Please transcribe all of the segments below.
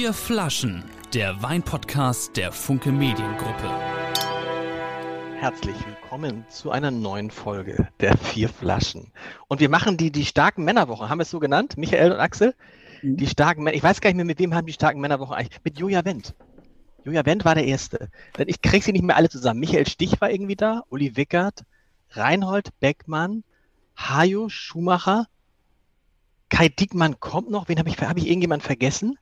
Vier Flaschen, der Weinpodcast der Funke Mediengruppe. Herzlich willkommen zu einer neuen Folge der Vier Flaschen. Und wir machen die, die starken Männerwochen. Haben wir es so genannt? Michael und Axel? Mhm. Die starken Männer. Ich weiß gar nicht mehr, mit wem haben die starken Männerwochen eigentlich? Mit Julia Wendt. Julia Wendt war der Erste. Denn ich kriege sie nicht mehr alle zusammen. Michael Stich war irgendwie da, Uli Wickert, Reinhold Beckmann, Hajo Schumacher, Kai Diekmann kommt noch. Wen habe ich, hab ich irgendjemand vergessen?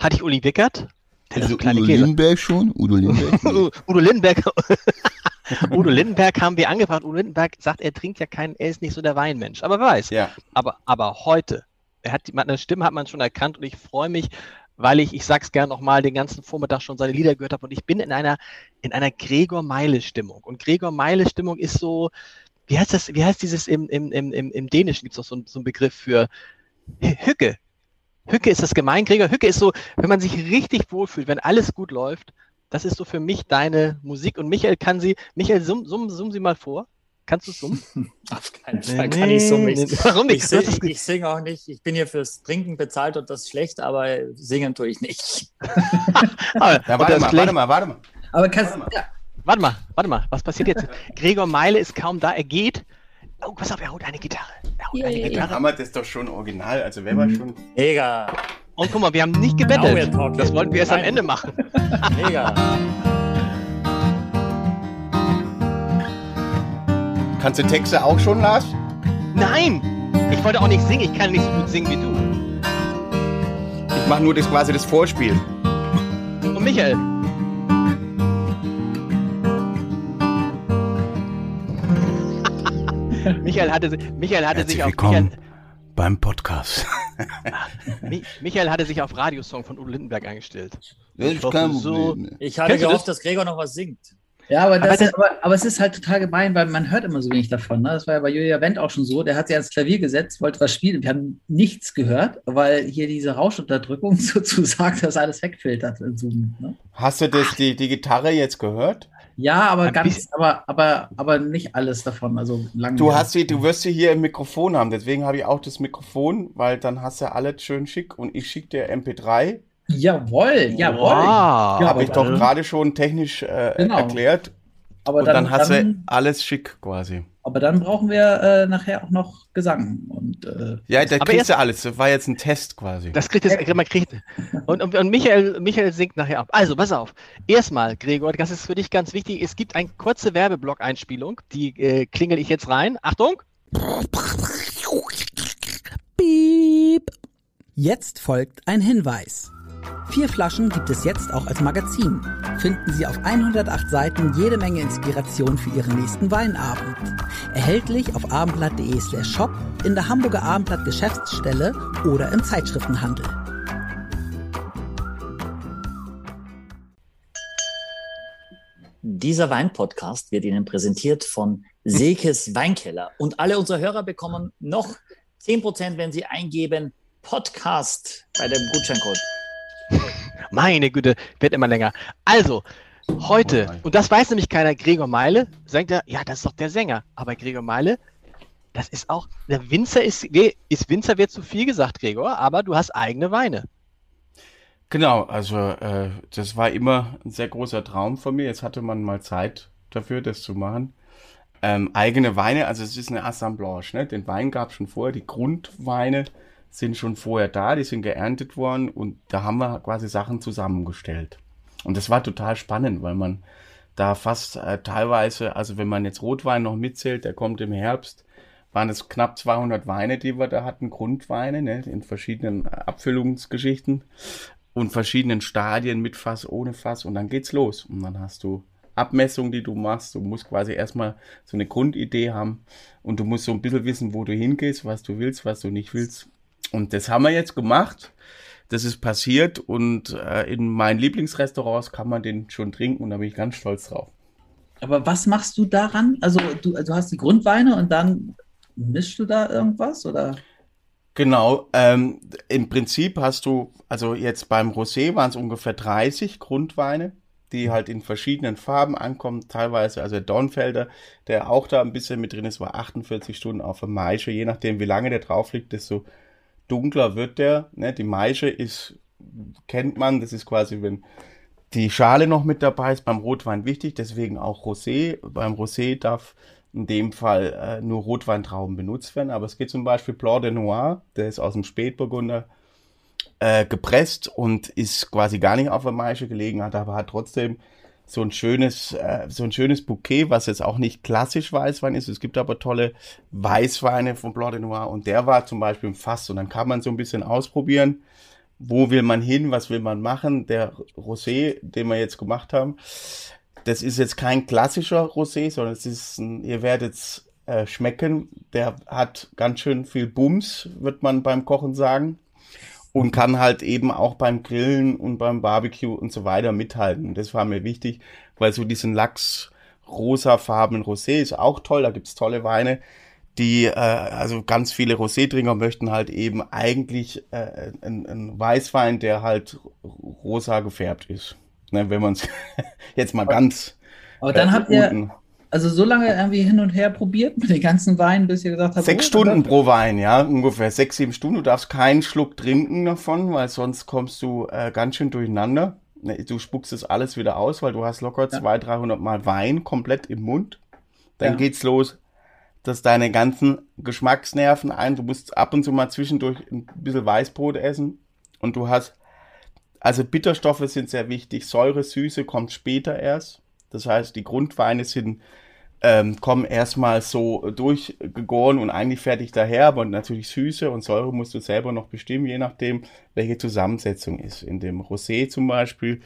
Hatte ich Uli Wickert? Der also Udo Käse. Lindenberg schon? Udo Lindenberg? Udo Lindenberg. Udo Lindenberg haben wir angebracht. Udo Lindenberg sagt, er trinkt ja keinen, er ist nicht so der Weinmensch. Aber weiß. Ja. Aber, aber heute, er hat, meine Stimme hat man schon erkannt und ich freue mich, weil ich, ich sag's gerne nochmal, den ganzen Vormittag schon seine Lieder gehört habe und ich bin in einer, in einer Gregor Meile Stimmung. Und Gregor Meile Stimmung ist so, wie heißt das, wie heißt dieses im, im, im, im Dänischen gibt es doch so, so einen Begriff für Hücke. Hücke ist das Gemeingräger. Hücke ist so, wenn man sich richtig wohlfühlt, wenn alles gut läuft, das ist so für mich deine Musik. Und Michael kann sie, Michael, summ, summ, summ sie mal vor. Kannst du summen? Auf keinen Fall kann ich summen. Ich, Warum nicht? Ich, sing, ich, ich singe auch nicht. Ich bin hier fürs Trinken bezahlt und das ist schlecht, aber singen tue ich nicht. aber, ja, warte, mal, warte mal, warte mal. Aber kannst, warte mal. Ja. warte mal, warte mal, was passiert jetzt? Gregor Meile ist kaum da, er geht Oh, pass auf, er holt eine Gitarre. Er holt eine Gitarre. Hammer, das ist doch schon original. Also wer war mhm. schon. Mega. Und guck mal, wir haben nicht gebettelt. Das wollten wir erst am Ende machen. Mega. Kannst du Texte auch schon, Lars? Nein! Ich wollte auch nicht singen. Ich kann nicht so gut singen wie du. Ich mache nur das quasi das Vorspiel. Und Michael, Michael hatte, Michael hatte sich auf Michael, beim Podcast. Michael hatte sich auf Radiosong von Udo Lindenberg eingestellt. Das ist kein so, ich hatte gehofft, das? dass Gregor noch was singt. Ja, aber, das, aber, aber, aber, es ist halt total gemein, weil man hört immer so wenig davon. Ne? Das war ja bei Julia Wendt auch schon so. Der hat sich ans Klavier gesetzt, wollte was spielen. Wir haben nichts gehört, weil hier diese Rauschunterdrückung sozusagen das alles wegfiltert. Ne? Hast du das, die, die Gitarre jetzt gehört? Ja, aber ganz, aber, aber, aber nicht alles davon. Also lang. Du hast sie, du wirst sie hier im Mikrofon haben, deswegen habe ich auch das Mikrofon, weil dann hast du alles schön schick und ich schicke dir MP3. Jawohl, jawohl. Wow. Ja, habe ich doch gerade schon technisch äh, genau. erklärt. Aber und dann, dann hast dann, du alles schick quasi. Aber dann brauchen wir äh, nachher auch noch Gesang. Und, äh, ja, da kriegst du alles. Das war jetzt ein Test quasi. Das kriegt jetzt, man kriegt. Und, und, und Michael, Michael singt nachher ab. Also, pass auf. Erstmal, Gregor, das ist für dich ganz wichtig. Es gibt eine kurze Werbeblock-Einspielung. Die äh, klingel ich jetzt rein. Achtung! Piep. Jetzt folgt ein Hinweis. Vier Flaschen gibt es jetzt auch als Magazin. Finden Sie auf 108 Seiten jede Menge Inspiration für Ihren nächsten Weinabend. Erhältlich auf abendblatt.de slash shop, in der Hamburger Abendblatt Geschäftsstelle oder im Zeitschriftenhandel. Dieser Weinpodcast wird Ihnen präsentiert von Sekes Weinkeller. Und alle unsere Hörer bekommen noch 10%, wenn sie eingeben Podcast bei dem Gutscheincode. Meine Güte, wird immer länger. Also, heute, und das weiß nämlich keiner, Gregor Meile, sagt er, ja, das ist doch der Sänger. Aber Gregor Meile, das ist auch, der Winzer ist, ist Winzer wird zu viel gesagt, Gregor, aber du hast eigene Weine. Genau, also äh, das war immer ein sehr großer Traum von mir. Jetzt hatte man mal Zeit dafür, das zu machen. Ähm, eigene Weine, also es ist eine Assemblage. Ne? Den Wein gab es schon vorher, die Grundweine sind schon vorher da, die sind geerntet worden und da haben wir quasi Sachen zusammengestellt. Und das war total spannend, weil man da fast äh, teilweise, also wenn man jetzt Rotwein noch mitzählt, der kommt im Herbst, waren es knapp 200 Weine, die wir da hatten, Grundweine, ne, in verschiedenen Abfüllungsgeschichten und verschiedenen Stadien mit Fass, ohne Fass und dann geht's los. Und dann hast du Abmessungen, die du machst. Du musst quasi erstmal so eine Grundidee haben und du musst so ein bisschen wissen, wo du hingehst, was du willst, was du nicht willst. Und das haben wir jetzt gemacht. Das ist passiert und äh, in meinen Lieblingsrestaurants kann man den schon trinken und da bin ich ganz stolz drauf. Aber was machst du daran? Also du, du hast die Grundweine und dann mischst du da irgendwas oder? Genau, ähm, im Prinzip hast du, also jetzt beim Rosé waren es ungefähr 30 Grundweine, die halt in verschiedenen Farben ankommen, teilweise, also der Dornfelder, der auch da ein bisschen mit drin ist, war 48 Stunden auf der Maische, je nachdem wie lange der drauf liegt, desto dunkler wird der. Ne? Die Maische ist kennt man. Das ist quasi, wenn die Schale noch mit dabei ist, beim Rotwein wichtig, deswegen auch Rosé. Beim Rosé darf in dem Fall äh, nur Rotweintrauben benutzt werden, aber es geht zum Beispiel Blanc de Noir, der ist aus dem Spätburgunder äh, gepresst und ist quasi gar nicht auf der Maische gelegen, hat aber hat trotzdem so ein schönes, äh, so ein schönes Bouquet, was jetzt auch nicht klassisch Weißwein ist. Es gibt aber tolle Weißweine von Blanc de Noir und der war zum Beispiel im Fass und dann kann man so ein bisschen ausprobieren, wo will man hin, was will man machen. Der Rosé, den wir jetzt gemacht haben, das ist jetzt kein klassischer Rosé, sondern es ist ein, ihr werdet äh, schmecken, der hat ganz schön viel Bums, wird man beim Kochen sagen und kann halt eben auch beim Grillen und beim Barbecue und so weiter mithalten. Das war mir wichtig, weil so diesen Lachs rosafarbenen Rosé ist auch toll, da gibt's tolle Weine. Die, äh, also ganz viele Rosé-Trinker möchten halt eben eigentlich äh, einen Weißwein, der halt rosa gefärbt ist. Ne, wenn man es jetzt mal ganz. Aber dann äh, habt ihr, also so lange irgendwie hin und her probiert mit den ganzen Weinen, bis ihr gesagt habt. Sechs oh, Stunden pro Wein, ja, ungefähr sechs, sieben Stunden. Du darfst keinen Schluck trinken davon, weil sonst kommst du äh, ganz schön durcheinander. Ne, du spuckst es alles wieder aus, weil du hast locker ja. 200, 300 Mal Wein komplett im Mund. Dann ja. geht's los, dass deine ganzen Geschmacksnerven ein, du musst ab und zu mal zwischendurch ein bisschen Weißbrot essen und du hast, also Bitterstoffe sind sehr wichtig, Säure, Süße kommt später erst. Das heißt, die Grundweine sind, ähm, kommen erstmal so durchgegoren und eigentlich fertig daher, aber natürlich Süße und Säure musst du selber noch bestimmen, je nachdem, welche Zusammensetzung ist. In dem Rosé zum Beispiel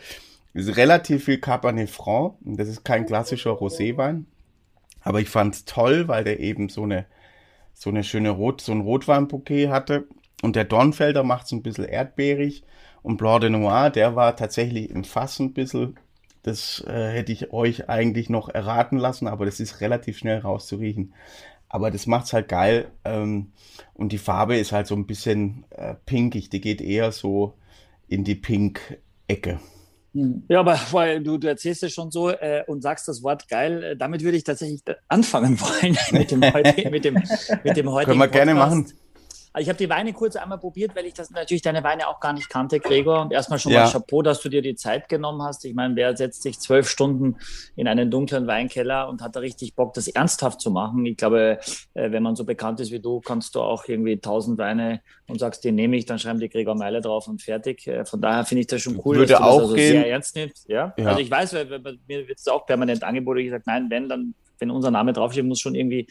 ist relativ viel Cabernet Franc. Das ist kein klassischer Roséwein. Aber ich fand es toll, weil der eben so eine, so eine schöne Rot, so ein Rotweinbouquet hatte. Und der Dornfelder macht es ein bisschen erdbeerig. Und Blanc de Noir, der war tatsächlich im Fass ein bisschen das äh, hätte ich euch eigentlich noch erraten lassen, aber das ist relativ schnell rauszuriechen. Aber das macht's halt geil. Ähm, und die Farbe ist halt so ein bisschen äh, pinkig. Die geht eher so in die Pink-Ecke. Hm. Ja, aber weil du, du erzählst es schon so äh, und sagst das Wort geil, äh, damit würde ich tatsächlich anfangen wollen mit dem, heute, mit dem, mit dem heutigen Können wir Podcast. gerne machen. Ich habe die Weine kurz einmal probiert, weil ich das natürlich deine Weine auch gar nicht kannte, Gregor. Und erstmal schon ja. mal Chapeau, dass du dir die Zeit genommen hast. Ich meine, wer setzt sich zwölf Stunden in einen dunklen Weinkeller und hat da richtig Bock, das ernsthaft zu machen? Ich glaube, äh, wenn man so bekannt ist wie du, kannst du auch irgendwie tausend Weine und sagst, den nehme ich, dann schreiben die Gregor Meile drauf und fertig. Äh, von daher finde ich das schon cool, Würde dass du auch das also gehen. sehr ernst nimmst. Ja? ja. Also ich weiß, mir wird es auch permanent angeboten. Ich sage, nein, wenn, dann wenn unser Name draufsteht, muss schon irgendwie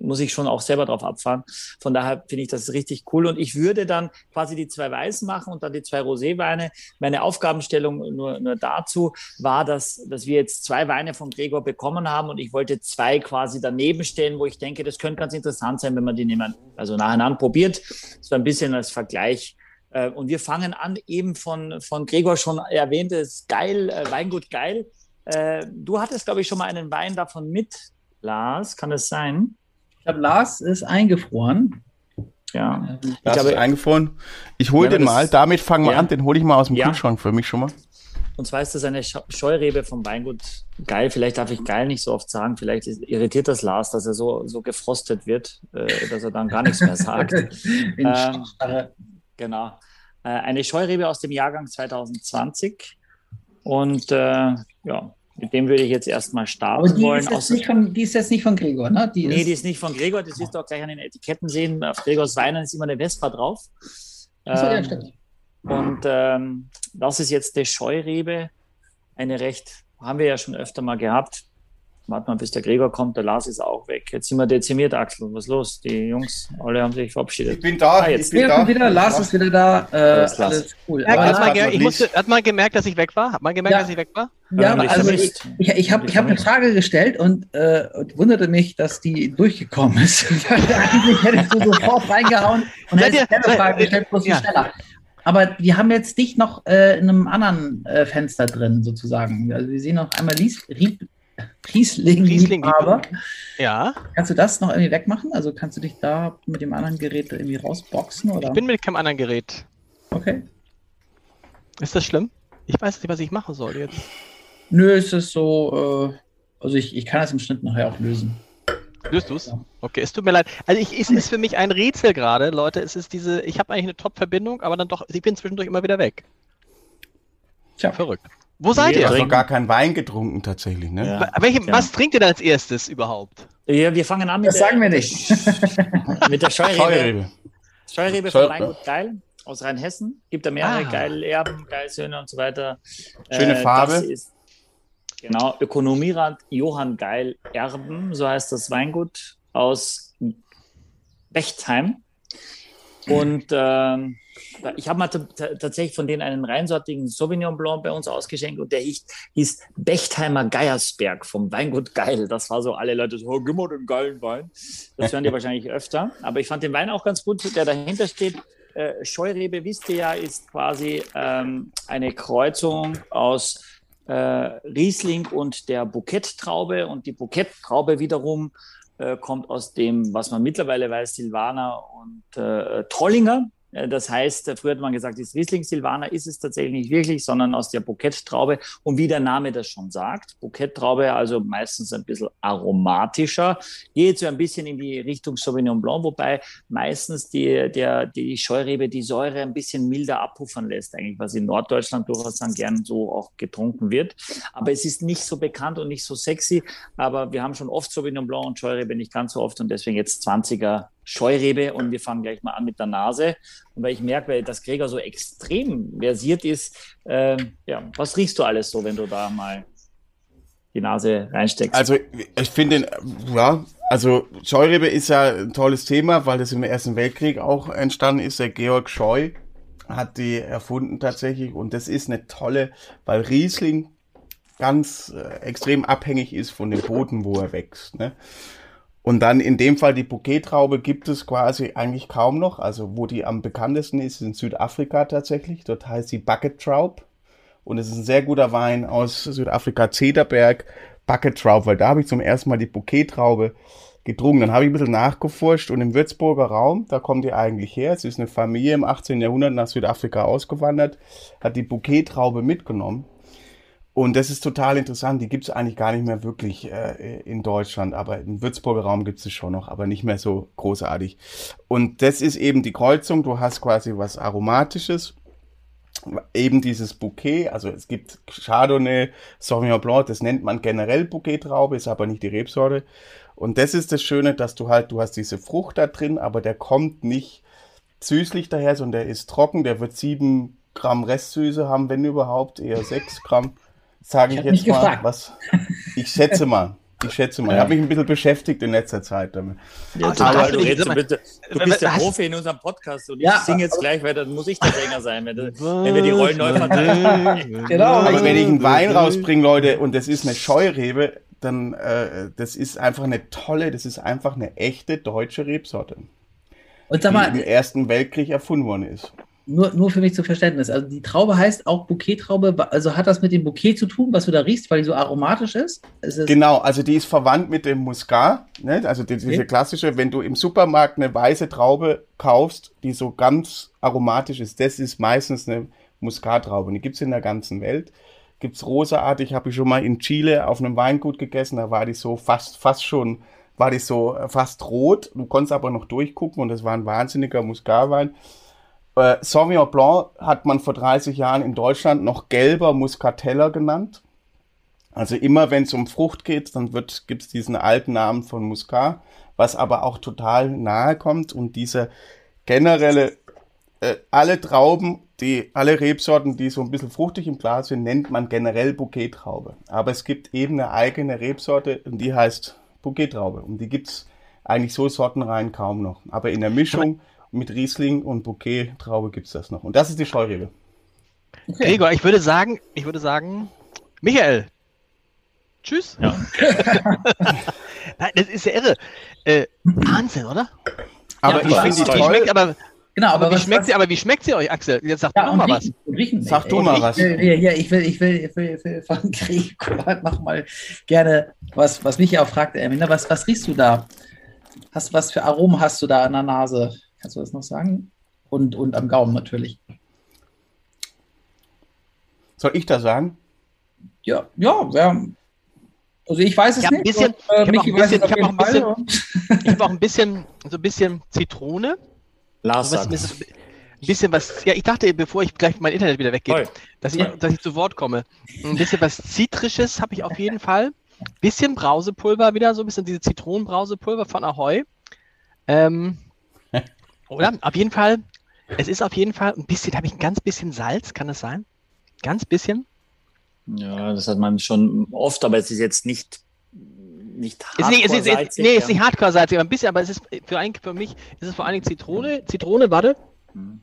muss ich schon auch selber drauf abfahren. Von daher finde ich das richtig cool. Und ich würde dann quasi die zwei Weißen machen und dann die zwei Roséweine. Meine Aufgabenstellung nur, nur dazu war, dass, dass wir jetzt zwei Weine von Gregor bekommen haben und ich wollte zwei quasi daneben stellen, wo ich denke, das könnte ganz interessant sein, wenn man die nehmen, also nacheinander probiert. So ein bisschen als Vergleich. Äh, und wir fangen an, eben von, von Gregor schon erwähntes Geil, äh, Weingut Geil. Äh, du hattest, glaube ich, schon mal einen Wein davon mit, Lars. Kann das sein? Ich glaube, Lars ist eingefroren. Ja. Ich Lars glaube, ist eingefroren. Ich hole ja, den mal. Damit fangen wir ja. an. Den hole ich mal aus dem ja. Kühlschrank für mich schon mal. Und zwar ist das eine Scheurebe vom Weingut Geil. Vielleicht darf ich Geil nicht so oft sagen. Vielleicht irritiert das Lars, dass er so, so gefrostet wird, äh, dass er dann gar nichts mehr sagt. ähm, genau. Äh, eine Scheurebe aus dem Jahrgang 2020. Und äh, ja, mit dem würde ich jetzt erstmal starten die wollen. Ist jetzt von, die ist jetzt nicht von Gregor, ne? Die nee, ist die ist nicht von Gregor. Das wirst du auch gleich an den Etiketten sehen. Auf Gregors Weinen ist immer eine Vespa drauf. Achso, ähm, ja. Und ähm, das ist jetzt der Scheurebe. Eine recht, haben wir ja schon öfter mal gehabt. Warten mal, bis der Gregor kommt. Der Lars ist auch weg. Jetzt sind wir dezimiert, Axel. Was ist los? Die Jungs, alle haben sich verabschiedet. Ich bin da. Ah, jetzt. Ich bin da. Wieder, Lars ist wieder da. Äh, alles, alles cool. Ja, hat, man ich musste, hat man gemerkt, dass ich weg war? Hat man gemerkt, ja. dass ich weg war? Ja, ähm, also ich, ich, ich habe hab eine Frage gestellt und, äh, und, wunderte mich, dass die durchgekommen ist. Eigentlich hättest du sofort reingehauen und hättest eine Frage gestellt, bloß ja. schneller. Aber wir haben jetzt dich noch äh, in einem anderen äh, Fenster drin, sozusagen. Also wir sehen noch einmal Lies, Rieb, Riesling, Riesling aber Ja. Kannst du das noch irgendwie wegmachen? Also kannst du dich da mit dem anderen Gerät irgendwie rausboxen? Oder? Ich bin mit keinem anderen Gerät. Okay. Ist das schlimm? Ich weiß nicht, was ich machen soll jetzt. Nö, es ist so, äh, also ich, ich kann das im Schnitt nachher auch lösen. Löst du es? Okay, es tut mir leid. Also ich, es ist für mich ein Rätsel gerade, Leute. Es ist diese, ich habe eigentlich eine Top-Verbindung, aber dann doch, ich bin zwischendurch immer wieder weg. Tja. Verrückt. Wo seid ihr? Ich habe noch gar keinen Wein getrunken tatsächlich. Ne? Ja. Welche, ja. Was trinkt ihr denn als erstes überhaupt? Ja, wir fangen an mit das der, sagen wir nicht. mit der Scheurebe. Scheurebe, Scheurebe von Weingut Geil aus Rheinhessen. Gibt da mehrere ah. geile Erben, geile Söhne und so weiter. Schöne äh, Farbe. Ist, genau, Ökonomierand Johann Geil Erben, so heißt das Weingut aus Bechtheim. Und ähm, ich habe mal tatsächlich von denen einen reinsortigen Sauvignon Blanc bei uns ausgeschenkt und der hieß, hieß Bechtheimer Geiersberg vom Weingut Geil. Das war so, alle Leute so, oh, gib mal den geilen Wein. Das hören die wahrscheinlich öfter. Aber ich fand den Wein auch ganz gut, der dahinter steht. Äh, Scheurebe, wisst ihr ja, ist quasi ähm, eine Kreuzung aus äh, Riesling und der Bouquet-Traube. Und die Bouquet-Traube wiederum äh, kommt aus dem, was man mittlerweile weiß, Silvaner und äh, Trollinger. Äh, das heißt, äh, früher hat man gesagt, ist Riesling Silvaner, ist es tatsächlich nicht wirklich, sondern aus der Bouquet-Traube. Und wie der Name das schon sagt, Bouquet-Traube, also meistens ein bisschen aromatischer, geht so ein bisschen in die Richtung Sauvignon Blanc, wobei meistens die, der, die Scheurebe die Säure ein bisschen milder abpuffern lässt, eigentlich, was in Norddeutschland durchaus dann gern so auch getrunken wird. Aber es ist nicht so bekannt und nicht so sexy, aber wir haben schon oft Sauvignon Blanc und Scheurebe nicht ganz so oft und deswegen jetzt 20er Scheurebe und wir fangen gleich mal an mit der Nase. Und weil ich merke, dass Gregor so extrem versiert ist, äh, ja, was riechst du alles so, wenn du da mal die Nase reinsteckst? Also ich finde, ja, also Scheurebe ist ja ein tolles Thema, weil das im Ersten Weltkrieg auch entstanden ist. Der Georg Scheu hat die erfunden tatsächlich und das ist eine tolle, weil Riesling ganz äh, extrem abhängig ist von dem Boden, wo er wächst. Ne? Und dann in dem Fall die Bouquet-Traube gibt es quasi eigentlich kaum noch. Also wo die am bekanntesten ist, ist in Südafrika tatsächlich. Dort heißt sie Bucket Traub. Und es ist ein sehr guter Wein aus Südafrika, Zederberg, Bucket Traub, weil da habe ich zum ersten Mal die Bouquet-Traube getrunken. Dann habe ich ein bisschen nachgeforscht und im Würzburger Raum, da kommt die eigentlich her. Es ist eine Familie im 18. Jahrhundert nach Südafrika ausgewandert, hat die Bouquet-Traube mitgenommen und das ist total interessant. Die gibt es eigentlich gar nicht mehr wirklich äh, in Deutschland, aber im Würzburger Raum gibt es schon noch, aber nicht mehr so großartig. Und das ist eben die Kreuzung. Du hast quasi was Aromatisches, eben dieses Bouquet. Also es gibt Chardonnay, Sauvignon Blanc, das nennt man generell Bouquet-Traube, ist aber nicht die Rebsorte. Und das ist das Schöne, dass du halt, du hast diese Frucht da drin, aber der kommt nicht süßlich daher, sondern der ist trocken. Der wird sieben Gramm Restsüße haben, wenn überhaupt, eher sechs Gramm sage ich, ich jetzt mal, gefragt. was ich schätze mal. Ich schätze mal. Ich habe mich ein bisschen beschäftigt in letzter Zeit damit. Ja, aber du, redest, du, bist, du bist der Profi in unserem Podcast und ja, ich singe jetzt gleich, weil dann muss ich der Sänger sein, wenn, du, wenn wir die Rollen neu verteilen. genau. Aber wenn ich einen Wein rausbringe, Leute, und das ist eine Scheurebe, dann äh, das ist einfach eine tolle, das ist einfach eine echte deutsche Rebsorte. Und sag mal, die im Ersten Weltkrieg erfunden worden ist nur, nur für mich zu Verständnis. Also die Traube heißt auch Bouquet-Traube. Also hat das mit dem Bouquet zu tun, was du da riechst, weil die so aromatisch ist? ist genau, also die ist verwandt mit dem Muscat. Ne? Also die, diese okay. klassische, wenn du im Supermarkt eine weiße Traube kaufst, die so ganz aromatisch ist, das ist meistens eine Muskat-Traube. Und die gibt es in der ganzen Welt. Gibt es rosaartig, habe ich schon mal in Chile auf einem Weingut gegessen, da war die so fast, fast schon, war die so fast rot. Du konntest aber noch durchgucken und das war ein wahnsinniger Muscatwein. Äh, Sauvignon Blanc hat man vor 30 Jahren in Deutschland noch gelber Muscatella genannt. Also immer wenn es um Frucht geht, dann gibt es diesen alten Namen von Muscat, was aber auch total nahe kommt und diese generelle, äh, alle Trauben, die, alle Rebsorten, die so ein bisschen fruchtig im Glas sind, nennt man generell Bouquet-Traube. Aber es gibt eben eine eigene Rebsorte und die heißt Bouquet-Traube und die gibt es eigentlich so sortenrein kaum noch. Aber in der Mischung mit Riesling und Bouquet Traube gibt es das noch. Und das ist die Scheurebe. Okay. Gregor, ich würde sagen, ich würde sagen, Michael. Tschüss. Ja. Nein, das ist ja irre. Äh, Wahnsinn, oder? Aber ja, ich finde die toll. Schmeckt aber, genau, aber, aber, wie schmeckt sie, aber wie schmeckt sie euch, Axel? Jetzt sag ja, du mal was. Riechen, sag du mal was. Will, ja, ich will, ich will, ich will, ich will von Gregor noch mal gerne was, was mich auch fragt, Erminder, was, was riechst du da? Hast, was für Aromen hast du da an der Nase? Kannst du das noch sagen? Und, und am Gaumen natürlich. Soll ich das sagen? Ja, ja, ja. Also ich weiß es ja, nicht. Bisschen, und, äh, ich habe auch, ein bisschen, hab auch ein bisschen, so ein bisschen Zitrone. Lars was, ein bisschen was, ja, ich dachte, bevor ich gleich mein Internet wieder weggeht, dass ich, dass ich zu Wort komme. Ein bisschen was Zitrisches habe ich auf jeden Fall. Bisschen Brausepulver wieder, so ein bisschen diese Zitronenbrausepulver von Ahoy. Ähm, oder? Auf jeden Fall, es ist auf jeden Fall ein bisschen, habe ich ein ganz bisschen Salz, kann das sein? Ganz bisschen? Ja, das hat man schon oft, aber es ist jetzt nicht nicht hardcore ist nicht, ist, ist, Nee, ist nicht hardcore salzig, aber ein bisschen, aber es ist für, ein, für mich ist es vor allen Dingen Zitrone, Zitrone, warte. Hm.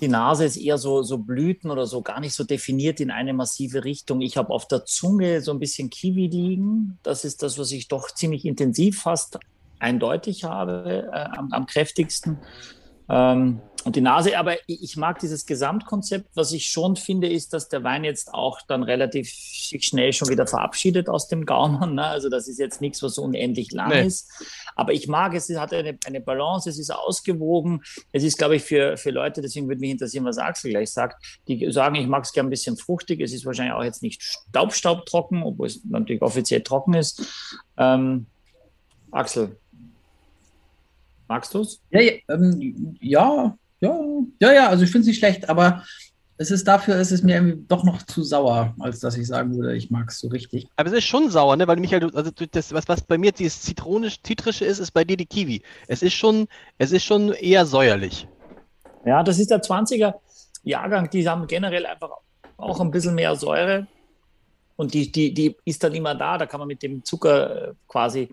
Die Nase ist eher so, so Blüten oder so gar nicht so definiert in eine massive Richtung. Ich habe auf der Zunge so ein bisschen Kiwi liegen. Das ist das, was ich doch ziemlich intensiv fast eindeutig habe, äh, am, am, kräftigsten. Ähm, und die Nase, aber ich mag dieses Gesamtkonzept. Was ich schon finde, ist, dass der Wein jetzt auch dann relativ schnell schon wieder verabschiedet aus dem Gaumen. Ne? Also das ist jetzt nichts, was unendlich lang nee. ist. Aber ich mag es, es hat eine, eine Balance, es ist ausgewogen. Es ist, glaube ich, für, für Leute, deswegen würde mich interessieren, was Axel gleich sagt, die sagen, ich mag es gerne ein bisschen fruchtig. Es ist wahrscheinlich auch jetzt nicht staubstaubtrocken, obwohl es natürlich offiziell trocken ist. Ähm, Axel, magst du es? Ja, ja, ähm, ja, ja, ja, ja, also ich finde es nicht schlecht, aber es ist dafür, ist es mir irgendwie doch noch zu sauer, als dass ich sagen würde, ich mag es so richtig. Aber es ist schon sauer, ne? Weil Michael, also das, was, was bei mir dieses zitronisch zitrische ist, ist bei dir die Kiwi. Es ist schon, es ist schon eher säuerlich. Ja, das ist der 20er Jahrgang, die haben generell einfach auch ein bisschen mehr Säure. Und die, die, die ist dann immer da, da kann man mit dem Zucker äh, quasi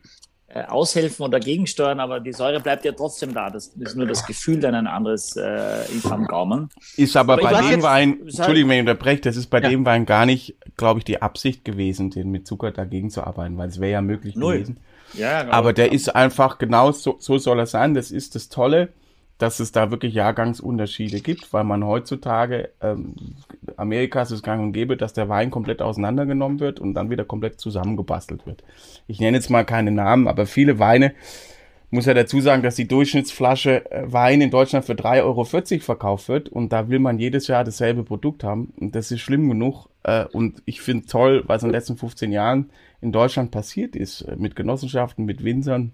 äh, aushelfen oder gegensteuern, aber die Säure bleibt ja trotzdem da. Das ist nur das Gefühl dann ein anderes äh, am Gaumen. Ist aber, aber bei dem Wein, Entschuldigung, wenn ich unterbreche, das ist bei ja. dem Wein gar nicht, glaube ich, die Absicht gewesen, den mit Zucker dagegen zu arbeiten, weil es wäre ja möglich Null. gewesen. Ja, genau. Aber der ist einfach genau so, so soll er sein. Das ist das Tolle dass es da wirklich Jahrgangsunterschiede gibt, weil man heutzutage, ähm, ist es gang und gäbe, dass der Wein komplett auseinandergenommen wird und dann wieder komplett zusammengebastelt wird. Ich nenne jetzt mal keine Namen, aber viele Weine, muss ja dazu sagen, dass die Durchschnittsflasche äh, Wein in Deutschland für 3,40 Euro verkauft wird und da will man jedes Jahr dasselbe Produkt haben und das ist schlimm genug äh, und ich finde toll, was in den letzten 15 Jahren in Deutschland passiert ist, äh, mit Genossenschaften, mit Winzern,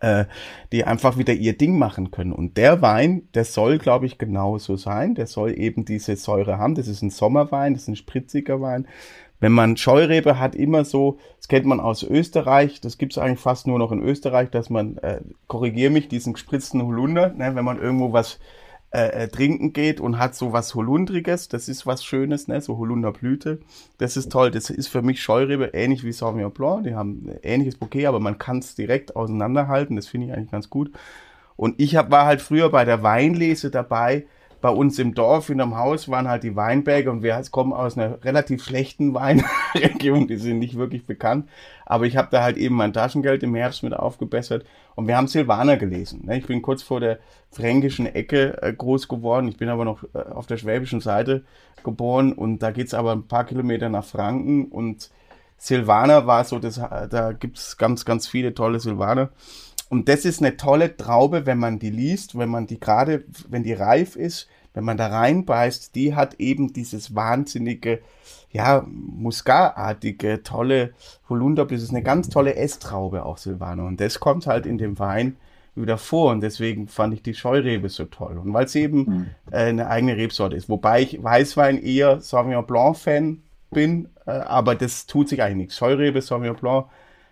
äh, die einfach wieder ihr Ding machen können. Und der Wein, der soll, glaube ich, genauso sein. Der soll eben diese Säure haben. Das ist ein Sommerwein, das ist ein spritziger Wein. Wenn man Scheurebe hat, immer so, das kennt man aus Österreich, das gibt es eigentlich fast nur noch in Österreich, dass man, äh, korrigiere mich, diesen gespritzten Holunder, ne, wenn man irgendwo was äh, äh, trinken geht und hat so was Holundriges, das ist was Schönes, ne? so Holunderblüte. Das ist toll. Das ist für mich Scheurebe ähnlich wie Sauvignon Blanc. Die haben ein ähnliches Bouquet, aber man kann es direkt auseinanderhalten. Das finde ich eigentlich ganz gut. Und ich hab, war halt früher bei der Weinlese dabei bei uns im Dorf in einem Haus waren halt die Weinberge und wir kommen aus einer relativ schlechten Weinregion, die sind nicht wirklich bekannt. Aber ich habe da halt eben mein Taschengeld im Herbst mit aufgebessert und wir haben Silvaner gelesen. Ne? Ich bin kurz vor der fränkischen Ecke äh, groß geworden. Ich bin aber noch äh, auf der schwäbischen Seite geboren und da geht's aber ein paar Kilometer nach Franken und Silvaner war so, das, da gibt's ganz, ganz viele tolle Silvaner. Und das ist eine tolle Traube, wenn man die liest, wenn man die gerade, wenn die reif ist, wenn man da reinbeißt, die hat eben dieses wahnsinnige, ja, muskartige, tolle Holunder. Das ist eine ganz tolle Esstraube auch, Silvano. Und das kommt halt in dem Wein wieder vor. Und deswegen fand ich die Scheurebe so toll. Und weil es eben mhm. äh, eine eigene Rebsorte ist. Wobei ich Weißwein eher Sauvignon Blanc Fan bin, äh, aber das tut sich eigentlich nichts. Scheurebe, Sauvignon Blanc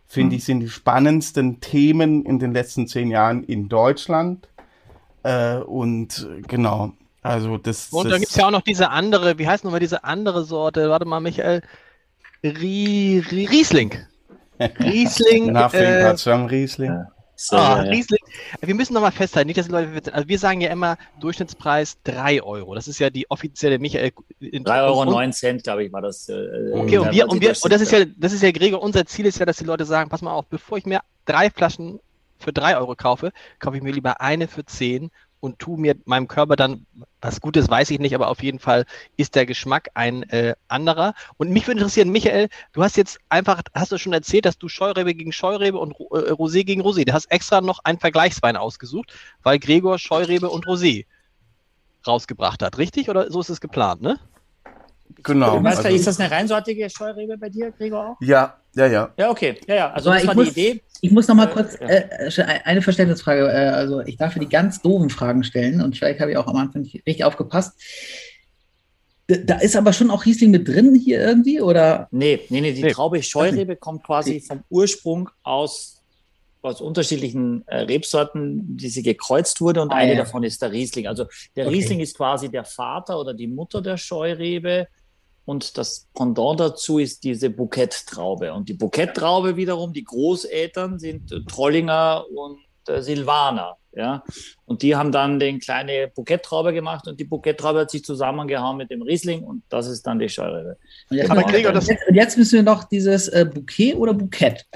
finde mhm. ich, sind die spannendsten Themen in den letzten zehn Jahren in Deutschland. Äh, und genau, also das. Und dann gibt es ja auch noch diese andere, wie heißt nochmal diese andere Sorte? Warte mal, Michael. Rie, Rie, Riesling. Riesling. Nothing äh, Riesling. So, ah, ja. Wir müssen nochmal festhalten, nicht, dass die Leute, also wir sagen ja immer Durchschnittspreis 3 Euro. Das ist ja die offizielle Michael. 3 Euro 9 Cent, glaube ich, war das. Äh, okay, und wir, und wir, und das ist ja, das ist ja, Gregor, unser Ziel ist ja, dass die Leute sagen, pass mal auf, bevor ich mir drei Flaschen für 3 Euro kaufe, kaufe ich mir lieber eine für 10 und tu mir meinem Körper dann was Gutes, weiß ich nicht, aber auf jeden Fall ist der Geschmack ein äh, anderer. Und mich würde interessieren, Michael, du hast jetzt einfach, hast du schon erzählt, dass du Scheurebe gegen Scheurebe und äh, Rosé gegen Rosé, du hast extra noch einen Vergleichswein ausgesucht, weil Gregor Scheurebe und Rosé rausgebracht hat, richtig? Oder so ist es geplant, ne? Genau. Weißt also, ist das eine reinsortige Scheurebe bei dir, Gregor auch? Ja, ja, ja. Ja, okay. Ja, ja. Also das war die Idee Ich muss noch mal äh, kurz äh, eine Verständnisfrage, äh, also ich darf die ganz doofen Fragen stellen und vielleicht habe ich auch am Anfang nicht richtig aufgepasst. Da ist aber schon auch Riesling mit drin hier irgendwie, oder? Nee, nee, nee, die nee. Traube Scheurebe kommt quasi vom Ursprung aus, aus unterschiedlichen äh, Rebsorten, die sie gekreuzt wurde und ah, eine ja. davon ist der Riesling. Also der okay. Riesling ist quasi der Vater oder die Mutter der Scheurebe und das Pendant dazu ist diese Bouquet-Traube. Und die Bouquet-Traube wiederum, die Großeltern sind Trollinger und äh, Silvaner. Ja? Und die haben dann den kleine Bouquet-Traube gemacht und die Bouquet-Traube hat sich zusammengehauen mit dem Riesling und das ist dann die Scheurebe. Und jetzt, Aber Gregor, das jetzt, jetzt müssen wir noch dieses äh, Bouquet oder Bouquet?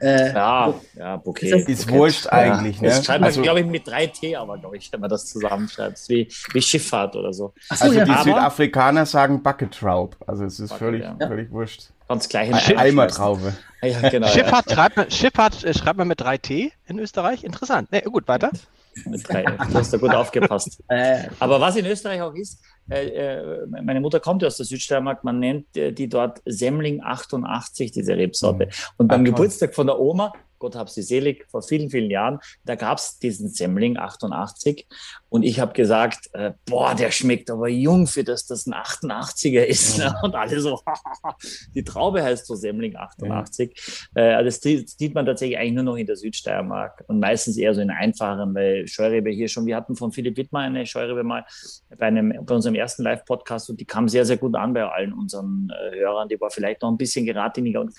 Äh, ja, ja, Bouquet. Ist, ist wurscht eigentlich. Ja. Ne? Das schreibt man, also, glaube ich, mit drei T, aber glaube ich, wenn man das zusammenschreibt. Wie, wie Schifffahrt oder so. so also ja. die aber, Südafrikaner sagen Bucket Traub. Also es ist Bucket, völlig, ja. völlig wurscht. Ganz gleich in Eimertraube. Ja, genau, Schifffahrt, ja. Schreibt, Schifffahrt äh, schreibt man mit 3T in Österreich. Interessant. Nee, gut, weiter. Mit drei, du hast da gut aufgepasst. Äh. Aber was in Österreich auch ist, äh, meine Mutter kommt ja aus der Südsteiermark, man nennt äh, die dort Semling 88, diese Rebsorte. Mhm. Und beim Ach, Geburtstag von der Oma Gott hab sie selig, vor vielen, vielen Jahren, da gab es diesen Semmling 88 und ich habe gesagt, äh, boah, der schmeckt aber jung für das, das ein 88er ist. Ne? Und alle so, die Traube heißt so Semmling 88. Ja. Äh, das, das sieht man tatsächlich eigentlich nur noch in der Südsteiermark und meistens eher so in einfachen, weil Scheurebe hier schon, wir hatten von Philipp Wittmer eine Scheurebe mal bei, einem, bei unserem ersten Live-Podcast und die kam sehr, sehr gut an bei allen unseren äh, Hörern. Die war vielleicht noch ein bisschen geradliniger und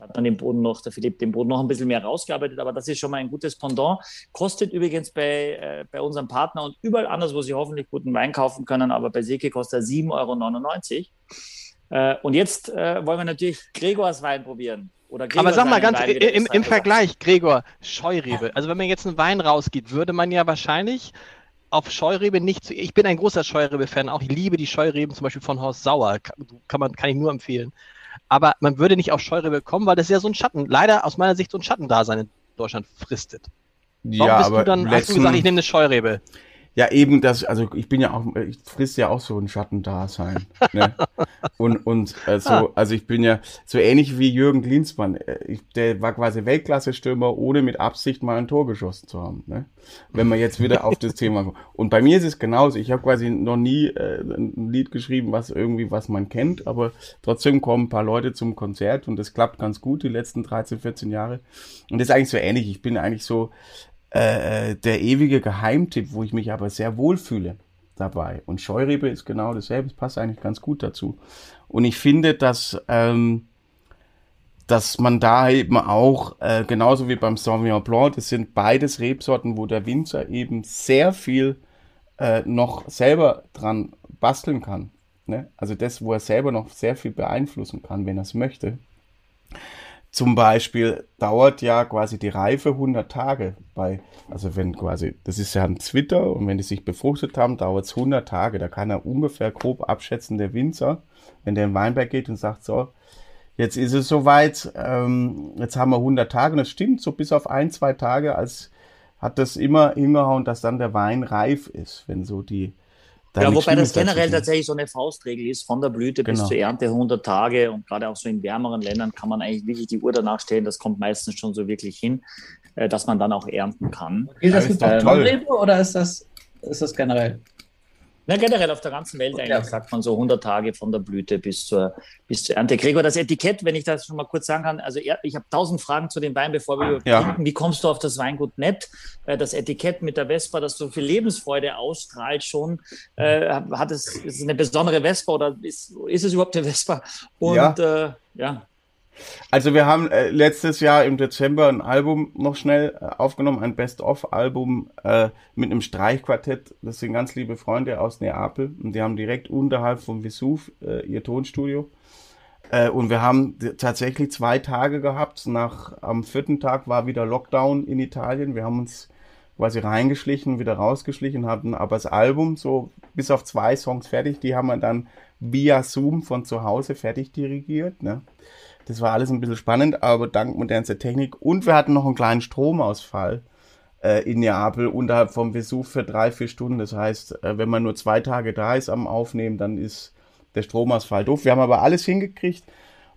hat dann den Boden noch, der Philipp, den Boden noch ein bisschen mehr herausgearbeitet, aber das ist schon mal ein gutes Pendant. Kostet übrigens bei, äh, bei unserem Partner und überall anders, wo Sie hoffentlich guten Wein kaufen können, aber bei Seke kostet er 7,99 Euro. Äh, und jetzt äh, wollen wir natürlich Gregors Wein probieren. Aber sag mal ganz Wein, im, im Vergleich, Gregor, Scheurebe. Also wenn man jetzt einen Wein rausgeht, würde man ja wahrscheinlich auf Scheurebe nicht zu. Ich bin ein großer Scheurebe-Fan, auch ich liebe die Scheureben zum Beispiel von Horst Sauer. Kann, man, kann ich nur empfehlen aber man würde nicht auf Scheurebe kommen, weil das ja so ein Schatten, leider aus meiner Sicht so ein Schattendasein in Deutschland fristet. Warum ja, bist aber du dann, letzten, hast du gesagt, ich nehme eine Scheurebe? Ja, eben das, also ich bin ja auch, ich frisst ja auch so ein Schattendasein. ne? Und, und äh, so, ah. also ich bin ja so ähnlich wie Jürgen Klinsmann. Äh, ich, der war quasi Weltklasse-Stürmer, ohne mit Absicht mal ein Tor geschossen zu haben. Ne? Wenn man jetzt wieder auf das Thema kommt. Und bei mir ist es genauso. Ich habe quasi noch nie äh, ein Lied geschrieben, was irgendwie, was man kennt, aber trotzdem kommen ein paar Leute zum Konzert und das klappt ganz gut die letzten 13, 14 Jahre. Und das ist eigentlich so ähnlich. Ich bin eigentlich so, äh, der ewige Geheimtipp, wo ich mich aber sehr wohl fühle dabei. Und Scheurebe ist genau dasselbe, es passt eigentlich ganz gut dazu. Und ich finde, dass, ähm, dass man da eben auch, äh, genauso wie beim Sauvignon Blanc, das sind beides Rebsorten, wo der Winzer eben sehr viel äh, noch selber dran basteln kann. Ne? Also das, wo er selber noch sehr viel beeinflussen kann, wenn er es möchte. Zum Beispiel dauert ja quasi die Reife 100 Tage bei, also wenn quasi, das ist ja ein Zwitter und wenn die sich befruchtet haben, dauert es 100 Tage. Da kann er ungefähr grob abschätzen, der Winzer, wenn der in Weinberg geht und sagt, so, jetzt ist es soweit, ähm, jetzt haben wir 100 Tage und es stimmt, so bis auf ein, zwei Tage, als hat das immer hingehauen, dass dann der Wein reif ist, wenn so die, ja, wobei das generell tatsächlich so eine Faustregel ist, von der Blüte genau. bis zur Ernte 100 Tage und gerade auch so in wärmeren Ländern kann man eigentlich wirklich die Uhr danach stellen, das kommt meistens schon so wirklich hin, äh, dass man dann auch ernten kann. Ist das mit ähm, oder ist das, ist das generell? Na, generell auf der ganzen Welt eigentlich sagt man so 100 Tage von der Blüte bis zur, bis zur Ernte. Gregor, das Etikett, wenn ich das schon mal kurz sagen kann, also ich habe tausend Fragen zu dem Wein, bevor wir ja. trinken. Wie kommst du auf das Weingut nett? Äh, das Etikett mit der Vespa, das so viel Lebensfreude ausstrahlt schon, äh, hat es, ist es eine besondere Vespa oder ist, ist es überhaupt eine Vespa? Und ja, äh, ja. Also wir haben äh, letztes Jahr im Dezember ein Album noch schnell äh, aufgenommen, ein Best-of-Album äh, mit einem Streichquartett. Das sind ganz liebe Freunde aus Neapel und die haben direkt unterhalb vom Vesuv äh, ihr Tonstudio. Äh, und wir haben tatsächlich zwei Tage gehabt. Nach am vierten Tag war wieder Lockdown in Italien. Wir haben uns quasi reingeschlichen, wieder rausgeschlichen, hatten aber das Album so bis auf zwei Songs fertig. Die haben wir dann via Zoom von zu Hause fertig dirigiert. Ne? Das war alles ein bisschen spannend, aber dank modernster Technik. Und wir hatten noch einen kleinen Stromausfall äh, in Neapel unterhalb vom Vesuv für drei, vier Stunden. Das heißt, äh, wenn man nur zwei Tage da ist am Aufnehmen, dann ist der Stromausfall doof. Wir haben aber alles hingekriegt.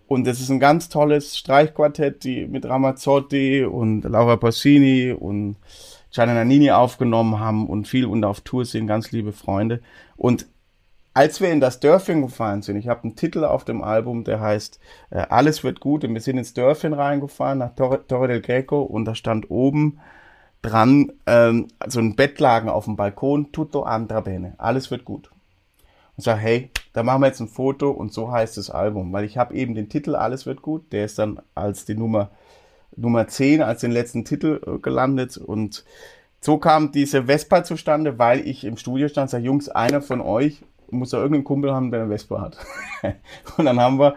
Und es ist ein ganz tolles Streichquartett, die mit Ramazzotti und Laura Passini und Gianna Nannini aufgenommen haben und viel und auf Tour sind, ganz liebe Freunde. Und als wir in das Dörfchen gefahren sind, ich habe einen Titel auf dem Album, der heißt äh, Alles wird gut und wir sind ins Dörfchen reingefahren, nach Torre, Torre del Greco und da stand oben dran ähm, so ein Bettlagen auf dem Balkon, tutto andra bene, alles wird gut. Und sag, hey, da machen wir jetzt ein Foto und so heißt das Album, weil ich habe eben den Titel Alles wird gut, der ist dann als die Nummer Nummer 10, als den letzten Titel äh, gelandet und so kam diese Vespa zustande, weil ich im Studio stand, sag, Jungs, einer von euch muss ja irgendeinen Kumpel haben, der eine Vespa hat. und dann haben wir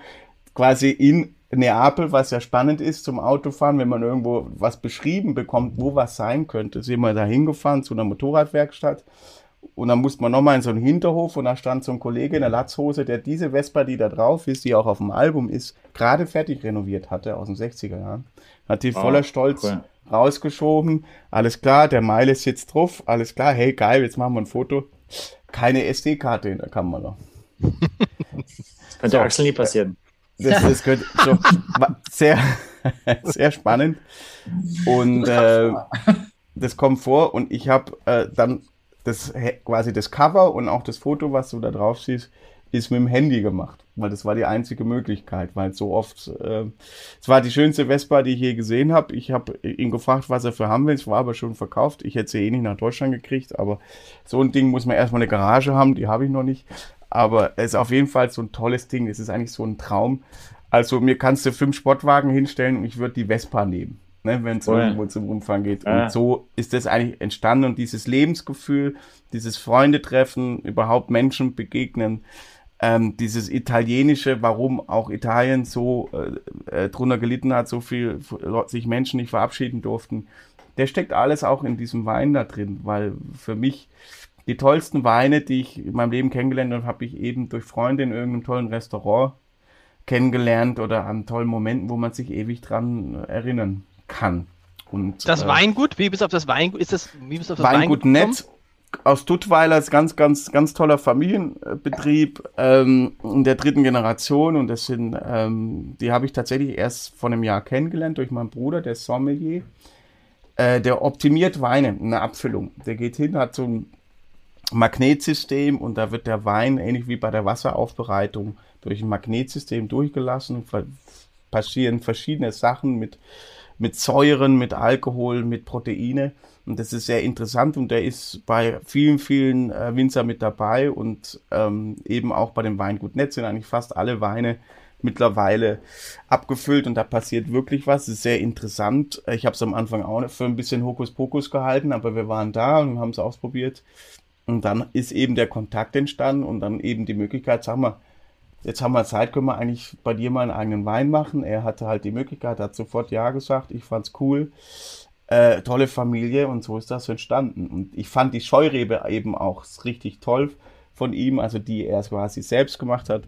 quasi in Neapel, was ja spannend ist zum Autofahren, wenn man irgendwo was beschrieben bekommt, wo was sein könnte, sind wir da hingefahren zu einer Motorradwerkstatt. Und dann musste man nochmal in so einen Hinterhof und da stand so ein Kollege in der Latzhose, der diese Vespa, die da drauf ist, die auch auf dem Album ist, gerade fertig renoviert hatte aus den 60er Jahren. Hat die oh, voller Stolz cool. rausgeschoben. Alles klar, der Meile sitzt drauf. Alles klar, hey geil, jetzt machen wir ein Foto keine SD-Karte in der Kamera. Das könnte so, Axel nie passieren. Das, das könnte so, sehr, sehr spannend. Und äh, das kommt vor und ich habe äh, dann das quasi das Cover und auch das Foto, was du da drauf siehst, ist mit dem Handy gemacht, weil das war die einzige Möglichkeit, weil so oft, äh, es war die schönste Vespa, die ich je gesehen habe. Ich habe ihn gefragt, was er für haben will, es war aber schon verkauft. Ich hätte sie eh nicht nach Deutschland gekriegt, aber so ein Ding muss man erstmal eine Garage haben, die habe ich noch nicht. Aber es ist auf jeden Fall so ein tolles Ding, es ist eigentlich so ein Traum. Also mir kannst du fünf Sportwagen hinstellen und ich würde die Vespa nehmen. Ne, wenn es oh irgendwo zum Umfang geht. Ja. Und so ist das eigentlich entstanden und dieses Lebensgefühl, dieses Freundetreffen, überhaupt Menschen begegnen, ähm, dieses italienische, warum auch Italien so äh, äh, drunter gelitten hat, so viel sich Menschen nicht verabschieden durften, der steckt alles auch in diesem Wein da drin, weil für mich die tollsten Weine, die ich in meinem Leben kennengelernt habe, habe ich eben durch Freunde in irgendeinem tollen Restaurant kennengelernt oder an tollen Momenten, wo man sich ewig dran erinnern kann. Und, das äh, Weingut, wie bist du auf das Weingut? Ist das wie bist du auf das Weingut, Weingut Netz aus Duttweiler ist ganz, ganz, ganz toller Familienbetrieb ähm, in der dritten Generation und das sind, ähm, die habe ich tatsächlich erst vor einem Jahr kennengelernt durch meinen Bruder, der Sommelier. Äh, der optimiert Weine, eine Abfüllung. Der geht hin, hat so ein Magnetsystem und da wird der Wein, ähnlich wie bei der Wasseraufbereitung, durch ein Magnetsystem durchgelassen. Passieren verschiedene Sachen mit, mit Säuren, mit Alkohol, mit Proteine. Und das ist sehr interessant und der ist bei vielen, vielen äh, Winzer mit dabei und ähm, eben auch bei dem Weingut Netz sind eigentlich fast alle Weine mittlerweile abgefüllt und da passiert wirklich was. Das ist sehr interessant. Ich habe es am Anfang auch für ein bisschen Hokuspokus gehalten, aber wir waren da und haben es ausprobiert. Und dann ist eben der Kontakt entstanden und dann eben die Möglichkeit, sag mal, jetzt haben wir Zeit, können wir eigentlich bei dir mal einen eigenen Wein machen. Er hatte halt die Möglichkeit, hat sofort Ja gesagt. Ich fand's cool äh, tolle Familie und so ist das entstanden. Und ich fand die Scheurebe eben auch richtig toll von ihm, also die er quasi selbst gemacht hat.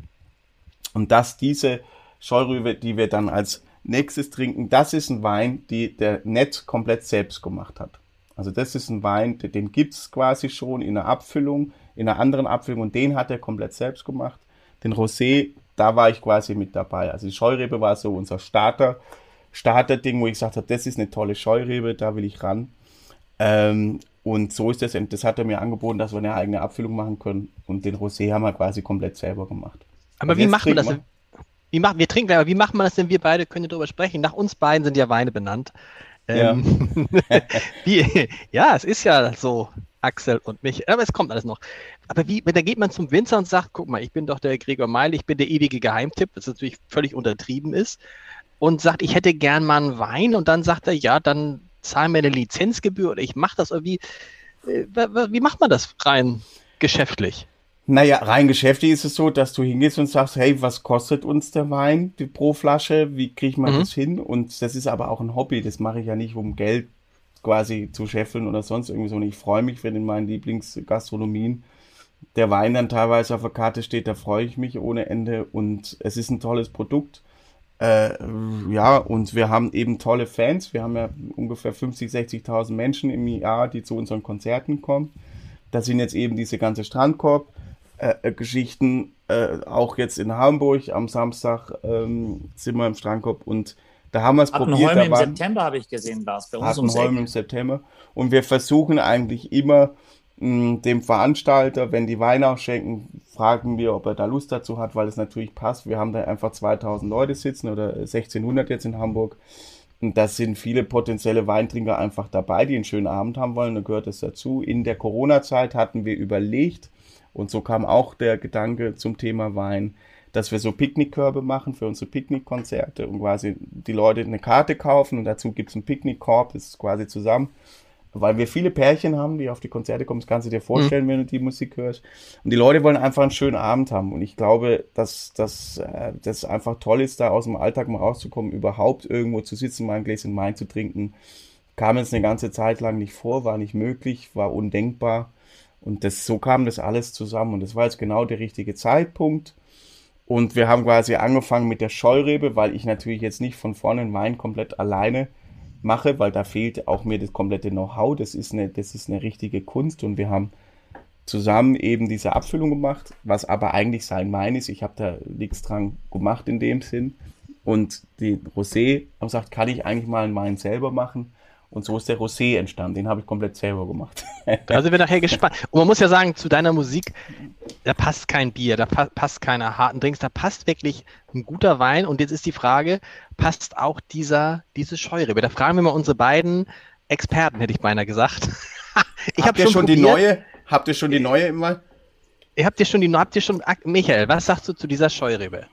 Und dass diese Scheurebe, die wir dann als nächstes trinken, das ist ein Wein, die der Nett komplett selbst gemacht hat. Also das ist ein Wein, den gibt's quasi schon in einer Abfüllung, in einer anderen Abfüllung und den hat er komplett selbst gemacht. Den Rosé, da war ich quasi mit dabei. Also die Scheurebe war so unser Starter Starterding, wo ich gesagt habe, das ist eine tolle Scheurebe, da will ich ran. Ähm, und so ist das, das hat er mir angeboten, dass wir eine eigene Abfüllung machen können. Und den Rosé haben wir quasi komplett selber gemacht. Aber also wie macht man das? Denn, wie machen, wir trinken, aber wie macht man das denn? Wir beide können darüber sprechen. Nach uns beiden sind ja Weine benannt. Ähm, ja. wie, ja, es ist ja so, Axel und mich. Aber es kommt alles noch. Aber wie, da geht man zum Winzer und sagt, guck mal, ich bin doch der Gregor Meil, ich bin der ewige Geheimtipp, was natürlich völlig untertrieben ist und sagt, ich hätte gern mal einen Wein und dann sagt er, ja, dann zahl mir eine Lizenzgebühr oder ich mache das irgendwie. Äh, wie macht man das rein geschäftlich? Naja, rein geschäftlich ist es so, dass du hingehst und sagst, hey, was kostet uns der Wein pro Flasche? Wie kriegt man mhm. das hin? Und das ist aber auch ein Hobby. Das mache ich ja nicht, um Geld quasi zu scheffeln oder sonst irgendwie so. Und ich freue mich, wenn in meinen Lieblingsgastronomien der Wein dann teilweise auf der Karte steht. Da freue ich mich ohne Ende. Und es ist ein tolles Produkt. Äh, ja, und wir haben eben tolle Fans. Wir haben ja ungefähr 50, 60.000 Menschen im Jahr, die zu unseren Konzerten kommen. Da sind jetzt eben diese ganze Strandkorb Geschichten. Äh, auch jetzt in Hamburg am Samstag ähm, sind wir im Strandkorb und da haben wir es probiert. im September habe ich gesehen, Lars, bei uns Hattenholm im September. Und wir versuchen eigentlich immer mh, dem Veranstalter, wenn die Weine ausschenken, fragen wir, ob er da Lust dazu hat, weil es natürlich passt. Wir haben da einfach 2000 Leute sitzen oder 1600 jetzt in Hamburg. Und das sind viele potenzielle Weintrinker einfach dabei, die einen schönen Abend haben wollen. Da gehört es dazu. In der Corona-Zeit hatten wir überlegt, und so kam auch der Gedanke zum Thema Wein, dass wir so Picknickkörbe machen für unsere Picknickkonzerte und quasi die Leute eine Karte kaufen und dazu gibt es einen Picknickkorb, das ist quasi zusammen. Weil wir viele Pärchen haben, die auf die Konzerte kommen, das kannst du dir vorstellen, mhm. wenn du die Musik hörst. Und die Leute wollen einfach einen schönen Abend haben. Und ich glaube, dass, dass äh, das einfach toll ist, da aus dem Alltag mal rauszukommen, überhaupt irgendwo zu sitzen, mal ein Gläschen Wein zu trinken. Kam jetzt eine ganze Zeit lang nicht vor, war nicht möglich, war undenkbar. Und das, so kam das alles zusammen. Und das war jetzt genau der richtige Zeitpunkt. Und wir haben quasi angefangen mit der Scheurebe, weil ich natürlich jetzt nicht von vorne einen Wein komplett alleine mache, weil da fehlt auch mir das komplette Know-how. Das ist eine, das ist eine richtige Kunst und wir haben zusammen eben diese Abfüllung gemacht, was aber eigentlich sein Wein ist. Ich habe da nichts dran gemacht in dem Sinn. Und die Rosé haben gesagt, kann ich eigentlich mal einen Wein selber machen? Und so ist der Rosé entstanden. Den habe ich komplett selber gemacht. da sind wir nachher gespannt. Und man muss ja sagen, zu deiner Musik, da passt kein Bier, da pa passt keine harten Drinks, da passt wirklich ein guter Wein. Und jetzt ist die Frage, passt auch dieser, diese Scheurebe? Da fragen wir mal unsere beiden Experten, hätte ich beinahe gesagt. ich habt ihr schon, schon die neue? Habt ihr schon die neue immer? Ihr habt ihr schon die, habt ihr schon, Michael, was sagst du zu dieser Scheurebe?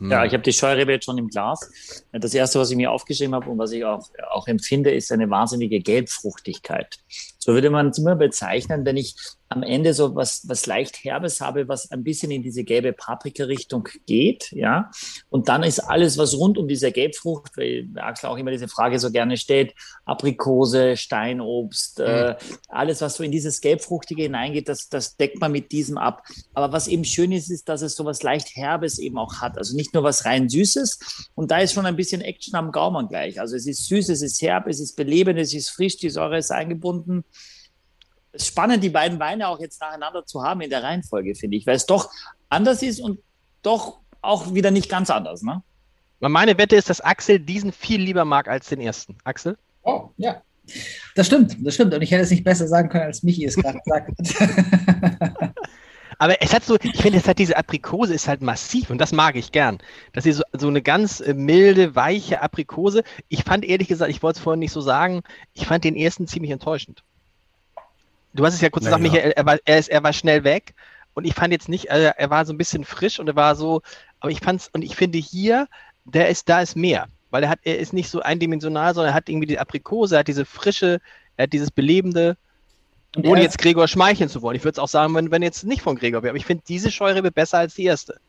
Ja, hm. ich habe die Scheurebe jetzt schon im Glas. Das erste, was ich mir aufgeschrieben habe und was ich auch, auch empfinde, ist eine wahnsinnige Gelbfruchtigkeit. So würde man es immer bezeichnen, wenn ich am Ende so was, was leicht Herbes habe, was ein bisschen in diese gelbe Paprika-Richtung geht, ja. Und dann ist alles, was rund um diese Gelbfrucht, weil Axel auch immer diese Frage so gerne stellt, Aprikose, Steinobst, mhm. äh, alles, was so in dieses Gelbfruchtige hineingeht, das, das deckt man mit diesem ab. Aber was eben schön ist, ist, dass es so was leicht Herbes eben auch hat. Also nicht nur was rein Süßes. Und da ist schon ein bisschen Action am Gaumen gleich. Also es ist süß, es ist herb, es ist belebend, es ist frisch, die Säure ist eingebunden spannend, die beiden Weine auch jetzt nacheinander zu haben in der Reihenfolge, finde ich, weil es doch anders ist und doch auch wieder nicht ganz anders. Ne? Meine Wette ist, dass Axel diesen viel lieber mag als den ersten. Axel? Oh, ja. Das stimmt, das stimmt. Und ich hätte es nicht besser sagen können, als Michi es gerade gesagt hat. Aber es hat so, ich finde, es hat diese Aprikose ist halt massiv und das mag ich gern. Das ist so, so eine ganz äh, milde, weiche Aprikose. Ich fand ehrlich gesagt, ich wollte es vorhin nicht so sagen, ich fand den ersten ziemlich enttäuschend. Du hast es ja kurz gesagt, ja. Michael, er war, er, ist, er war schnell weg. Und ich fand jetzt nicht, also er war so ein bisschen frisch und er war so, aber ich fand's, und ich finde hier, der ist, da ist mehr. Weil er hat, er ist nicht so eindimensional, sondern er hat irgendwie die Aprikose, er hat diese frische, er hat dieses belebende, und ohne jetzt Gregor schmeicheln zu wollen. Ich würde es auch sagen, wenn, wenn jetzt nicht von Gregor wäre. Aber ich finde diese Scheurebe besser als die erste.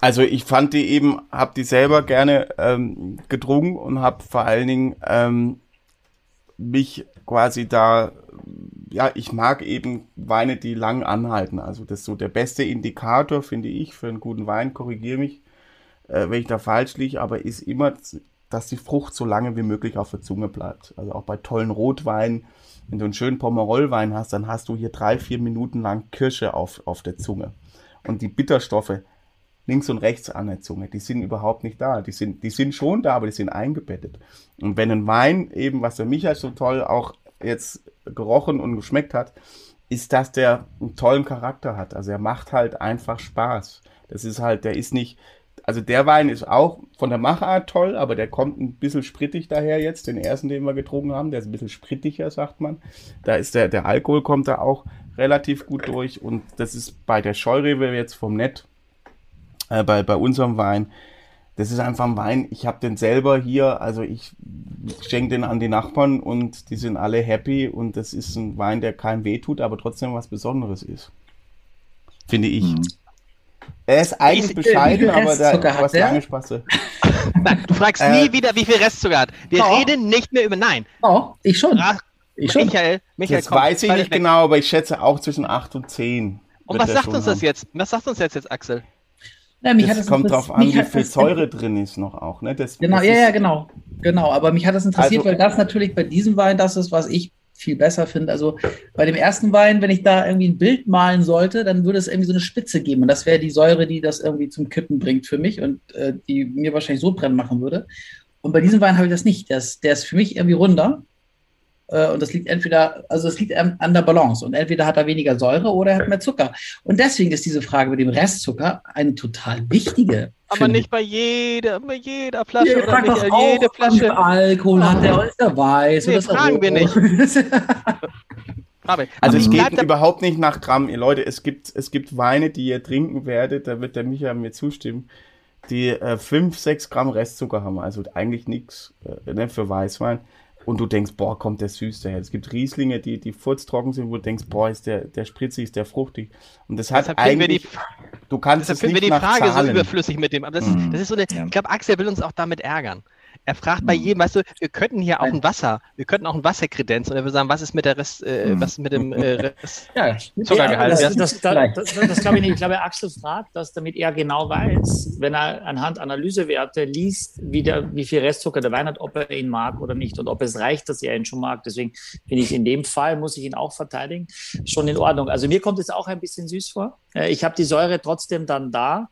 Also ich fand die eben, habe die selber gerne ähm, gedrungen und habe vor allen Dingen ähm, mich quasi da ja, ich mag eben Weine, die lang anhalten. Also das ist so der beste Indikator, finde ich, für einen guten Wein. Korrigiere mich, äh, wenn ich da falsch liege, aber ist immer, dass die Frucht so lange wie möglich auf der Zunge bleibt. Also auch bei tollen Rotweinen, wenn du einen schönen Pomerol-Wein hast, dann hast du hier drei, vier Minuten lang Kirsche auf, auf der Zunge. Und die Bitterstoffe links und rechts an der Zunge, die sind überhaupt nicht da. Die sind, die sind schon da, aber die sind eingebettet. Und wenn ein Wein eben, was der Michael so toll auch jetzt gerochen und geschmeckt hat, ist, dass der einen tollen Charakter hat. Also er macht halt einfach Spaß. Das ist halt, der ist nicht, also der Wein ist auch von der Machart toll, aber der kommt ein bisschen sprittig daher jetzt, den ersten, den wir getrunken haben, der ist ein bisschen sprittiger, sagt man. Da ist der, der Alkohol kommt da auch relativ gut durch und das ist bei der Scheurebe jetzt vom Nett, äh, bei, bei unserem Wein, das ist einfach ein Wein, ich habe den selber hier, also ich schenke den an die Nachbarn und die sind alle happy und das ist ein Wein, der keinem wehtut, aber trotzdem was Besonderes ist. Finde ich. Hm. Er ist eigentlich ich, bescheiden, aber da ist was lange Spaß. Nein, du fragst äh, nie wieder, wie viel Restzucker hat. Wir oh. reden nicht mehr über. Nein. Oh, ich schon. ich schon. Michael, Michael das weiß ich nicht weg. genau, aber ich schätze auch zwischen 8 und 10. Und was sagt uns das jetzt? Was sagt uns jetzt, jetzt Axel? Ja, mich das, das kommt darauf an, wie viel Säure drin ist noch auch. Ne? Das, genau, das ja, ja, genau. Genau, aber mich hat das interessiert, also, weil das natürlich bei diesem Wein das ist, was ich viel besser finde. Also bei dem ersten Wein, wenn ich da irgendwie ein Bild malen sollte, dann würde es irgendwie so eine Spitze geben. Und das wäre die Säure, die das irgendwie zum Kippen bringt für mich und äh, die mir wahrscheinlich so brennen machen würde. Und bei diesem Wein habe ich das nicht. Der ist, der ist für mich irgendwie runder. Äh, und das liegt entweder, also es liegt an der Balance. Und entweder hat er weniger Säure oder er hat mehr Zucker. Und deswegen ist diese Frage mit dem Restzucker eine total wichtige. Aber nicht bei jeder, bei jeder Flasche ja, oder nicht auch, jede Flasche. Alkohol hat der ist der weiß. Nee, fragen wir nicht. also es geht überhaupt nicht nach Gramm. Ihr Leute, es gibt, es gibt Weine, die ihr trinken werdet, da wird der Micha mir zustimmen, die äh, 5, 6 Gramm Restzucker haben. Also eigentlich nichts äh, ne, für Weißwein und du denkst, boah, kommt der süß daher. Es gibt Rieslinge, die, die furztrocken sind, wo du denkst, boah, ist der, der spritzig, ist der fruchtig. Und das hat deshalb eigentlich, die, du kannst es nicht wir die Frage so überflüssig mit dem. Aber das, mhm. ist, das ist so eine, ja. ich glaube, Axel will uns auch damit ärgern. Er fragt bei mhm. jedem, weißt du, wir könnten hier auch ein Wasser, wir könnten auch ein Wasser kredenzen und er will sagen, was ist mit der Rest, äh, mhm. was ist mit dem äh, Rest ja, Zuckergehalt? Das, das, das, das, das glaube ich nicht. Ich glaube, Axel fragt das, damit er genau weiß, wenn er anhand Analysewerte liest, wie, der, wie viel Restzucker der Wein hat, ob er ihn mag oder nicht und ob es reicht, dass er ihn schon mag. Deswegen finde ich in dem Fall, muss ich ihn auch verteidigen, schon in Ordnung. Also mir kommt es auch ein bisschen süß vor. Äh, ich habe die Säure trotzdem dann da.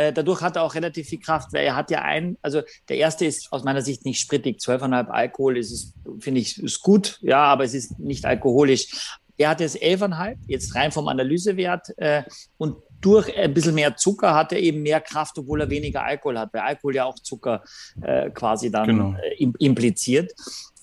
Äh, dadurch hat er auch relativ viel Kraft, weil er hat ja einen, also der erste ist aus meiner Sicht nicht sprittig, 12,5 Alkohol ist es, finde ich, ist gut, ja, aber es ist nicht alkoholisch. Er hat jetzt 11,5, jetzt rein vom Analysewert äh, und durch ein bisschen mehr Zucker hat er eben mehr Kraft, obwohl er weniger Alkohol hat, weil Alkohol ja auch Zucker äh, quasi dann genau. äh, impliziert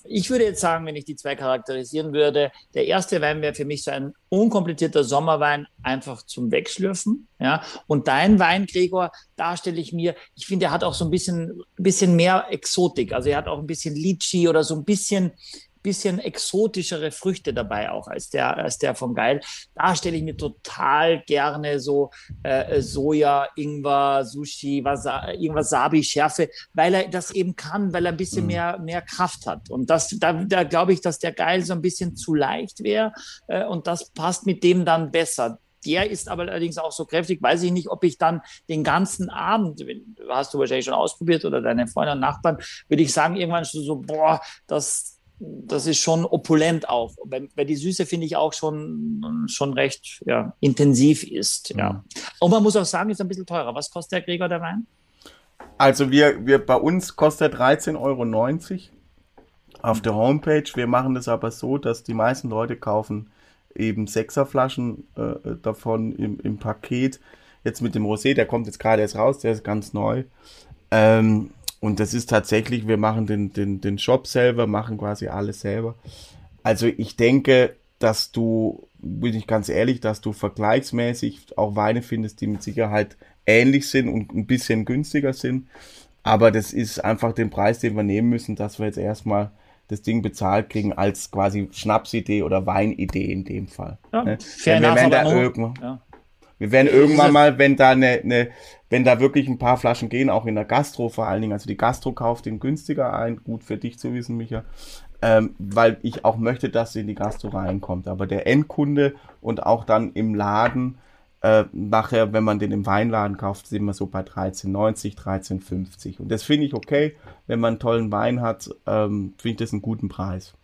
ich würde jetzt sagen, wenn ich die zwei charakterisieren würde, der erste Wein wäre für mich so ein unkomplizierter Sommerwein, einfach zum Wegschlürfen. Ja? Und dein Wein, Gregor, da stelle ich mir, ich finde, er hat auch so ein bisschen, bisschen mehr Exotik. Also er hat auch ein bisschen Litchi oder so ein bisschen, bisschen exotischere Früchte dabei auch als der, als der von Geil. Da stelle ich mir total gerne so äh, Soja, Ingwer, Sushi, Wasa irgendwas Sabi, Schärfe, weil er das eben kann, weil er ein bisschen mhm. mehr, mehr Kraft hat. Und das, da, da glaube ich, dass der Geil so ein bisschen zu leicht wäre äh, und das passt mit dem dann besser. Der ist aber allerdings auch so kräftig, weiß ich nicht, ob ich dann den ganzen Abend, hast du wahrscheinlich schon ausprobiert oder deine Freunde und Nachbarn, würde ich sagen, irgendwann so, boah, das, das ist schon opulent auch. Weil, weil die Süße finde ich auch schon, schon recht ja, intensiv ist. Ja. Mhm. Und man muss auch sagen, ist ein bisschen teurer. Was kostet der Gregor der Wein? Also wir, wir bei uns kostet 13,90 Euro auf der Homepage. Wir machen das aber so, dass die meisten Leute kaufen eben Sechserflaschen äh, davon im, im Paket. Jetzt mit dem Rosé, der kommt jetzt gerade erst raus, der ist ganz neu. Ähm, und das ist tatsächlich, wir machen den, den, den Shop selber, machen quasi alles selber. Also ich denke, dass du, bin ich ganz ehrlich, dass du vergleichsmäßig auch Weine findest, die mit Sicherheit ähnlich sind und ein bisschen günstiger sind. Aber das ist einfach den Preis, den wir nehmen müssen, dass wir jetzt erstmal das Ding bezahlt kriegen als quasi Schnapsidee oder Weinidee in dem Fall. Ja, ne? fair wir werden da irgendwann, ja. Wir werden irgendwann mal, wenn da eine, eine wenn da wirklich ein paar Flaschen gehen, auch in der Gastro vor allen Dingen, also die Gastro kauft den günstiger ein, gut für dich zu wissen, Micha, ähm, weil ich auch möchte, dass sie in die Gastro reinkommt. Aber der Endkunde und auch dann im Laden, äh, nachher, wenn man den im Weinladen kauft, sind wir so bei 13,90, 13,50. Und das finde ich okay, wenn man einen tollen Wein hat, ähm, finde ich das einen guten Preis.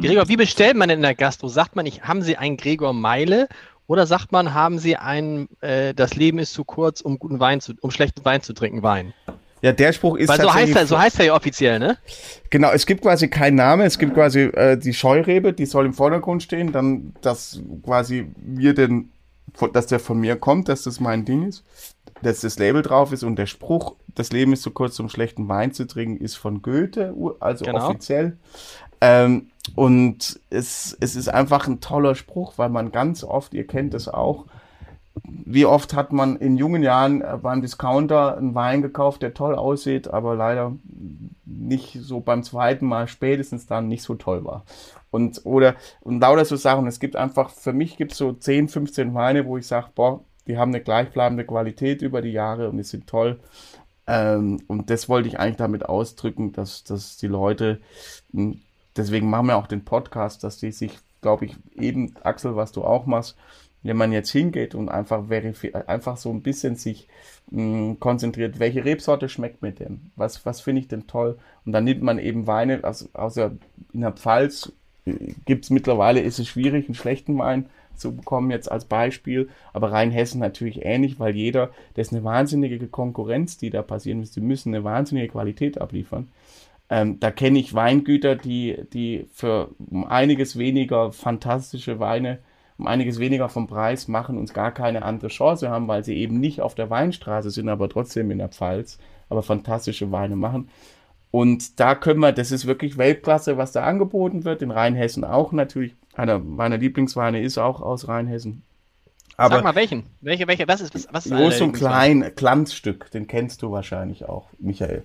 Gregor, wie bestellt man denn in der Gastro? Sagt man nicht, haben Sie einen Gregor Meile oder sagt man, haben Sie einen, äh, das Leben ist zu kurz, um guten Wein zu, um schlechten Wein zu trinken, Wein? Ja, der Spruch ist Weil so heißt er, so heißt er ja offiziell, ne? Genau, es gibt quasi keinen Namen, es gibt quasi äh, die Scheurebe, die soll im Vordergrund stehen, dann, dass quasi wir den, dass der von mir kommt, dass das mein Ding ist, dass das Label drauf ist und der Spruch, das Leben ist zu kurz, um schlechten Wein zu trinken, ist von Goethe, also genau. offiziell. Ähm, und es, es ist einfach ein toller Spruch, weil man ganz oft, ihr kennt es auch, wie oft hat man in jungen Jahren äh, beim Discounter einen Wein gekauft, der toll aussieht, aber leider nicht so beim zweiten Mal spätestens dann nicht so toll war. Und oder und lauter so Sachen. Es gibt einfach, für mich gibt es so 10, 15 Weine, wo ich sage, boah, die haben eine gleichbleibende Qualität über die Jahre und die sind toll. Ähm, und das wollte ich eigentlich damit ausdrücken, dass, dass die Leute hm, deswegen machen wir auch den Podcast, dass die sich, glaube ich, eben, Axel, was du auch machst, wenn man jetzt hingeht und einfach einfach so ein bisschen sich mh, hm, konzentriert, welche Rebsorte schmeckt mir denn? Was, was finde ich denn toll? Und dann nimmt man eben Weine, also, außer in der Pfalz gibt es mittlerweile, ist es schwierig, einen schlechten Wein zu bekommen, jetzt als Beispiel. Aber Rheinhessen natürlich ähnlich, weil jeder, das ist eine wahnsinnige Konkurrenz, die da passieren muss. Die müssen eine wahnsinnige Qualität abliefern. Ähm, da kenne ich Weingüter, die, die für um einiges weniger fantastische Weine, um einiges weniger vom Preis machen, uns gar keine andere Chance haben, weil sie eben nicht auf der Weinstraße sind, aber trotzdem in der Pfalz, aber fantastische Weine machen. Und da können wir, das ist wirklich Weltklasse, was da angeboten wird. In Rheinhessen auch natürlich. Einer meiner Lieblingsweine ist auch aus Rheinhessen. Aber Sag mal welchen? Welche, welche, was ist, was, was ist Groß und klein, Glanzstück, den kennst du wahrscheinlich auch, Michael.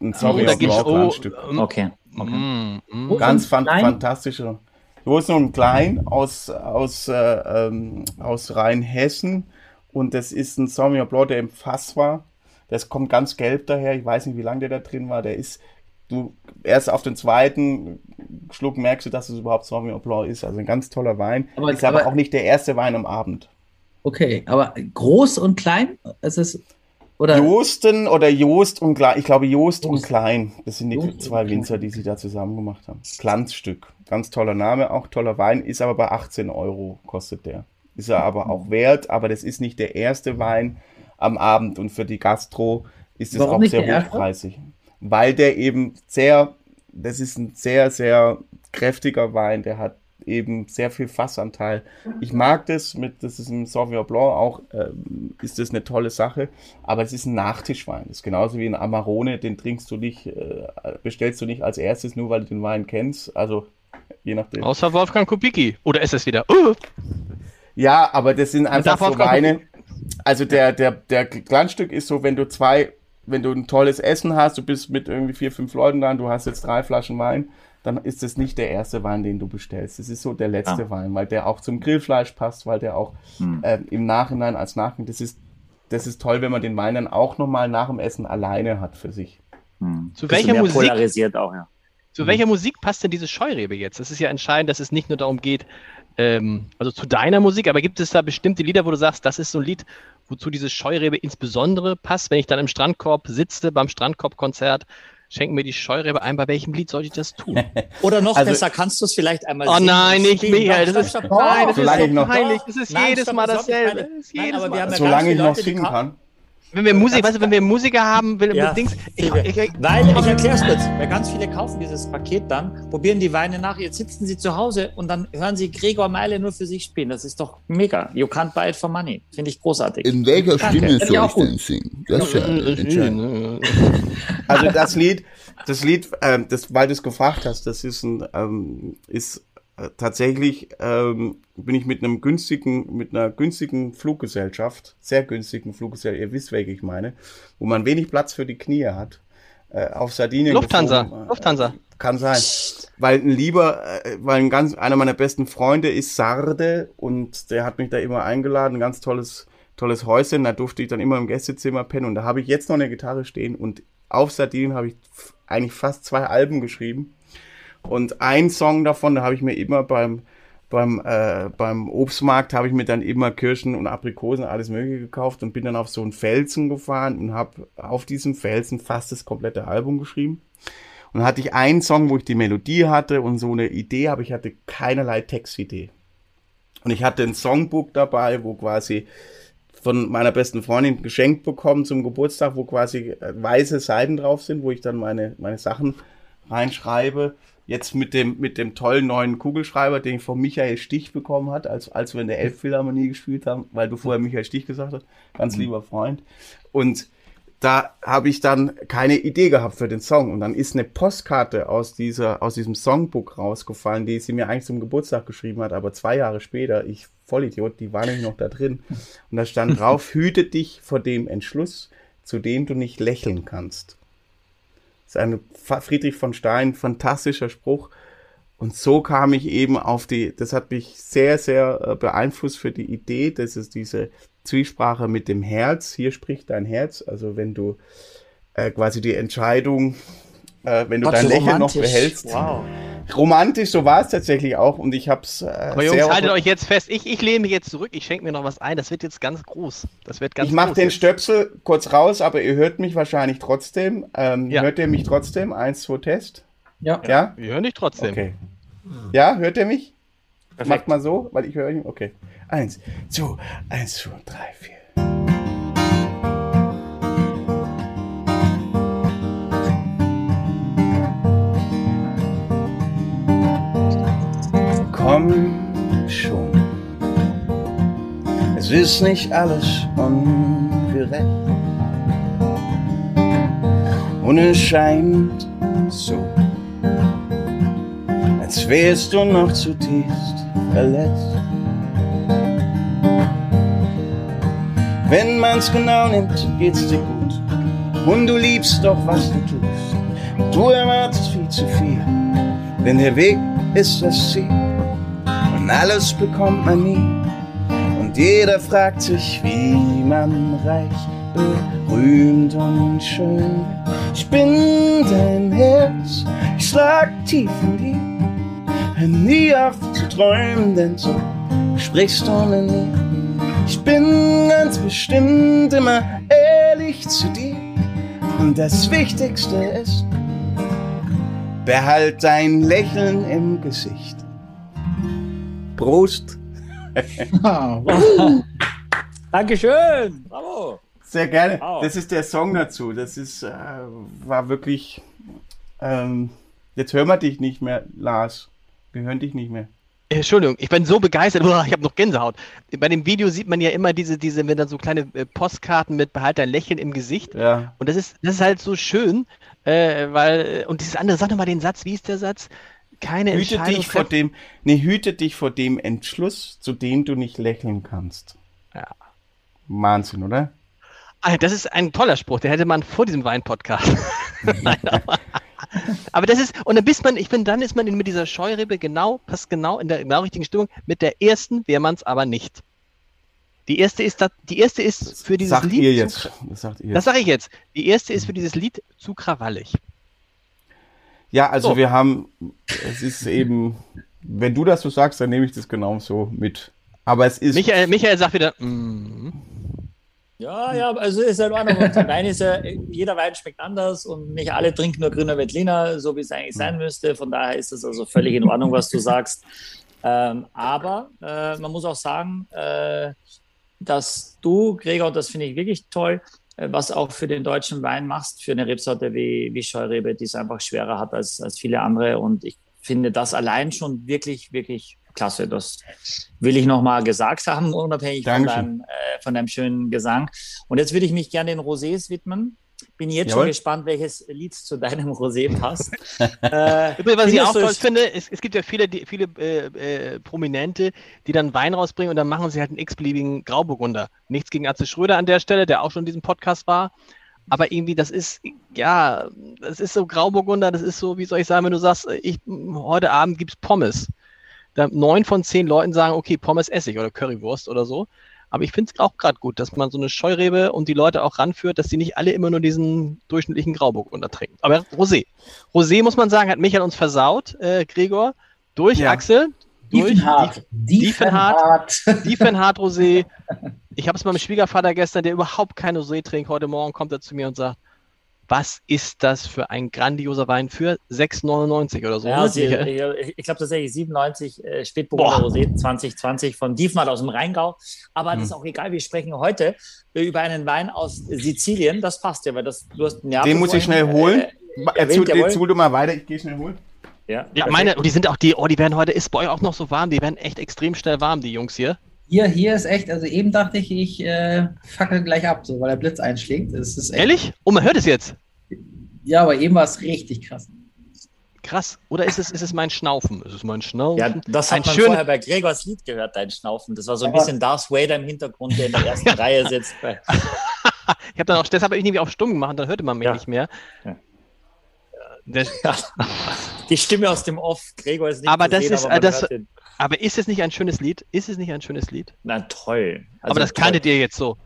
Ein Sauvignon Blanc Glanzstück. Oh, okay. okay. Mm, mm. Ganz fan fantastischer. Groß und klein aus, aus, äh, ähm, aus Rheinhessen. Und das ist ein Sauvignon Blanc, der im Fass war. Das kommt ganz gelb daher. Ich weiß nicht, wie lange der da drin war. Der ist, du erst auf den zweiten Schluck merkst du, dass es überhaupt Sauvignon Blanc ist. Also ein ganz toller Wein. Aber, ist aber, aber auch nicht der erste Wein am Abend. Okay, aber groß und klein? Es ist oder Josten oder Jost und Klein. Ich glaube Jost, Jost. und Klein. Das sind die Jost zwei Winzer, die sie da zusammen gemacht haben. Glanzstück. Ganz toller Name, auch toller Wein. Ist aber bei 18 Euro kostet der. Ist er aber auch wert, aber das ist nicht der erste Wein am Abend und für die Gastro ist es auch sehr hochpreisig. Weil der eben sehr, das ist ein sehr, sehr kräftiger Wein, der hat eben sehr viel Fassanteil. Ich mag das mit, das ist ein Sauvignon Blanc, auch äh, ist das eine tolle Sache, aber es ist ein Nachtischwein. Das ist genauso wie ein Amarone, den trinkst du nicht, äh, bestellst du nicht als erstes, nur weil du den Wein kennst. Also je nachdem. Außer Wolfgang Kubicki. Oder ist es wieder? Uh. Ja, aber das sind einfach so Weine. Also der, der, der Glanzstück ist so, wenn du zwei, wenn du ein tolles Essen hast, du bist mit irgendwie vier, fünf Leuten da, du hast jetzt drei Flaschen Wein, dann ist es nicht der erste Wein, den du bestellst. Es ist so der letzte ah. Wein, weil der auch zum Grillfleisch passt, weil der auch hm. äh, im Nachhinein als Nachgang, das ist, das ist toll, wenn man den Wein dann auch nochmal nach dem Essen alleine hat für sich. Hm. Zu welcher Musik? Polarisiert auch, ja. Zu hm. welcher Musik passt denn diese Scheurebe jetzt? Das ist ja entscheidend, dass es nicht nur darum geht, ähm, also zu deiner Musik, aber gibt es da bestimmte Lieder, wo du sagst, das ist so ein Lied, wozu diese Scheurebe insbesondere passt, wenn ich dann im Strandkorb sitze, beim Strandkorb-Konzert, schenken mir die Scheurebe ein, bei welchem Lied soll ich das tun? Oder noch also, besser, kannst du es vielleicht einmal Oh nein, nicht Michael, das ist, nein, das ist so peinlich, das ist jedes Mal dasselbe. Solange ich noch singen kann wenn wir Musik, weißt du, wenn wir Musiker haben, will ja, Dings. Ich, ich, ich, Weil, ich erkläre es kurz, weil ganz viele kaufen dieses Paket dann, probieren die Weine nach, jetzt sitzen sie zu Hause und dann hören sie Gregor Meile nur für sich spielen. Das ist doch mega. You can't buy it for money. Finde ich großartig. In welcher Danke. Stimme soll ich denn singen? Das ist ja entscheidend. Also das Lied, das Lied, ähm, das, weil du es gefragt hast, das ist ein, ähm, ist tatsächlich ähm, bin ich mit einem günstigen, mit einer günstigen Fluggesellschaft, sehr günstigen Fluggesellschaft, ihr wisst, welche ich meine, wo man wenig Platz für die Knie hat, äh, auf Sardinien. Lufthansa, geflogen, äh, Lufthansa. Kann sein. Weil ein lieber, äh, weil ein ganz, einer meiner besten Freunde ist Sarde und der hat mich da immer eingeladen, ein ganz tolles, tolles Häuschen, da durfte ich dann immer im Gästezimmer pennen und da habe ich jetzt noch eine Gitarre stehen und auf Sardinien habe ich eigentlich fast zwei Alben geschrieben und ein Song davon, da habe ich mir immer beim, beim, äh, beim Obstmarkt, habe ich mir dann immer Kirschen und Aprikosen, alles Mögliche gekauft und bin dann auf so einen Felsen gefahren und habe auf diesem Felsen fast das komplette Album geschrieben. Und dann hatte ich einen Song, wo ich die Melodie hatte und so eine Idee, aber ich hatte keinerlei Textidee. Und ich hatte ein Songbook dabei, wo quasi von meiner besten Freundin geschenkt bekommen zum Geburtstag, wo quasi äh, weiße Seiten drauf sind, wo ich dann meine, meine Sachen reinschreibe. Jetzt mit dem, mit dem tollen neuen Kugelschreiber, den ich von Michael Stich bekommen hat, als, als wir in der Elbphilharmonie gespielt haben, weil du vorher Michael Stich gesagt hast, ganz mhm. lieber Freund. Und da habe ich dann keine Idee gehabt für den Song. Und dann ist eine Postkarte aus dieser, aus diesem Songbook rausgefallen, die sie mir eigentlich zum Geburtstag geschrieben hat, aber zwei Jahre später, ich Vollidiot, die war nämlich noch da drin. Und da stand drauf, hüte dich vor dem Entschluss, zu dem du nicht lächeln kannst ein Friedrich von Stein, fantastischer Spruch. Und so kam ich eben auf die, das hat mich sehr, sehr äh, beeinflusst für die Idee, dass es diese Zwiesprache mit dem Herz, hier spricht dein Herz, also wenn du äh, quasi die Entscheidung, äh, wenn du Gott, dein Lächeln noch behältst. Wow. Romantisch, so war es tatsächlich auch und ich hab's. Äh, Aber Jungs, haltet euch jetzt fest, ich, ich lehne mich jetzt zurück, ich schenke mir noch was ein, das wird jetzt ganz groß. Das wird ganz Ich mach den jetzt. Stöpsel kurz raus, aber ihr hört mich wahrscheinlich trotzdem. Ähm, ja. Hört ihr mich trotzdem? Eins, zwei, Test? Ja. ja. Wir hören dich trotzdem. Okay. Ja, hört er mich? Perfekt. Macht mal so, weil ich höre ihn. Okay. Eins, zwei, eins, zwei, drei, vier. Komm schon. Es ist nicht alles ungerecht. Und es scheint so, als wärst du noch zutiefst verletzt. Wenn man's genau nimmt, geht's dir gut. Und du liebst doch, was du tust. Du erwartest viel zu viel, denn der Weg ist das Ziel. Und alles bekommt man nie. Und jeder fragt sich, wie man reich, berühmt und schön. Ich bin dein Herz, ich schlag tief in dir. Hör nie auf zu träumen, denn so sprichst du mit mir. Ich bin ganz bestimmt immer ehrlich zu dir. Und das Wichtigste ist, behalt dein Lächeln im Gesicht. Prost. Dankeschön. Bravo. Sehr gerne. Wow. Das ist der Song dazu. Das ist, äh, war wirklich. Ähm, jetzt hören wir dich nicht mehr, Lars. Wir hören dich nicht mehr. Entschuldigung, ich bin so begeistert. Ich habe noch Gänsehaut. Bei dem Video sieht man ja immer diese, diese, wenn dann so kleine äh, Postkarten mit behalt ein Lächeln im Gesicht. Ja. Und das ist, das ist halt so schön, äh, weil, und dieses andere, sag doch mal den Satz, wie ist der Satz? Keine hüte Entscheidung dich vor dem, nee, hüte dich vor dem Entschluss, zu dem du nicht lächeln kannst. Ja. Wahnsinn, oder? Das ist ein toller Spruch, den hätte man vor diesem Wein-Podcast. Nein, aber aber das ist, und dann bist man, ich finde, dann ist man mit dieser Scheurebe genau, passt genau in der genau richtigen Stimmung. Mit der ersten wäre man es aber nicht. Die erste ist, die erste ist für dieses sagt Lied. Ihr jetzt. das sagt ihr. Das sage ich jetzt. Die erste ist für dieses Lied zu krawallig. Ja, also so. wir haben, es ist eben, wenn du das so sagst, dann nehme ich das genau so mit. Aber es ist. Michael, Michael sagt wieder, mm. Ja, ja, also ist ja in Ordnung. Und Wein ist ja, jeder Wein schmeckt anders und nicht alle trinken nur grüner Veltliner, so wie es eigentlich sein müsste. Von daher ist es also völlig in Ordnung, was du sagst. Ähm, aber äh, man muss auch sagen, äh, dass du, Gregor, und das finde ich wirklich toll, was auch für den deutschen Wein machst, für eine Rebsorte wie, wie Scheurebe, die es einfach schwerer hat als, als viele andere. Und ich finde das allein schon wirklich, wirklich klasse. Das will ich nochmal gesagt haben, unabhängig von deinem, äh, von deinem, schönen Gesang. Und jetzt würde ich mich gerne den Rosés widmen. Bin jetzt Jawohl. schon gespannt, welches Lied zu deinem Rosé passt. äh, was ich auch toll finde, es, es, gibt ja viele, die, viele äh, äh, Prominente, die dann Wein rausbringen und dann machen sie halt einen x-beliebigen Grauburgunder. Nichts gegen Atze Schröder an der Stelle, der auch schon in diesem Podcast war. Aber irgendwie, das ist, ja, das ist so Grauburgunder, das ist so, wie soll ich sagen, wenn du sagst, ich, heute Abend gibt es Pommes da neun von zehn Leuten sagen, okay, Pommes Essig oder Currywurst oder so. Aber ich finde es auch gerade gut, dass man so eine Scheurebe und die Leute auch ranführt, dass sie nicht alle immer nur diesen durchschnittlichen Grauburgunder trinken. Aber Rosé. Rosé, muss man sagen, hat Michael uns versaut, äh, Gregor, durch ja. Axel. Durch Diefenhardt. Diefenhardt. Diefenhardt Rosé. Ich habe es meinem Schwiegervater gestern, der überhaupt keine Rosé trinkt. Heute Morgen kommt er zu mir und sagt, was ist das für ein grandioser Wein für 6,99 oder so? Ja, sie, ich, ich glaube tatsächlich 97 äh, Spätburgunder Rosé 2020 von Diefmann aus dem Rheingau. Aber hm. das ist auch egal, wir sprechen heute über einen Wein aus Sizilien. Das passt ja, weil das, du hast Neapel Den muss ich schnell holen. Äh, Erzähl, erzähl du mal weiter, ich gehe schnell holen. Ja, ja meine, die sind auch die, oh, die werden heute, ist bei euch auch noch so warm, die werden echt extrem schnell warm, die Jungs hier. Hier, hier ist echt, also eben dachte ich, ich äh, fackel gleich ab, so, weil der Blitz einschlägt. Es ist Ehrlich? Oh, man hört es jetzt. Ja, aber eben war es richtig krass. Krass. Oder ist es, ist es mein Schnaufen? Ist es mein Schnaufen? Ja, das hat Ein man schön... vorher bei Gregors Lied gehört, dein Schnaufen. Das war so ein aber... bisschen Darth Vader im Hintergrund, der in der ersten Reihe sitzt. ich habe dann auch, deshalb habe ich irgendwie auf stumm gemacht, dann hörte man mich ja. nicht mehr. Ja. Die Stimme aus dem Off, Gregor ist nicht aber das sehen, ist, aber, das, aber ist es nicht ein schönes Lied? Ist es nicht ein schönes Lied? Na toll. Also aber das toll. kanntet ihr jetzt so.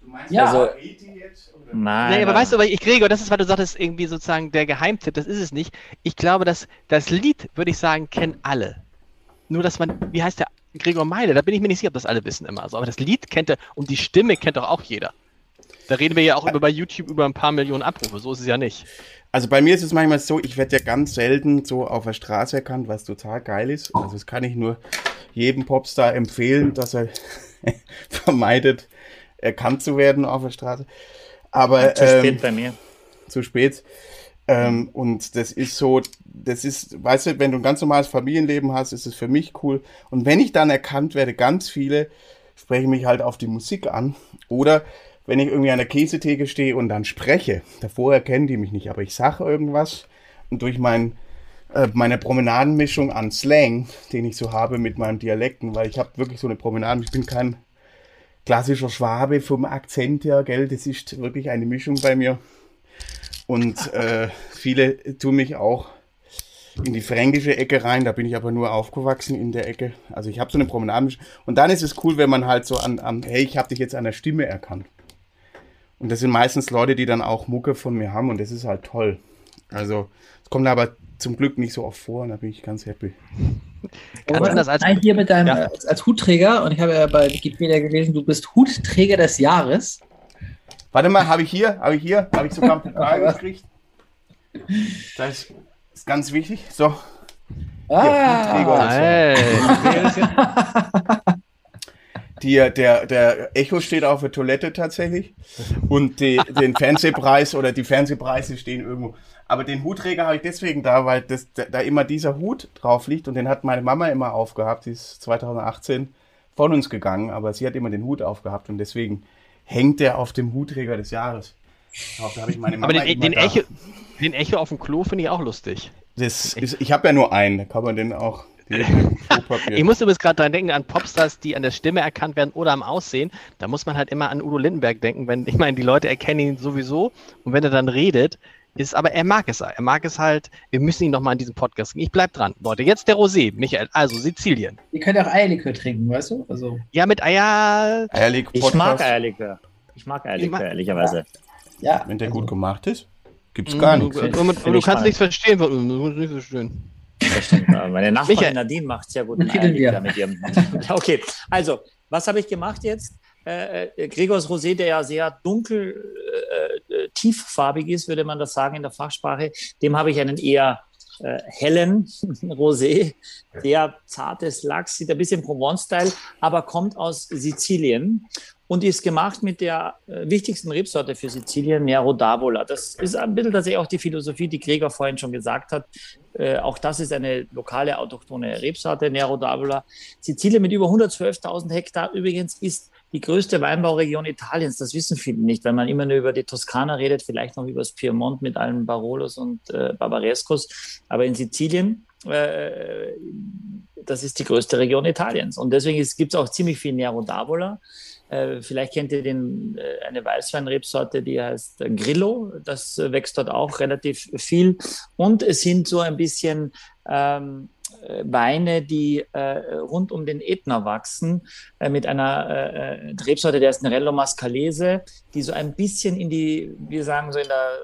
Du meinst ja. also, jetzt, Nein. Nee, aber weißt du, ich, Gregor, das ist, weil du sagtest, irgendwie sozusagen der Geheimtipp, das ist es nicht. Ich glaube, dass das Lied, würde ich sagen, kennen alle. Nur, dass man, wie heißt der Gregor Meile? Da bin ich mir nicht sicher, ob das alle wissen immer so. Aber das Lied kennt er und die Stimme kennt doch auch jeder. Da reden wir ja auch über, bei YouTube über ein paar Millionen Abrufe, so ist es ja nicht. Also bei mir ist es manchmal so, ich werde ja ganz selten so auf der Straße erkannt, was total geil ist. Also das kann ich nur jedem Popstar empfehlen, dass er vermeidet, erkannt zu werden auf der Straße. Aber zu spät ähm, bei mir. Zu spät. Ähm, und das ist so, das ist, weißt du, wenn du ein ganz normales Familienleben hast, ist es für mich cool. Und wenn ich dann erkannt werde, ganz viele sprechen mich halt auf die Musik an. Oder wenn ich irgendwie an der Käsetheke stehe und dann spreche, davor erkennen die mich nicht, aber ich sage irgendwas und durch mein, äh, meine Promenadenmischung an Slang, den ich so habe mit meinen Dialekten, weil ich habe wirklich so eine Promenaden, ich bin kein klassischer Schwabe vom Akzent her, gell, das ist wirklich eine Mischung bei mir. Und äh, viele tun mich auch in die fränkische Ecke rein. Da bin ich aber nur aufgewachsen in der Ecke. Also ich habe so eine Promenade. Und dann ist es cool, wenn man halt so an, an hey, ich habe dich jetzt an der Stimme erkannt. Und das sind meistens Leute, die dann auch Mucke von mir haben und das ist halt toll. Also es kommt aber zum Glück nicht so oft vor und da bin ich ganz happy. Ganz anders als Nein, hier mit deinem ja. als, als, Hutträger und ich habe ja bei Wikipedia gelesen, du bist Hutträger des Jahres. Warte mal, habe ich hier, habe ich hier, habe ich sogar einen Pokal gekriegt. Das ist, ganz wichtig. So. Ah, hey. Die, der, der Echo steht auf der Toilette tatsächlich. Und die, den Fernsehpreis oder die Fernsehpreise stehen irgendwo. Aber den Hutträger habe ich deswegen da, weil das, da immer dieser Hut drauf liegt und den hat meine Mama immer aufgehabt. Die ist 2018 von uns gegangen, aber sie hat immer den Hut aufgehabt und deswegen hängt der auf dem Hutträger des Jahres. Glaub, da ich meine Mama Aber den, den Echo, den Echo auf dem Klo finde ich auch lustig. Das ist, ich habe ja nur einen, da kann man den auch. ich muss übrigens gerade daran denken, an Popstars, die an der Stimme erkannt werden oder am Aussehen. Da muss man halt immer an Udo Lindenberg denken, wenn, ich meine, die Leute erkennen ihn sowieso und wenn er dann redet, ist, aber er mag es. Er mag es halt, wir müssen ihn nochmal in diesem Podcast kriegen. Ich bleib dran. Leute, jetzt der Rosé, Michael, also Sizilien. Ihr könnt auch Eierlikör trinken, weißt du? Also. Ja, mit Eier. Eierlikör. Ich mag Eierlikör. Ich mag Eierlikör, ehrlicherweise. Ja. Wenn der also. gut gemacht ist, gibt's gar nichts. Und, und, und du kannst nichts verstehen, du musst nicht verstehen. Meine Nachbarin Nadine macht sehr gut. Eierlikör mit ihrem. okay, also, was habe ich gemacht jetzt? Äh, äh, Gregors Rosé, der ja sehr dunkel, äh, äh, tieffarbig ist, würde man das sagen in der Fachsprache, dem habe ich einen eher äh, hellen Rosé, der zartes Lachs, sieht ein bisschen Provence-Style, aber kommt aus Sizilien und ist gemacht mit der äh, wichtigsten Rebsorte für Sizilien, Nero d'Avola. Das ist ein bisschen tatsächlich auch die Philosophie, die Gregor vorhin schon gesagt hat. Äh, auch das ist eine lokale, autochtone Rebsorte, Nero d'Avola. Sizilien mit über 112.000 Hektar übrigens ist die größte Weinbauregion Italiens. Das wissen viele nicht, weil man immer nur über die Toskana redet, vielleicht noch über das Piemont mit allen Barolos und äh, Barbarescos. Aber in Sizilien, das ist die größte Region Italiens. Und deswegen gibt es auch ziemlich viel Nero d'Avola. Äh, vielleicht kennt ihr den, äh, eine Weißweinrebsorte, die heißt Grillo. Das wächst dort auch relativ viel. Und es sind so ein bisschen ähm, äh, Weine, die äh, rund um den Ätna wachsen, äh, mit einer äh, Rebsorte, der ist Nerello Mascalese, die so ein bisschen in die, wir sagen so in der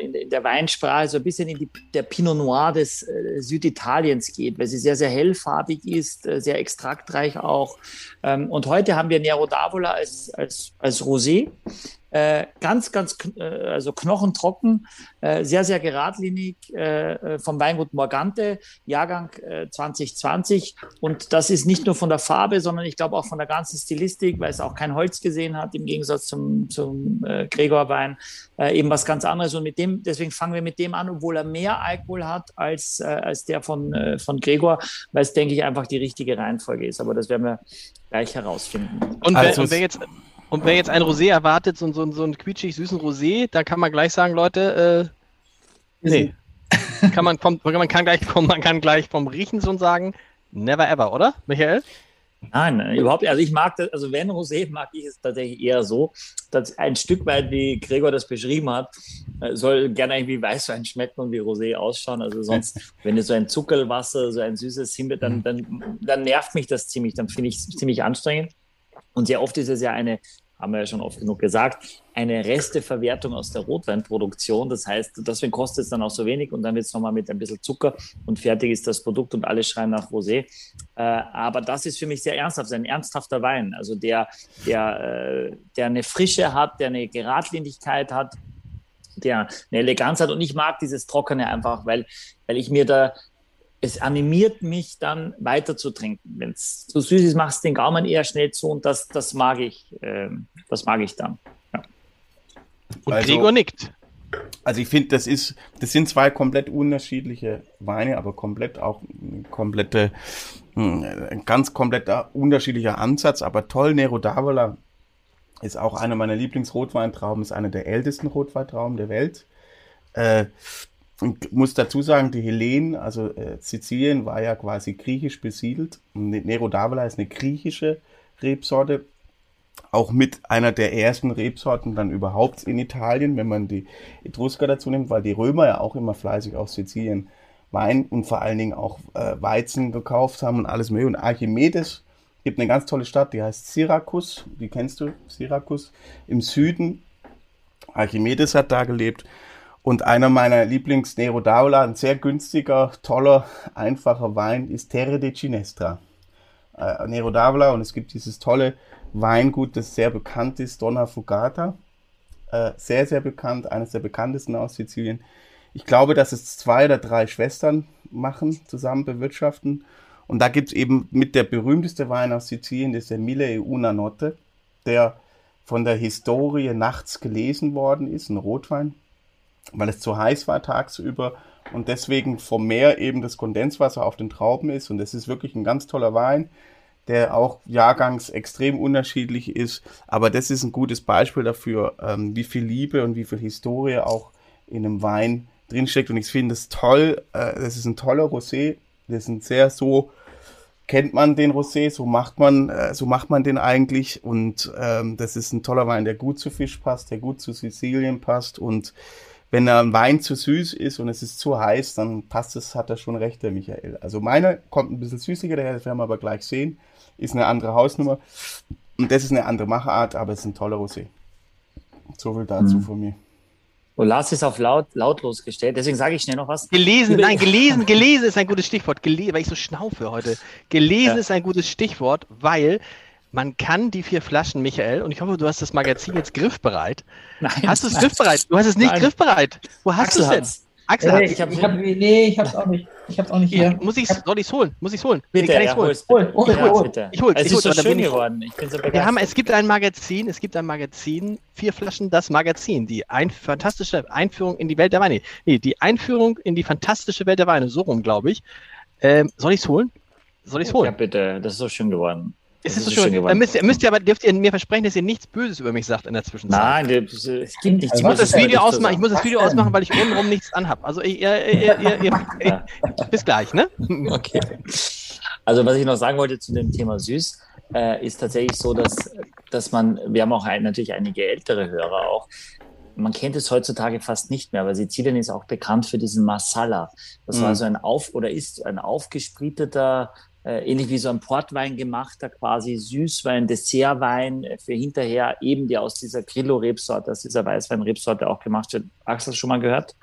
in der Weinsprache so ein bisschen in die, der Pinot Noir des äh, Süditaliens geht, weil sie sehr, sehr hellfarbig ist, äh, sehr extraktreich auch. Ähm, und heute haben wir Nero d'Avola als, als, als Rosé. Äh, ganz, ganz äh, also knochentrocken, äh, sehr, sehr geradlinig äh, äh vom Weingut Morgante, Jahrgang äh, 2020. Und das ist nicht nur von der Farbe, sondern ich glaube auch von der ganzen Stilistik, weil es auch kein Holz gesehen hat, im Gegensatz zum, zum äh, Gregor-Wein, äh, eben was ganz anderes. Und mit dem, deswegen fangen wir mit dem an, obwohl er mehr Alkohol hat als, äh, als der von, äh, von Gregor, weil es, denke ich, einfach die richtige Reihenfolge ist. Aber das werden wir gleich herausfinden. Und wer, also, und wer jetzt und wer jetzt ein Rosé erwartet, so, so, so einen quietschig süßen Rosé, da kann man gleich sagen, Leute, äh, nee. kann man, vom, man, kann gleich, man kann gleich vom Riechen schon sagen, never ever, oder, Michael? Nein, überhaupt. Also ich mag das, also wenn Rosé mag ich es tatsächlich eher so, dass ein Stück weit, wie Gregor das beschrieben hat, äh, soll gerne irgendwie Weißwein schmecken und wie Rosé ausschauen. Also sonst, wenn es so ein Zuckerwasser, so ein süßes Himbeer, dann, dann, dann nervt mich das ziemlich, dann finde ich es ziemlich anstrengend. Und sehr oft ist es ja eine haben wir ja schon oft genug gesagt, eine Resteverwertung aus der Rotweinproduktion. Das heißt, deswegen kostet es dann auch so wenig und dann wird es nochmal mit ein bisschen Zucker und fertig ist das Produkt und alle schreien nach Rosé. Äh, aber das ist für mich sehr ernsthaft, ein ernsthafter Wein, also der, der, äh, der eine Frische hat, der eine Geradlinigkeit hat, der eine Eleganz hat und ich mag dieses Trockene einfach, weil, weil ich mir da es animiert mich dann weiter zu trinken. Wenn es zu süß ist, machst du den Gaumen eher schnell zu und das, das mag ich, äh, das mag ich dann. Ja. Und also, Gregor nickt. Also ich finde, das ist, das sind zwei komplett unterschiedliche Weine, aber komplett auch komplette, hm, ein ganz kompletter unterschiedlicher Ansatz, aber toll. Nero d'Avola ist auch einer meiner Lieblingsrotweintrauben, ist einer der ältesten Rotweintrauben der Welt. Äh, ich muss dazu sagen, die Hellenen, also äh, Sizilien war ja quasi griechisch besiedelt. Nero d'Avola ist eine griechische Rebsorte, auch mit einer der ersten Rebsorten dann überhaupt in Italien, wenn man die Etrusker dazu nimmt, weil die Römer ja auch immer fleißig aus Sizilien Wein und vor allen Dingen auch äh, Weizen gekauft haben und alles mehr. Und Archimedes gibt eine ganz tolle Stadt, die heißt Syrakus, die kennst du, Syrakus, im Süden. Archimedes hat da gelebt und einer meiner Lieblings-Nero d'Aula, ein sehr günstiger, toller, einfacher Wein, ist Terre de Cinestra. Äh, Nero d'Avola und es gibt dieses tolle Weingut, das sehr bekannt ist, Donna Fugata. Äh, sehr, sehr bekannt, eines der bekanntesten aus Sizilien. Ich glaube, dass es zwei oder drei Schwestern machen, zusammen bewirtschaften. Und da gibt es eben mit der berühmteste Wein aus Sizilien, das ist der Mille e Una Notte, der von der Historie nachts gelesen worden ist, ein Rotwein weil es zu heiß war tagsüber und deswegen vom Meer eben das Kondenswasser auf den Trauben ist. Und das ist wirklich ein ganz toller Wein, der auch jahrgangs extrem unterschiedlich ist. Aber das ist ein gutes Beispiel dafür, ähm, wie viel Liebe und wie viel Historie auch in einem Wein drinsteckt. Und ich finde es toll. Äh, das ist ein toller Rosé. Das ist ein sehr so kennt man den Rosé, so macht man, äh, so macht man den eigentlich. Und ähm, das ist ein toller Wein, der gut zu Fisch passt, der gut zu Sizilien passt und wenn ein Wein zu süß ist und es ist zu heiß, dann passt es, hat er schon recht, der Michael. Also meiner kommt ein bisschen süßiger daher, das werden wir aber gleich sehen. Ist eine andere Hausnummer. Und das ist eine andere Machart, aber es ist ein toller Rosé. So viel dazu mhm. von mir. Und Lars ist auf laut, lautlos gestellt, deswegen sage ich schnell noch was. Gelesen, nein, gelesen, gelesen ist ein gutes Stichwort. Gelesen, weil ich so schnaufe heute. Gelesen ja. ist ein gutes Stichwort, weil man kann die vier Flaschen, Michael, und ich hoffe, du hast das Magazin jetzt griffbereit. Nein. Hast du es griffbereit? Du hast es nicht nein. griffbereit. Wo hast du es denn? Axel äh, ich, hab, ich hab, nee, ich hab's auch nicht. Ich hab's auch nicht hier. Muss ich's, soll ich's holen? Muss ich's holen? Bitte, kann ja, holen. Hol, hol, hol, hol. Ich hol's. Es ist so schön geworden. Ich bin so begeistert. Wir haben, es gibt ein Magazin, es gibt ein Magazin, vier Flaschen, das Magazin, die ein, fantastische Einführung in die Welt der Weine. Nee, die Einführung in die fantastische Welt der Weine, so rum, glaube ich. Ähm, soll ich's holen? Soll ich's holen? Ja, bitte, das ist so schön geworden. Ist es so schön? Dann müsst, müsst ihr aber, dürft ihr mir versprechen, dass ihr nichts Böses über mich sagt in der Zwischenzeit. Nein, es gibt nichts Ich muss das Video ausmachen, ich muss das Video ausmachen, weil ich untenrum nichts anhab. Also ihr, ihr, ihr, ihr, bis gleich, ne? Okay. Also was ich noch sagen wollte zu dem Thema süß, äh, ist tatsächlich so, dass, dass man, wir haben auch ein, natürlich einige ältere Hörer auch, man kennt es heutzutage fast nicht mehr, aber Sizilien ist auch bekannt für diesen Masala. Das war mhm. so ein auf oder ist ein aufgesprieteter äh, ähnlich wie so ein Portwein gemachter, quasi Süßwein, Dessertwein für hinterher, eben der aus dieser Grillo-Rebsorte, aus dieser Weißwein-Rebsorte auch gemacht wird. Axel, schon mal gehört?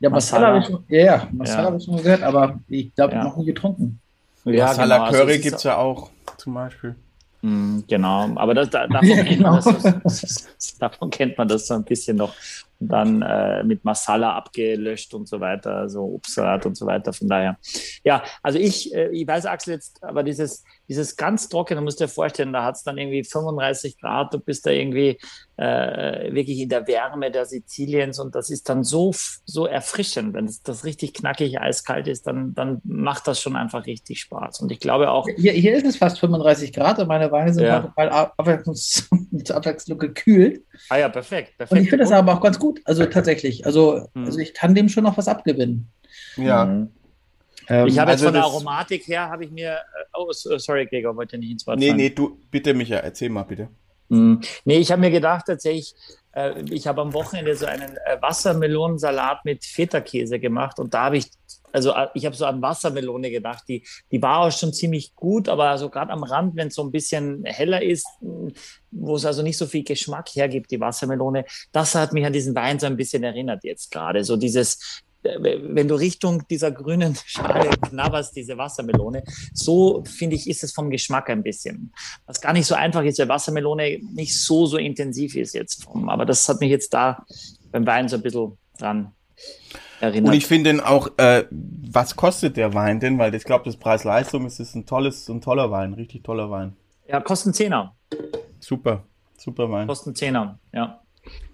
Ja, Masala, habe ich, schon, ja, ja, Masala ja. Hab ich schon mal gehört, aber ich glaube, ja. noch nie getrunken. Ja, Masala genau, Curry also gibt es ja auch zum Beispiel. Mm, genau, aber das, da, davon, ja, genau. kennt das, davon, kennt man das so ein bisschen noch dann äh, mit Masala abgelöscht und so weiter, also Obstsalat und so weiter. Von daher, ja, also ich, äh, ich weiß, Axel, jetzt, aber dieses, dieses ganz trockene, musst du dir vorstellen, da hat es dann irgendwie 35 Grad, du bist da irgendwie äh, wirklich in der Wärme der Siziliens und das ist dann so, so erfrischend. Wenn das, das richtig knackig eiskalt ist, dann, dann macht das schon einfach richtig Spaß. Und ich glaube auch. Hier, hier ist es fast 35 Grad und meine Weine sind ja. total Abwechslung gekühlt. Ah ja, perfekt. perfekt. Und ich finde das aber auch ganz gut. Also tatsächlich. Also, hm. also ich kann dem schon noch was abgewinnen. Ja. Mhm. Ähm, ich habe also jetzt von der Aromatik her, habe ich mir. Äh, oh, sorry, Gregor, wollte nicht ins Wort Nee, fallen. nee, du, bitte, Micha, erzähl mal, bitte. Mm, nee, ich habe mir gedacht, tatsächlich, äh, ich habe am Wochenende so einen äh, Wassermelonensalat mit Feta-Käse gemacht und da habe ich Also äh, ich habe so an Wassermelone gedacht, die, die war auch schon ziemlich gut, aber so gerade am Rand, wenn es so ein bisschen heller ist, wo es also nicht so viel Geschmack hergibt, die Wassermelone, das hat mich an diesen Wein so ein bisschen erinnert jetzt gerade. So dieses, wenn du Richtung dieser grünen Schale knabberst, diese Wassermelone, so finde ich, ist es vom Geschmack ein bisschen. Was gar nicht so einfach ist, weil Wassermelone nicht so, so intensiv ist jetzt. aber das hat mich jetzt da beim Wein so ein bisschen dran erinnert. Und ich finde auch, äh, was kostet der Wein denn? Weil ich glaube, das Preis-Leistung ist, ist ein tolles, ein toller Wein, richtig toller Wein. Ja, kosten Zehner. Super, super Wein. Kosten Zehner, ja.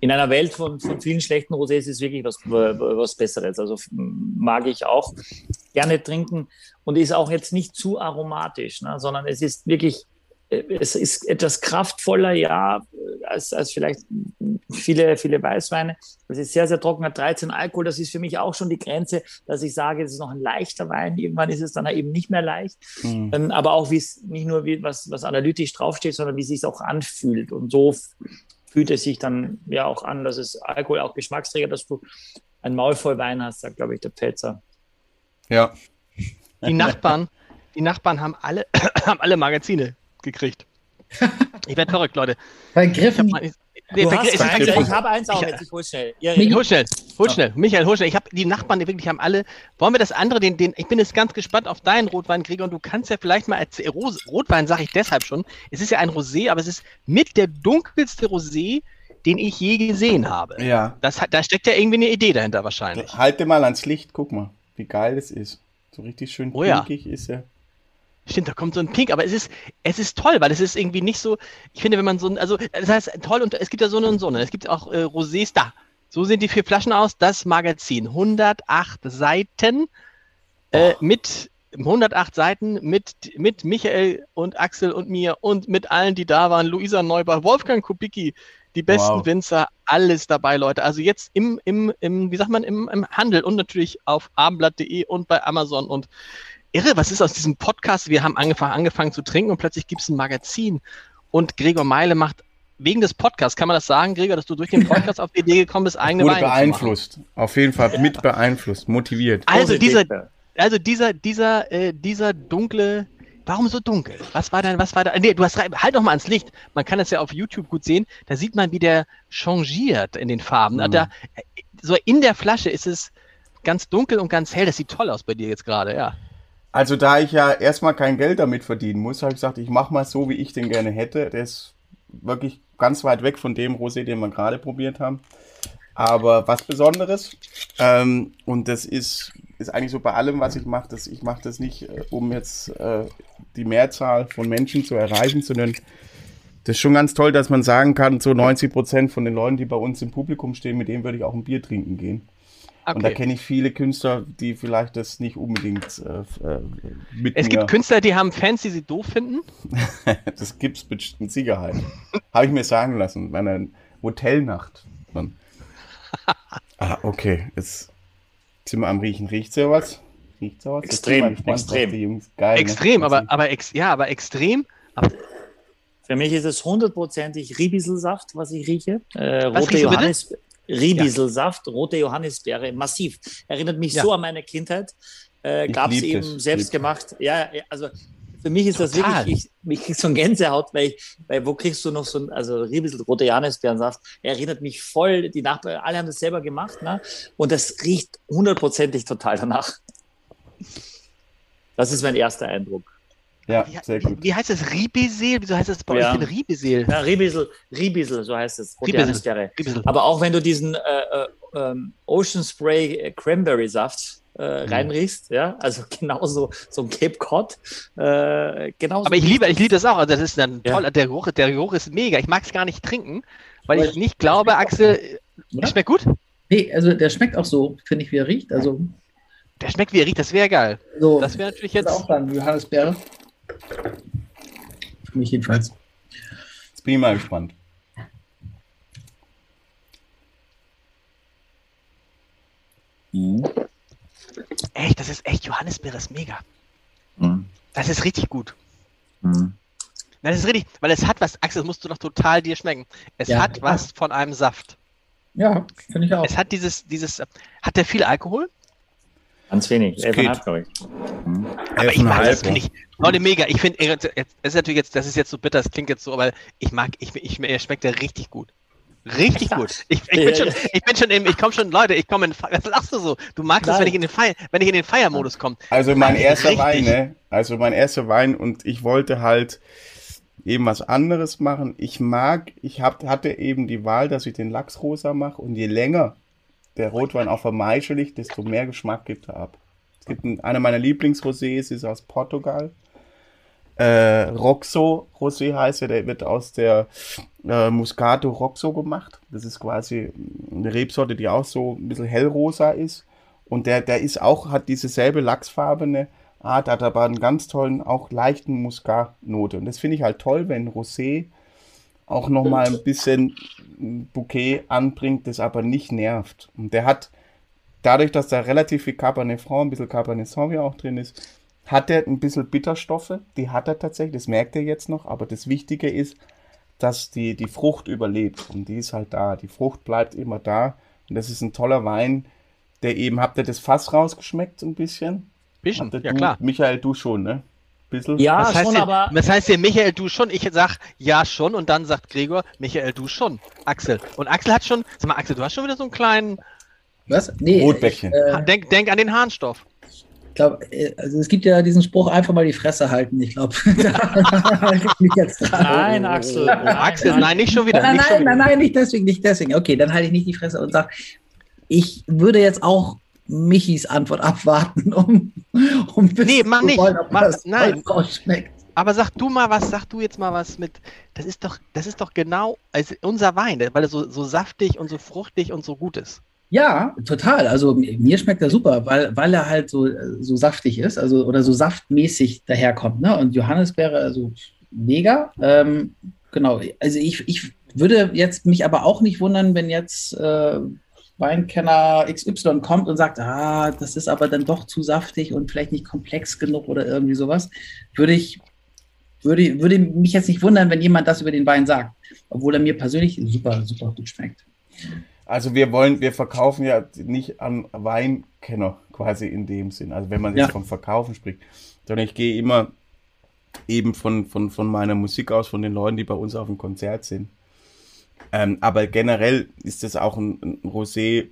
In einer Welt von, von vielen schlechten Rosés ist es wirklich was, was Besseres. Also mag ich auch gerne trinken und ist auch jetzt nicht zu aromatisch, ne, sondern es ist wirklich es ist etwas kraftvoller, ja, als, als vielleicht viele, viele Weißweine. Es ist sehr, sehr trocken, hat 13 Alkohol. Das ist für mich auch schon die Grenze, dass ich sage, es ist noch ein leichter Wein. Irgendwann ist es dann eben nicht mehr leicht. Mhm. Ähm, aber auch wie es nicht nur wie, was, was analytisch draufsteht, sondern wie es sich auch anfühlt. Und so fühlt es sich dann ja auch an, dass es Alkohol auch Geschmacksträger, dass du ein Maul voll Wein hast, sagt, glaube ich, der Pfälzer. Ja. Die Nachbarn, die Nachbarn haben alle, haben alle Magazine gekriegt. Ich werde verrückt, Leute. Bei Griffen. Ich, nee, bei, hast eins, ich habe eins auch jetzt, ich hol schnell. Ja, ja. Hol schnell, hol schnell. Michael, hol schnell. Ich habe die Nachbarn, die wirklich haben alle. Wollen wir das andere, den, den, ich bin jetzt ganz gespannt auf deinen Rotwein, Gregor, und du kannst ja vielleicht mal erzählen. Rotwein sage ich deshalb schon. Es ist ja ein Rosé, aber es ist mit der dunkelste Rosé, den ich je gesehen habe. Ja. Das, da steckt ja irgendwie eine Idee dahinter wahrscheinlich. Halte mal ans Licht, guck mal, wie geil das ist. So richtig schön oh, pinkig ja. ist er. Stimmt, da kommt so ein Pink, aber es ist, es ist toll, weil es ist irgendwie nicht so, ich finde, wenn man so, also das heißt toll und es gibt ja so eine und so eine, es gibt auch äh, Rosés da. So sehen die vier Flaschen aus, das Magazin, 108 Seiten äh, mit 108 Seiten mit, mit Michael und Axel und mir und mit allen, die da waren, Luisa Neubach, Wolfgang Kubicki, die besten wow. Winzer, alles dabei, Leute. Also jetzt im, im, im wie sagt man, im, im Handel und natürlich auf abendblatt.de und bei Amazon und irre, was ist aus diesem Podcast? Wir haben angefangen, angefangen zu trinken und plötzlich gibt es ein Magazin und Gregor Meile macht wegen des Podcasts, kann man das sagen, Gregor, dass du durch den Podcast auf die Idee gekommen bist, eigene Wurde Weine beeinflusst, auf jeden Fall mit beeinflusst, motiviert. Also dieser, also dieser, dieser, äh, dieser dunkle, warum so dunkel? Was war denn, was war da? Nee, du hast halt doch mal ans Licht. Man kann das ja auf YouTube gut sehen. Da sieht man, wie der changiert in den Farben. Mhm. Da, so in der Flasche ist es ganz dunkel und ganz hell. Das sieht toll aus bei dir jetzt gerade, ja. Also da ich ja erstmal kein Geld damit verdienen muss, habe ich gesagt, ich mache mal so, wie ich den gerne hätte. Der ist wirklich ganz weit weg von dem Rosé, den wir gerade probiert haben. Aber was Besonderes. Ähm, und das ist, ist eigentlich so bei allem, was ich mache, ich mache das nicht, äh, um jetzt äh, die Mehrzahl von Menschen zu erreichen, sondern das ist schon ganz toll, dass man sagen kann, so 90 Prozent von den Leuten, die bei uns im Publikum stehen, mit denen würde ich auch ein Bier trinken gehen. Okay. Und da kenne ich viele Künstler, die vielleicht das nicht unbedingt äh, äh mit Es gibt Künstler, die haben Fans, die sie doof finden. das gibt es mit Sicherheit. Habe ich mir sagen lassen, bei einer Hotelnacht. ah, okay, jetzt sind wir am Riechen. Riecht so was? Riecht so was? Extrem, extrem. Geil, extrem, ne? aber, aber ex, ja, aber extrem. Aber für mich ist es hundertprozentig Ribisselsaft, was ich rieche. Äh, rote Johannis, Ribieselsaft, ja. rote Johannisbeere, massiv. Erinnert mich ja. so an meine Kindheit. Äh, Gab es eben selbst gemacht. Ja, also für mich ist Total. das wirklich, ich, mich kriegt so ein Gänsehaut, weil, ich, weil wo kriegst du noch so ein, also Riebisel, rote Johannisbeerensaft, erinnert mich voll, die Nachbarn, alle haben das selber gemacht, ne? Und das riecht hundertprozentig total danach. Das ist mein erster Eindruck. Ja, wie, sehr gut. Wie heißt das? Ribesel? Wieso heißt das bei ja. euch denn Ribesel? Ja, Ribesel, Ribesel, so heißt es. Ribesel. Aber auch wenn du diesen äh, äh, ähm, Ocean Spray Cranberry Saft äh, mhm. reinriechst, ja, also genauso so ein Cape Cod. Äh, genauso Aber ich liebe, ich liebe das auch. Also das ist dann toll. Ja. Der, Geruch, der Geruch ist mega. Ich mag es gar nicht trinken, weil ich nicht glaube, Axel, ja? schmeckt gut? Nee, also der schmeckt auch so, finde ich, wie er riecht. Also der schmeckt wie er riecht, das wäre geil. So, das wäre natürlich jetzt. Auch dann Johannisbeere. Für mich jedenfalls. Jetzt bin ich mal gespannt. Mhm. Echt, das ist echt, Johannisbeere ist mega. Mhm. Das ist richtig gut. Mhm. Das ist richtig, weil es hat was, Axel, das musst du doch total dir schmecken. Es ja, hat was von einem Saft. Ja, finde ich auch. Es hat dieses, dieses, hat der viel Alkohol? Ganz wenig, 11,5 glaube ich. Mhm. Aber ich mag das, finde ich, Leute, mega. Ich finde, das ist natürlich jetzt, das ist jetzt so bitter, das klingt jetzt so, aber ich mag, ich, ich, er schmeckt ja richtig gut. Richtig gut. Ich, ich, bin schon, ich bin schon im, ich komme schon, Leute, ich komme in, was lachst du so? Du magst es, wenn ich in den Feier, wenn ich in den Feiermodus komme. Also mein erster richtig. Wein, ne? Also mein erster Wein und ich wollte halt eben was anderes machen. Ich mag, ich hab, hatte eben die Wahl, dass ich den Lachsrosa mache und je länger der Rotwein Maische liegt, desto mehr Geschmack gibt er ab. Es gibt einen, einer meiner Lieblingsrosés, ist aus Portugal. Äh, Roxo Rosé heißt er, der wird aus der äh, Muscato Roxo gemacht. Das ist quasi eine Rebsorte, die auch so ein bisschen hellrosa ist. Und der, der ist auch, hat diese selbe lachsfarbene Art, hat aber einen ganz tollen, auch leichten Muskat-Note. Und das finde ich halt toll, wenn Rosé auch nochmal ein bisschen Bouquet anbringt, das aber nicht nervt. Und der hat, dadurch, dass da relativ viel Cabernet Franc, ein bisschen Cabernet Sauvignon auch drin ist, hat er ein bisschen Bitterstoffe. Die hat er tatsächlich, das merkt er jetzt noch. Aber das Wichtige ist, dass die, die Frucht überlebt. Und die ist halt da. Die Frucht bleibt immer da. Und das ist ein toller Wein, der eben, habt ihr das Fass rausgeschmeckt ein bisschen? Bisschen, ja du, klar. Michael, du schon, ne? Bisschen. Ja, das heißt schon, aber. Das heißt ja, Michael, du schon. Ich sag ja schon und dann sagt Gregor, Michael, du schon. Axel. Und Axel hat schon. Sag mal, Axel, du hast schon wieder so einen kleinen. Was? Nee. Rotbäckchen. Ich, äh, denk, denk an den Harnstoff. Ich glaube, äh, also es gibt ja diesen Spruch, einfach mal die Fresse halten. Ich glaube, da halte ich mich jetzt dran. Nein, Axel. Nein, Axel, nein, nein, nicht schon wieder. Nein, nicht nein, nein, nein, nicht deswegen, nicht deswegen. Okay, dann halte ich nicht die Fresse und sage, ich würde jetzt auch Michis Antwort abwarten, um, um nee, mach nicht. Wollen, mach, nein. Aber sag du mal was, sag du jetzt mal was mit. Das ist doch, das ist doch genau also unser Wein, weil er so, so saftig und so fruchtig und so gut ist. Ja, total. Also mir schmeckt er super, weil, weil er halt so, so saftig ist, also oder so saftmäßig daherkommt. Ne? Und Johannisbeere, also mega. Ähm, genau. Also ich, ich würde jetzt mich aber auch nicht wundern, wenn jetzt äh, Weinkenner XY kommt und sagt, ah, das ist aber dann doch zu saftig und vielleicht nicht komplex genug oder irgendwie sowas, würde ich, würde, würde mich jetzt nicht wundern, wenn jemand das über den Wein sagt, obwohl er mir persönlich super, super gut schmeckt. Also wir wollen, wir verkaufen ja nicht an Weinkenner quasi in dem Sinn, also wenn man jetzt ja. vom Verkaufen spricht, sondern ich gehe immer eben von, von, von meiner Musik aus, von den Leuten, die bei uns auf dem Konzert sind. Ähm, aber generell ist das auch ein, ein Rosé,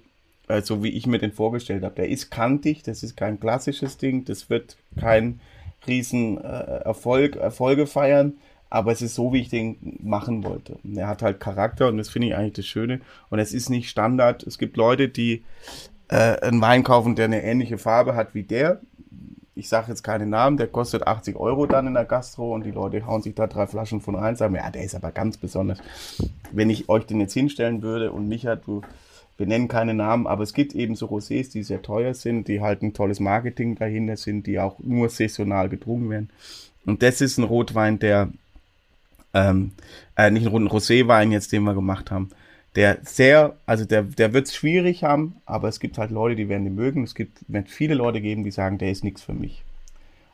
äh, so wie ich mir den vorgestellt habe. Der ist kantig, das ist kein klassisches Ding, das wird kein riesen äh, Erfolg, Erfolge feiern, aber es ist so, wie ich den machen wollte. Er hat halt Charakter und das finde ich eigentlich das Schöne. Und es ist nicht Standard. Es gibt Leute, die äh, einen Wein kaufen, der eine ähnliche Farbe hat wie der ich sage jetzt keine Namen, der kostet 80 Euro dann in der Gastro und die Leute hauen sich da drei Flaschen von rein, sagen, ja, der ist aber ganz besonders. Wenn ich euch den jetzt hinstellen würde und Micha, du, wir nennen keine Namen, aber es gibt eben so Rosés, die sehr teuer sind, die halt ein tolles Marketing dahinter sind, die auch nur saisonal getrunken werden. Und das ist ein Rotwein, der, ähm, äh, nicht ein Roséwein jetzt, den wir gemacht haben, der sehr, also der, der wird es schwierig haben, aber es gibt halt Leute, die werden den mögen. Es gibt, wird viele Leute geben, die sagen, der ist nichts für mich.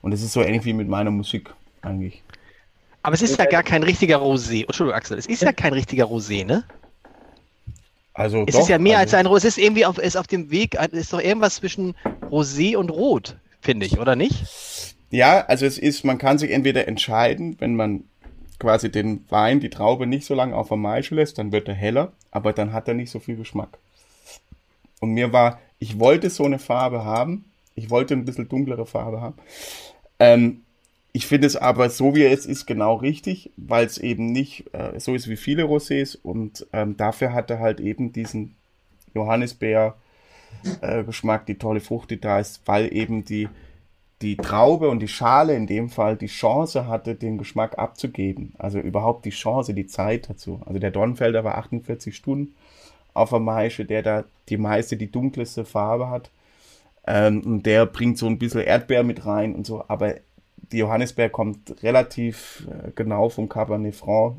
Und es ist so ähnlich wie mit meiner Musik eigentlich. Aber es ist ja gar kein richtiger Rosé. Entschuldigung, Axel, es ist ja kein richtiger Rosé, ne? Also es doch, ist ja mehr also als ein Rosé. Es ist irgendwie auf, ist auf dem Weg, es ist doch irgendwas zwischen Rosé und Rot, finde ich, oder nicht? Ja, also es ist, man kann sich entweder entscheiden, wenn man quasi den Wein, die Traube nicht so lange auf der Maische lässt, dann wird er heller, aber dann hat er nicht so viel Geschmack. Und mir war, ich wollte so eine Farbe haben, ich wollte ein bisschen dunklere Farbe haben. Ähm, ich finde es aber so, wie es ist, genau richtig, weil es eben nicht äh, so ist wie viele Rosés und ähm, dafür hat er halt eben diesen Johannisbeer-Geschmack, äh, die tolle Frucht, die da ist, weil eben die, die Traube und die Schale in dem Fall die Chance hatte, den Geschmack abzugeben. Also überhaupt die Chance, die Zeit dazu. Also der Dornfelder war 48 Stunden auf der Maische, der da die meiste, die dunkelste Farbe hat. Ähm, und der bringt so ein bisschen Erdbeer mit rein und so. Aber die Johannisbeer kommt relativ äh, genau vom Cabernet Franc.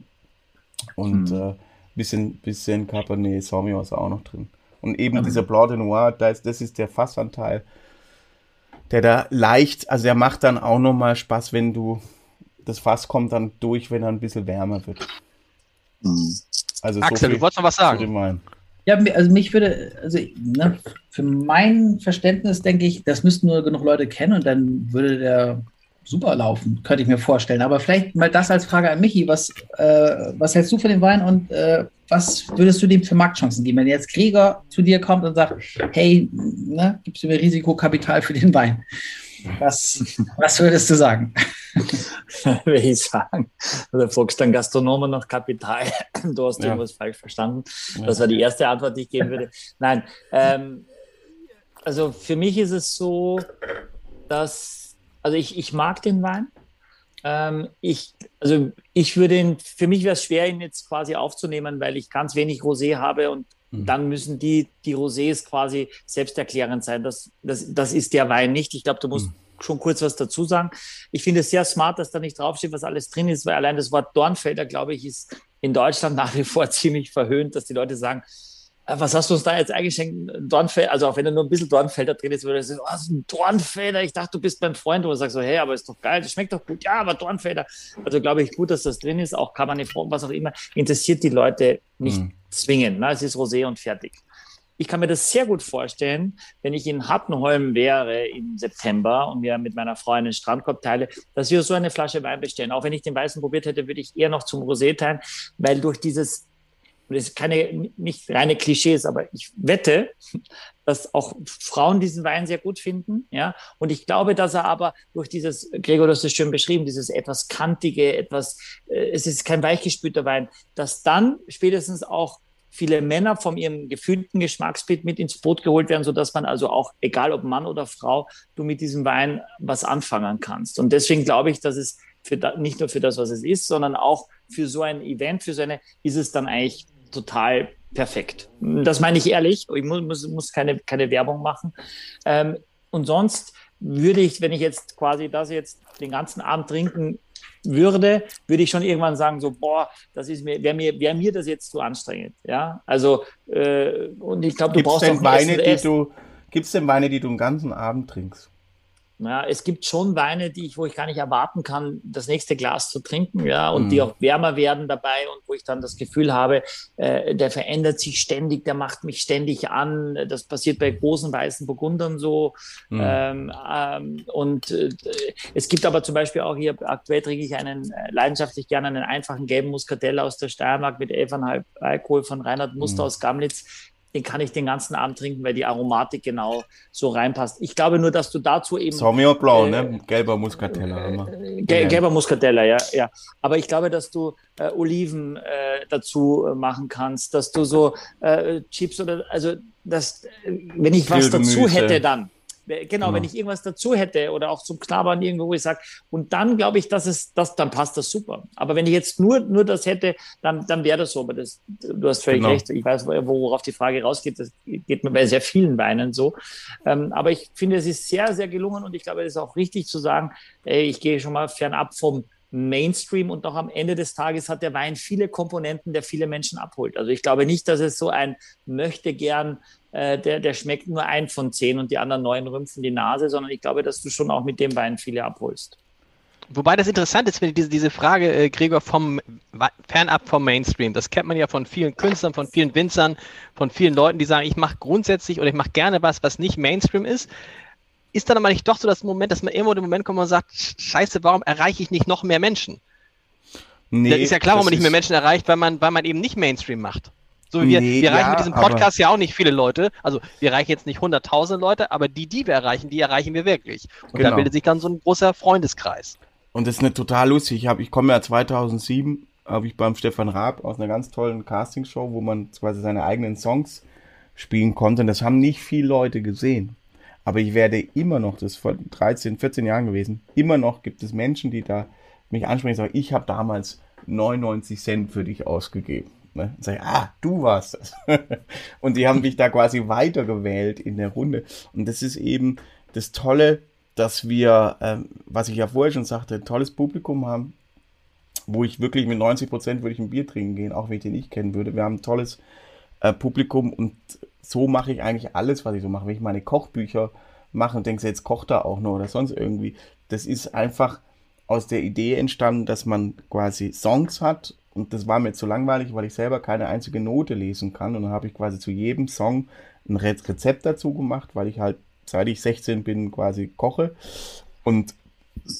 Und hm. äh, bisschen, bisschen Cabernet Sauvignon ist auch noch drin. Und eben mhm. dieser Blanc de Noir, das, das ist der Fassanteil der da leicht, also der macht dann auch nochmal Spaß, wenn du, das Fass kommt dann durch, wenn er ein bisschen wärmer wird. Mhm. Also Axel, so du wolltest noch was sagen? Ja, Ja, also mich würde, also ne, für mein Verständnis denke ich, das müssten nur genug Leute kennen und dann würde der super laufen, könnte ich mir vorstellen. Aber vielleicht mal das als Frage an Michi. Was, äh, was hältst du von dem Wein und äh, was würdest du dem für Marktchancen geben, wenn jetzt Krieger zu dir kommt und sagt, hey, ne, gibst du mir Risikokapital für den Wein? Was, was würdest du sagen? Würde ich sagen. Du fragst dann Gastronomen nach Kapital. Du hast ja. irgendwas falsch verstanden. Das war die erste Antwort, die ich geben würde. Nein, ähm, also für mich ist es so, dass, also ich, ich mag den Wein. Ähm, ich, also ich würde ihn, für mich wäre es schwer, ihn jetzt quasi aufzunehmen, weil ich ganz wenig Rosé habe und mhm. dann müssen die, die Rosés quasi selbsterklärend sein. Das, das, das ist der Wein nicht. Ich glaube, du musst mhm. schon kurz was dazu sagen. Ich finde es sehr smart, dass da nicht draufsteht, was alles drin ist, weil allein das Wort Dornfelder, glaube ich, ist in Deutschland nach wie vor ziemlich verhöhnt, dass die Leute sagen, was hast du uns da jetzt eingeschenkt? Dornfelder, also auch wenn da nur ein bisschen Dornfelder drin ist, würde ich sagen, was, ein Dornfelder? Ich dachte, du bist mein Freund. Und sagst so, hey, aber ist doch geil, das schmeckt doch gut. Ja, aber Dornfelder. Also glaube ich gut, dass das drin ist. Auch Cabernet Franc, was auch immer, interessiert die Leute nicht mhm. zwingend. Ne? Es ist Rosé und fertig. Ich kann mir das sehr gut vorstellen, wenn ich in Hattenholm wäre im September und mir mit meiner Frau einen Strandkorb teile, dass wir so eine Flasche Wein bestellen. Auch wenn ich den weißen probiert hätte, würde ich eher noch zum Rosé teilen, weil durch dieses und das ist keine, nicht reine Klischees, aber ich wette, dass auch Frauen diesen Wein sehr gut finden, ja. Und ich glaube, dass er aber durch dieses, Gregor, du hast es schön beschrieben, dieses etwas kantige, etwas, äh, es ist kein weichgespülter Wein, dass dann spätestens auch viele Männer von ihrem gefühlten Geschmacksbild mit ins Boot geholt werden, sodass man also auch, egal ob Mann oder Frau, du mit diesem Wein was anfangen kannst. Und deswegen glaube ich, dass es für da, nicht nur für das, was es ist, sondern auch für so ein Event, für so eine, ist es dann eigentlich total perfekt. Das meine ich ehrlich. Ich muss, muss, muss keine, keine Werbung machen. Ähm, und sonst würde ich, wenn ich jetzt quasi das jetzt den ganzen Abend trinken würde, würde ich schon irgendwann sagen, so, boah, das ist mir, wäre mir, wäre mir das jetzt zu anstrengend. Ja, also, äh, und ich glaube, du gibt's brauchst denn Weine, die du, Gibt es denn Weine, die du den ganzen Abend trinkst? Ja, es gibt schon Weine, die ich, wo ich gar nicht erwarten kann, das nächste Glas zu trinken, ja, und mm. die auch wärmer werden dabei und wo ich dann das Gefühl habe, äh, der verändert sich ständig, der macht mich ständig an. Das passiert bei großen weißen Burgundern so. Mm. Ähm, ähm, und äh, es gibt aber zum Beispiel auch hier aktuell trinke ich einen äh, leidenschaftlich gerne einen einfachen gelben Muskatell aus der Steiermark mit 11,5 Alkohol von Reinhard Muster mm. aus Gamlitz den kann ich den ganzen Abend trinken, weil die Aromatik genau so reinpasst. Ich glaube nur, dass du dazu eben. Sauvignon Blau, ne? äh, ne? Gelber Muscatella. Äh, gel gelber Muscatella, ja, ja. Aber ich glaube, dass du äh, Oliven äh, dazu äh, machen kannst, dass du so äh, Chips oder, also, das, wenn ich was dazu hätte, dann Genau, genau, wenn ich irgendwas dazu hätte oder auch zum Knabbern irgendwo, wo ich sage, und dann glaube ich, dass es, das, dann passt das super. Aber wenn ich jetzt nur, nur das hätte, dann, dann wäre das so. Aber das, du hast völlig genau. recht. Ich weiß, worauf die Frage rausgeht. Das geht mir bei sehr vielen Weinen so. Ähm, aber ich finde, es ist sehr, sehr gelungen und ich glaube, es ist auch richtig zu sagen, ey, ich gehe schon mal fernab vom Mainstream und auch am Ende des Tages hat der Wein viele Komponenten, der viele Menschen abholt. Also ich glaube nicht, dass es so ein möchte gern, äh, der, der schmeckt nur ein von zehn und die anderen neun rümpfen die Nase, sondern ich glaube, dass du schon auch mit dem Wein viele abholst. Wobei das interessant ist, wenn diese, diese Frage, äh, Gregor, vom fernab vom Mainstream. Das kennt man ja von vielen Künstlern, von vielen Winzern, von vielen Leuten, die sagen, ich mache grundsätzlich oder ich mache gerne was, was nicht Mainstream ist ist dann aber nicht doch so das Moment, dass man irgendwo den Moment kommt und sagt, scheiße, warum erreiche ich nicht noch mehr Menschen? Nee, das ist ja klar, warum man nicht mehr Menschen erreicht, weil man, weil man eben nicht Mainstream macht. So wie wir, nee, wir erreichen ja, mit diesem Podcast ja auch nicht viele Leute. Also wir erreichen jetzt nicht 100.000 Leute, aber die, die wir erreichen, die erreichen wir wirklich. Und genau. da bildet sich dann so ein großer Freundeskreis. Und das ist eine total lustig. Ich, hab, ich komme ja 2007, habe ich beim Stefan Raab aus einer ganz tollen Castingshow, wo man quasi seine eigenen Songs spielen konnte. Und das haben nicht viele Leute gesehen. Aber ich werde immer noch, das ist vor 13, 14 Jahren gewesen, immer noch gibt es Menschen, die da mich ansprechen und sagen, ich habe damals 99 Cent für dich ausgegeben. Ne? Und sage, ah, du warst das. und die haben mich da quasi weitergewählt in der Runde. Und das ist eben das Tolle, dass wir, ähm, was ich ja vorher schon sagte, ein tolles Publikum haben, wo ich wirklich mit 90 Prozent würde ich ein Bier trinken gehen, auch wenn ich den nicht kennen würde. Wir haben ein tolles äh, Publikum und so mache ich eigentlich alles, was ich so mache. Wenn ich meine Kochbücher mache und denke, jetzt kocht er auch noch oder sonst irgendwie, das ist einfach aus der Idee entstanden, dass man quasi Songs hat und das war mir zu langweilig, weil ich selber keine einzige Note lesen kann. Und dann habe ich quasi zu jedem Song ein Rezept dazu gemacht, weil ich halt, seit ich 16 bin, quasi koche. Und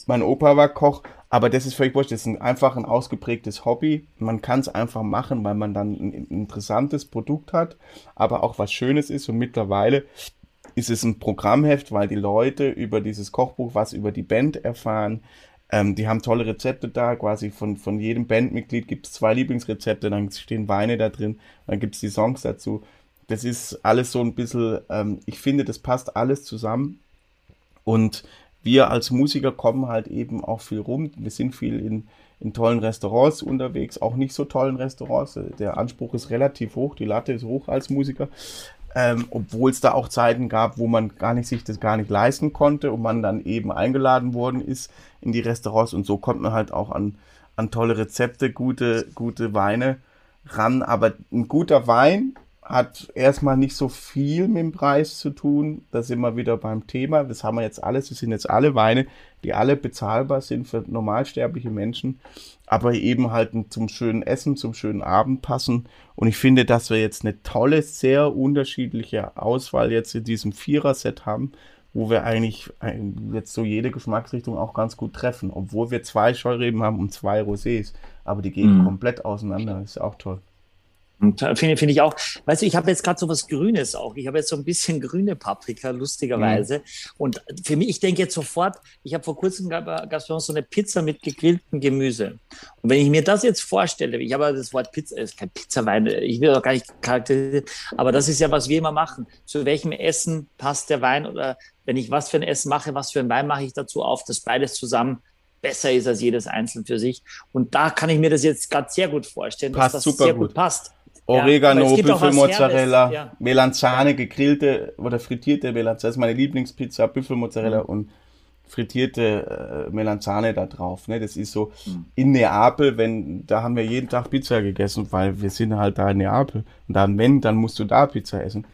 mein Opa war Koch, aber das ist völlig wurscht. Das ist einfach ein ausgeprägtes Hobby. Man kann es einfach machen, weil man dann ein interessantes Produkt hat, aber auch was Schönes ist. Und mittlerweile ist es ein Programmheft, weil die Leute über dieses Kochbuch was über die Band erfahren. Ähm, die haben tolle Rezepte da, quasi von, von jedem Bandmitglied gibt es zwei Lieblingsrezepte, dann stehen Weine da drin, dann gibt es die Songs dazu. Das ist alles so ein bisschen, ähm, ich finde, das passt alles zusammen. Und wir als Musiker kommen halt eben auch viel rum. Wir sind viel in, in tollen Restaurants unterwegs, auch nicht so tollen Restaurants. Der Anspruch ist relativ hoch, die Latte ist hoch als Musiker. Ähm, obwohl es da auch Zeiten gab, wo man gar nicht sich das gar nicht leisten konnte und man dann eben eingeladen worden ist in die Restaurants und so kommt man halt auch an, an tolle Rezepte, gute, gute Weine ran. Aber ein guter Wein hat erstmal nicht so viel mit dem Preis zu tun. Da sind wir wieder beim Thema. Das haben wir jetzt alles. Das sind jetzt alle Weine, die alle bezahlbar sind für normalsterbliche Menschen, aber eben halt zum schönen Essen, zum schönen Abend passen. Und ich finde, dass wir jetzt eine tolle, sehr unterschiedliche Auswahl jetzt in diesem Vierer-Set haben, wo wir eigentlich jetzt so jede Geschmacksrichtung auch ganz gut treffen, obwohl wir zwei Scheureben haben und zwei Rosés, aber die gehen mhm. komplett auseinander. Das ist auch toll. Finde find ich auch. Weißt du, ich habe jetzt gerade so was Grünes auch. Ich habe jetzt so ein bisschen grüne Paprika, lustigerweise. Mhm. Und für mich, ich denke jetzt sofort, ich habe vor kurzem gab, es bei uns so eine Pizza mit gegrilltem Gemüse. Und wenn ich mir das jetzt vorstelle, ich habe das Wort Pizza, ist kein Pizzawein, ich will auch gar nicht charakterisieren, aber das ist ja, was wir immer machen. Zu welchem Essen passt der Wein oder wenn ich was für ein Essen mache, was für ein Wein mache ich dazu auf, dass beides zusammen besser ist als jedes einzeln für sich. Und da kann ich mir das jetzt gerade sehr gut vorstellen, passt dass das sehr gut, gut passt. Oregano, ja, Büffelmozzarella, ja. Melanzane, gegrillte oder frittierte Melanzane. Das ist meine Lieblingspizza, Büffelmozzarella mhm. und frittierte äh, Melanzane da drauf. Ne? Das ist so mhm. in Neapel, wenn, da haben wir jeden Tag Pizza gegessen, weil wir sind halt da in Neapel. Und dann, wenn, dann musst du da Pizza essen.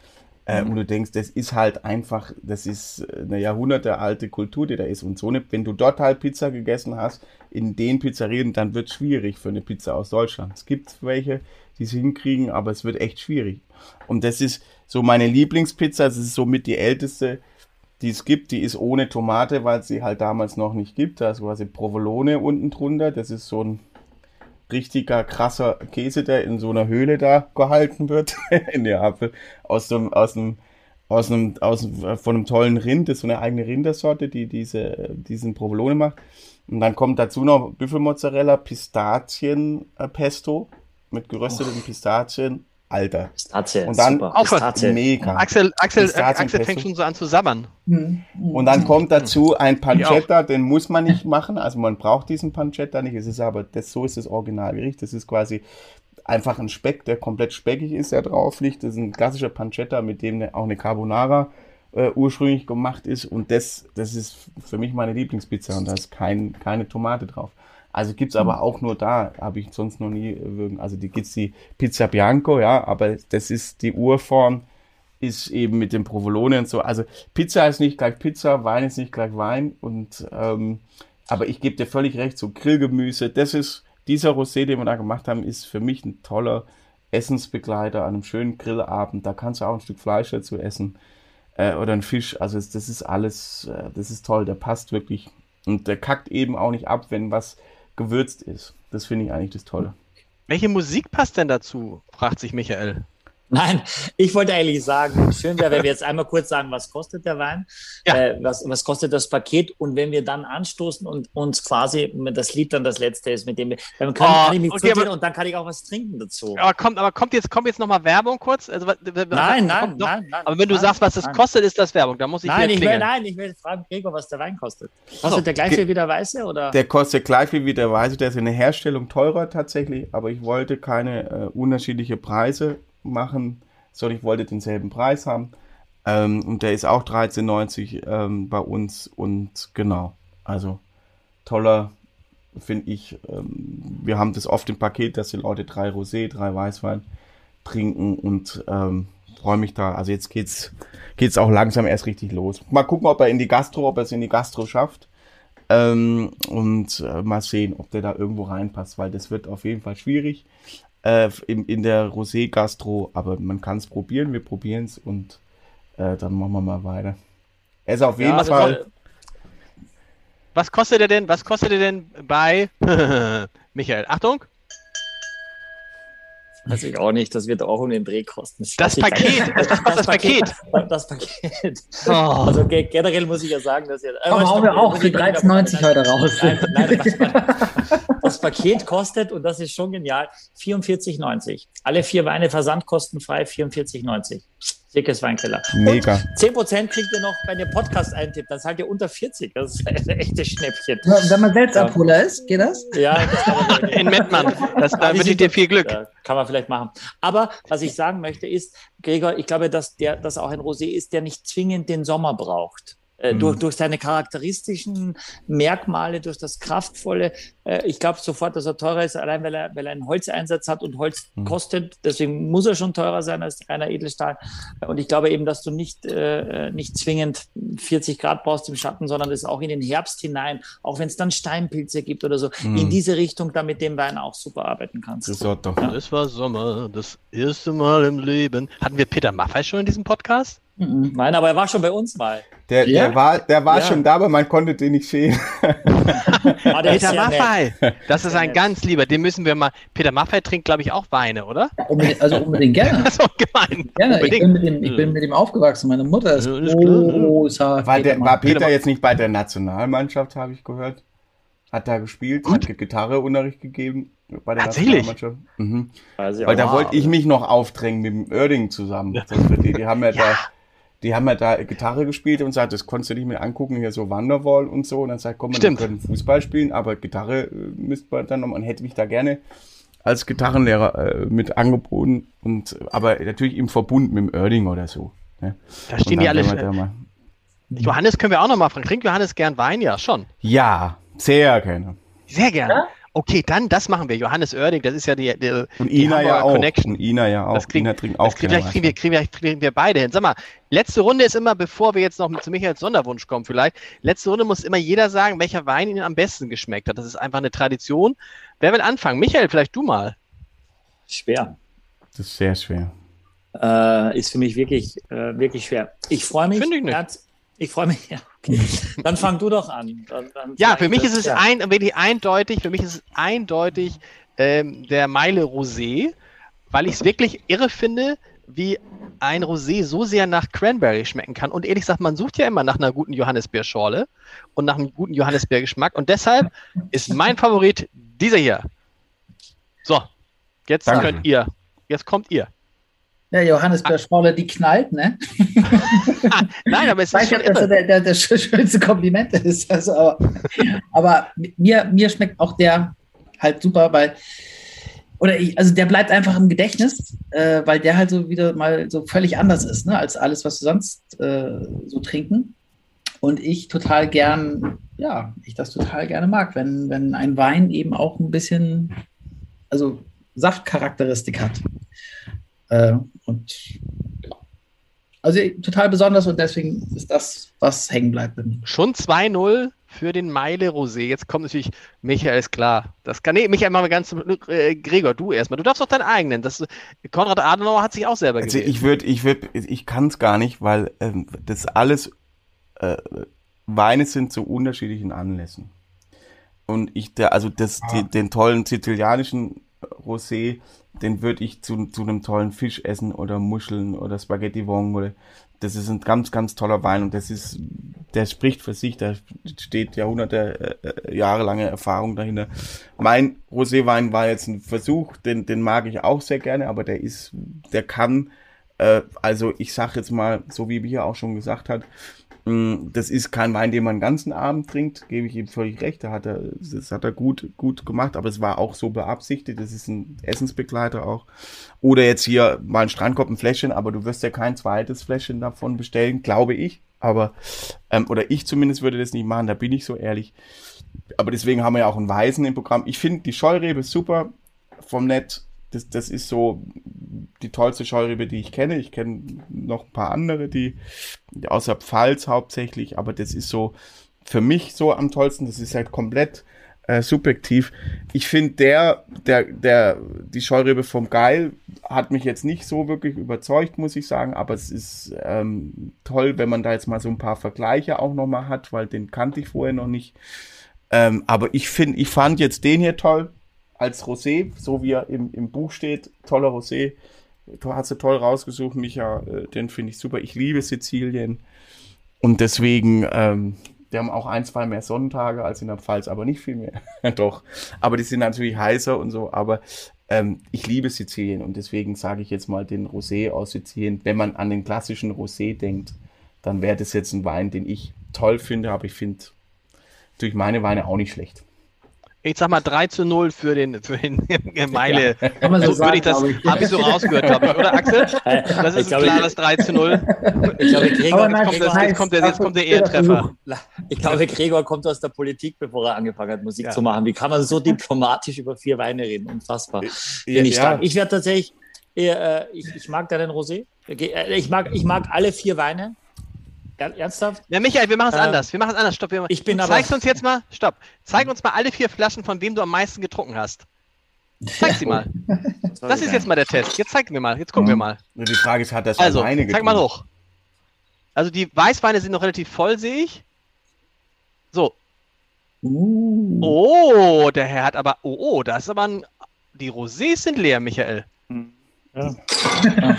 Äh, mhm. Und du denkst, das ist halt einfach, das ist eine jahrhundertealte Kultur, die da ist. Und so eine, wenn du dort halt Pizza gegessen hast, in den Pizzerien, dann wird es schwierig für eine Pizza aus Deutschland. Es gibt welche, die es hinkriegen, aber es wird echt schwierig. Und das ist so meine Lieblingspizza, das ist somit die älteste, die es gibt, die ist ohne Tomate, weil es sie halt damals noch nicht gibt. Da ist quasi Provolone unten drunter. Das ist so ein richtiger krasser Käse, der in so einer Höhle da gehalten wird in Neapel aus dem aus dem aus einem aus von einem tollen Rind, das ist so eine eigene Rindersorte, die diese diesen Provolone macht. Und dann kommt dazu noch Büffelmozzarella, Pistazien Pesto mit gerösteten oh. Pistazien. Alter. Pistazien, und dann super. Pistazien. mega. Axel, Axel, Axel fängt schon so an zu sabbern. Mhm. Und dann kommt dazu ein Pancetta, den muss man nicht machen. Also man braucht diesen Pancetta nicht. Es ist aber, das, so ist das Originalgericht. Das ist quasi einfach ein Speck, der komplett speckig ist, der drauf liegt. Das ist ein klassischer Pancetta, mit dem auch eine Carbonara äh, ursprünglich gemacht ist. Und das, das ist für mich meine Lieblingspizza. Und da ist kein, keine Tomate drauf. Also gibt's aber mhm. auch nur da, habe ich sonst noch nie, also die gibt's die Pizza Bianco, ja, aber das ist die Urform, ist eben mit dem Provolone und so. Also Pizza ist nicht gleich Pizza, Wein ist nicht gleich Wein und ähm, aber ich gebe dir völlig recht, so Grillgemüse, das ist, dieser Rosé, den wir da gemacht haben, ist für mich ein toller Essensbegleiter an einem schönen Grillabend. Da kannst du auch ein Stück Fleisch dazu essen äh, oder ein Fisch. Also das ist alles, äh, das ist toll, der passt wirklich. Und der kackt eben auch nicht ab, wenn was gewürzt ist. Das finde ich eigentlich das Tolle. Welche Musik passt denn dazu? fragt sich Michael. Nein, ich wollte eigentlich sagen, schön wäre, wenn wir jetzt einmal kurz sagen, was kostet der Wein, ja. äh, was, was kostet das Paket und wenn wir dann anstoßen und uns quasi das Lied dann das letzte ist, mit dem wir, dann kann, oh, kann ich mich okay, aber, und dann kann ich auch was trinken dazu. Aber kommt, aber kommt jetzt, kommt jetzt nochmal Werbung kurz? Also, nein, nein, nein, nein, Aber wenn du nein, sagst, was das nein. kostet, ist das Werbung. Da muss ich nein, ich will, nein, ich will fragen, Gregor, was der Wein kostet. Kostet so. der gleich viel wie der Weiße oder? Der kostet gleich viel wie der Weiße. Der ist in der Herstellung teurer tatsächlich, aber ich wollte keine äh, unterschiedliche Preise machen sondern ich wollte denselben Preis haben. Ähm, und der ist auch 13,90 ähm, bei uns. Und genau, also toller, finde ich. Ähm, wir haben das oft im Paket, dass die Leute drei Rosé, drei Weißwein trinken und ähm, freue mich da. Also jetzt geht's geht's auch langsam erst richtig los. Mal gucken, ob er in die Gastro, ob er es in die Gastro schafft. Ähm, und äh, mal sehen, ob der da irgendwo reinpasst, weil das wird auf jeden Fall schwierig äh, in, in der Rosé-Gastro, aber man kann es probieren, wir probieren es und äh, dann machen wir mal weiter. Er ist auf jeden ja, Fall. Was kostet er denn? Was kostet er denn bei Michael? Achtung! Weiß ich auch nicht, das wird auch um den Dreh kosten. Das, das Paket, das, das, das, Paket. Das Paket. Oh. Also generell muss ich ja sagen, dass jetzt. Äh, hauen wir auch für 13,90 heute raus. Nein, nein, das Paket kostet, und das ist schon genial, 44,90. Alle vier Weine versandkostenfrei, 44,90. Dickes Weinkeller. Mega. Und 10% kriegt ihr noch, wenn ihr Podcast eintippt. Dann seid ihr unter 40. Das ist ein echtes Schnäppchen. Wenn man selbst Abholer ist, geht das? Ja, das kann man In Mettmann. Das, da wünsche ich dir viel Glück. Ja, kann man vielleicht machen. Aber was ich sagen möchte ist, Gregor, ich glaube, dass der, dass auch ein Rosé ist, der nicht zwingend den Sommer braucht. Äh, mhm. durch, durch seine charakteristischen Merkmale, durch das Kraftvolle. Äh, ich glaube sofort, dass er teurer ist, allein weil er, weil er einen Holzeinsatz hat und Holz mhm. kostet. Deswegen muss er schon teurer sein als reiner Edelstahl. Und ich glaube eben, dass du nicht, äh, nicht zwingend 40 Grad brauchst im Schatten, sondern es auch in den Herbst hinein, auch wenn es dann Steinpilze gibt oder so, mhm. in diese Richtung da mit dem Wein auch super arbeiten kannst. Das, ja. das war Sommer, das erste Mal im Leben. Hatten wir Peter Maffei schon in diesem Podcast? Mhm. Nein, aber er war schon bei uns mal. Der, ja? der war, der war ja. schon da, aber man konnte den nicht sehen. ah, Peter Maffei, das ist ein ganz lieber. Den müssen wir mal. Peter Maffei trinkt, glaube ich, auch Weine, oder? Ja, unbedingt, also unbedingt gerne. Das ist auch gemein. Gerne. Unbedingt. Ich, bin mit dem, ich bin mit dem aufgewachsen. Meine Mutter ist großer. War, der, war Peter, jetzt nicht bei der Nationalmannschaft, habe ich gehört? Hat da gespielt, Gut. hat Gitarreunterricht gegeben bei der Tatsächlich? Mhm. Also, Weil da wollte ich mich noch aufdrängen mit dem Oerding zusammen. Die, die haben ja, ja. da die haben ja da Gitarre gespielt und sagt, das konntest du nicht mehr angucken, hier so Wonderwall und so. Und dann sagt, komm, wir können Fußball spielen, aber Gitarre äh, müsste man dann noch, man hätte mich da gerne als Gitarrenlehrer äh, mit angeboten und aber natürlich im Verbund mit dem Erding oder so. Ne? Da stehen die alle. Äh, Johannes können wir auch noch mal fragen. Trinkt Johannes gern Wein? Ja, schon. Ja, sehr gerne. Sehr gerne. Ja? Okay, dann das machen wir. Johannes Oerding, das ist ja die, die, und die Ina ja auch. Connection. Und Ina ja auch. Das kriegen, Ina trinkt auch das kriegen, vielleicht kriegen wir, kriegen, wir, kriegen wir beide hin. Sag mal, letzte Runde ist immer, bevor wir jetzt noch zu Michaels Sonderwunsch kommen vielleicht, letzte Runde muss immer jeder sagen, welcher Wein ihnen am besten geschmeckt hat. Das ist einfach eine Tradition. Wer will anfangen? Michael, vielleicht du mal. Schwer. Das ist sehr schwer. Äh, ist für mich wirklich, äh, wirklich schwer. Ich freue mich. Finde ich nicht. Ich freue mich, ja. Okay. Dann fang du doch an. Dann, dann ja, für mich das, ist es ja. ein, wirklich eindeutig, für mich ist es eindeutig ähm, der Meile Rosé, weil ich es wirklich irre finde, wie ein Rosé so sehr nach Cranberry schmecken kann. Und ehrlich gesagt, man sucht ja immer nach einer guten Johannisbeerschorle und nach einem guten Johannisbeergeschmack. Und deshalb ist mein Favorit dieser hier. So, jetzt Danke. könnt ihr, jetzt kommt ihr. Ja, Johannes Schorle, die knallt, ne? Nein, aber es ist. Nicht, dass der, der, der schönste Kompliment ist. Also, aber, aber mir, mir schmeckt auch der halt super, weil. Oder ich, also der bleibt einfach im Gedächtnis, äh, weil der halt so wieder mal so völlig anders ist, ne, als alles, was wir sonst äh, so trinken. Und ich total gern, ja, ich das total gerne mag, wenn, wenn ein Wein eben auch ein bisschen, also Saftcharakteristik hat. Äh, und ja. Also total besonders und deswegen ist das, was hängen bleibt bei mir. Schon 2-0 für den Meile Rosé. Jetzt kommt natürlich Michael, ist klar. Das kann, nee, Michael, machen wir ganz, äh, Gregor, du erstmal. Du darfst doch deinen eigenen. Das, Konrad Adenauer hat sich auch selber also gewählt. Ich würde, ich würde, ich kann es gar nicht, weil ähm, das alles äh, Weine sind zu unterschiedlichen Anlässen. Und ich, der, also das, ah. die, den tollen sizilianischen Rosé, den würde ich zu, zu einem tollen Fisch essen oder Muscheln oder Spaghetti Wong oder das ist ein ganz, ganz toller Wein und das ist, der spricht für sich, da steht Jahrhunderte, äh, äh jahrelange Erfahrung dahinter. Mein Roséwein war jetzt ein Versuch, den, den mag ich auch sehr gerne, aber der ist, der kann, äh, also ich sag jetzt mal, so wie wir auch schon gesagt hat, das ist kein Wein, den man den ganzen Abend trinkt, gebe ich ihm völlig recht. Da hat er, das hat er gut, gut gemacht, aber es war auch so beabsichtigt. Das ist ein Essensbegleiter auch. Oder jetzt hier mal ein Strandkorb, ein Fläschchen, aber du wirst ja kein zweites Fläschchen davon bestellen, glaube ich. Aber, ähm, oder ich zumindest würde das nicht machen, da bin ich so ehrlich. Aber deswegen haben wir ja auch einen Weißen im Programm. Ich finde die Scheurebe super vom Nett das, das ist so die tollste Scheurebe, die ich kenne. Ich kenne noch ein paar andere, die außer Pfalz hauptsächlich, aber das ist so für mich so am tollsten. Das ist halt komplett äh, subjektiv. Ich finde der, der, der, die Scheurebe vom Geil hat mich jetzt nicht so wirklich überzeugt, muss ich sagen, aber es ist ähm, toll, wenn man da jetzt mal so ein paar Vergleiche auch nochmal hat, weil den kannte ich vorher noch nicht. Ähm, aber ich finde, ich fand jetzt den hier toll als Rosé, so wie er im, im Buch steht. Toller Rosé. Du hast du toll rausgesucht, Micha. Äh, den finde ich super. Ich liebe Sizilien. Und deswegen, ähm, die haben auch ein, zwei mehr Sonnentage als in der Pfalz, aber nicht viel mehr. Doch. Aber die sind natürlich heißer und so. Aber ähm, ich liebe Sizilien und deswegen sage ich jetzt mal den Rosé aus Sizilien. Wenn man an den klassischen Rosé denkt, dann wäre das jetzt ein Wein, den ich toll finde, aber ich finde natürlich meine Weine auch nicht schlecht ich sag mal 3 zu 0 für den, für den Meile. Ja, kann man so, so sagen, ich das, habe ich so rausgehört, glaube ich, oder Axel? Das ist ein klares 3 zu 0. Ich glaube, Gregor, jetzt, kommt, das, jetzt, kommt der, jetzt kommt der Ehetreffer. Ich glaube, Gregor kommt aus der Politik, bevor er angefangen hat, Musik ja. zu machen. Wie kann man so diplomatisch über vier Weine reden? Unfassbar. Bin ich ja. Ich werde tatsächlich, äh, ich, ich mag deinen Rosé. Äh, ich mag, ich mag alle vier Weine. Ernsthaft? Ja, Michael, wir machen es ähm, anders. Wir machen es anders. Stopp. Wir, ich bin zeigst uns jetzt mal, stopp. Zeig uns mal alle vier Flaschen, von wem du am meisten getrunken hast. Zeig sie mal. Das ist jetzt mal der Test. Jetzt zeig mir mal. Jetzt gucken mhm. wir mal. Die Frage ist, hat das also, alleine getrunken? Zeig mal hoch. Also die Weißweine sind noch relativ voll, sehe ich. So. Uh. Oh, der Herr hat aber. Oh, oh, das ist aber ein. Die Rosés sind leer, Michael. Ja.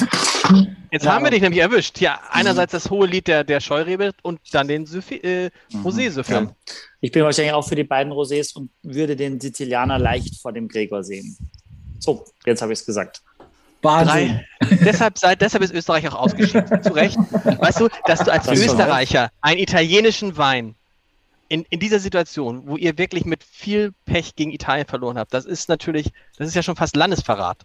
Jetzt ja, haben wir dich nämlich erwischt. Ja, einerseits das hohe Lied der, der Scheurebe und dann den äh, Rosé-Süffel. Ja. Ich bin wahrscheinlich auch für die beiden Rosés und würde den Sizilianer leicht vor dem Gregor sehen. So, jetzt habe ich es gesagt. Wahnsinn. deshalb, sei, deshalb ist Österreich auch ausgeschieden. Zu Recht. Weißt du, dass du als das Österreicher einen italienischen Wein in, in dieser Situation, wo ihr wirklich mit viel Pech gegen Italien verloren habt, das ist natürlich, das ist ja schon fast Landesverrat.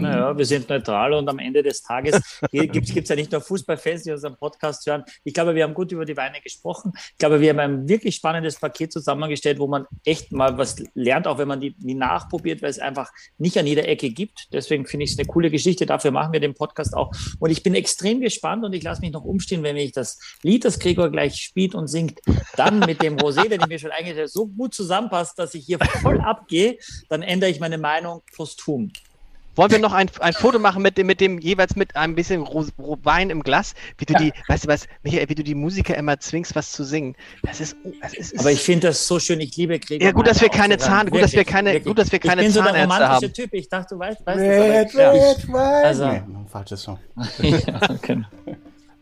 Naja, wir sind neutral und am Ende des Tages gibt es ja nicht nur Fußballfans, die unseren Podcast hören. Ich glaube, wir haben gut über die Weine gesprochen. Ich glaube, wir haben ein wirklich spannendes Paket zusammengestellt, wo man echt mal was lernt, auch wenn man die, die nachprobiert, weil es einfach nicht an jeder Ecke gibt. Deswegen finde ich es eine coole Geschichte. Dafür machen wir den Podcast auch. Und ich bin extrem gespannt und ich lasse mich noch umstehen, wenn ich das Lied, das Gregor gleich spielt und singt, dann mit dem Rosé, ich mir schon eigentlich so gut zusammenpasst, dass ich hier voll abgehe, dann ändere ich meine Meinung posthum. Wollen wir noch ein, ein Foto machen mit dem, mit dem jeweils mit ein bisschen Wein im Glas, wie du ja. die, weißt du was, Michael, wie du die Musiker immer zwingst, was zu singen. Das ist, das ist, Aber ich finde das so schön. Ich liebe Gregor. Ja, gut, dass wir keine Zahn, gut, dass wir keine, wirklich. gut, dass wir keine ich bin so der romantische haben. Typ. Ich dachte, du weißt, weißt red, das. Red, ja. red, also, nee, falsches Song. ja, genau.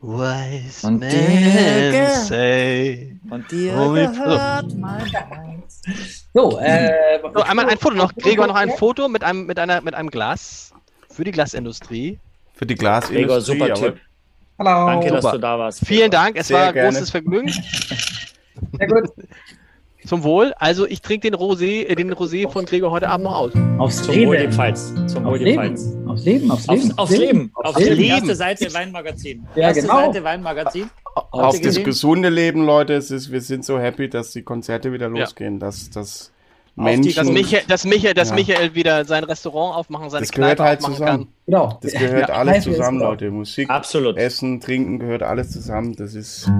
Wise und men say. Und dir gehört mein So, äh, so, einmal ein Foto noch. Gregor, noch ein Foto mit einem, mit einer, mit einem Glas für die Glasindustrie. Für die Glasindustrie. Gregor, super Typ. Hallo. Danke, super. dass du da warst. Vielen Dank, es Sehr war ein gerne. großes Vergnügen. Sehr gut. Zum Wohl. Also ich trinke den Rosé, äh, den Rosé von Gregor heute Abend noch aus. Aufs Zum Leben. Wohl jedenfalls. Zum Wohl jedenfalls. Aufs Leben, aufs Leben. Aufs, aufs Leben. Aufs, aufs Leben. Erste Seite Weinmagazin. Ja, Erste genau. Seite Weinmagazin. Auf das gesunde Leben, Leute. Es ist, wir sind so happy, dass die Konzerte wieder losgehen. Ja. Dass, dass Menschen... dass, Michael, dass, Michael, dass ja. Michael wieder sein Restaurant aufmachen, seine Das gehört Kneipe halt zusammen. Kann. Genau. Das gehört ja. alles zusammen, Leute. Musik, Absolut. Essen, Trinken gehört alles zusammen. Das ist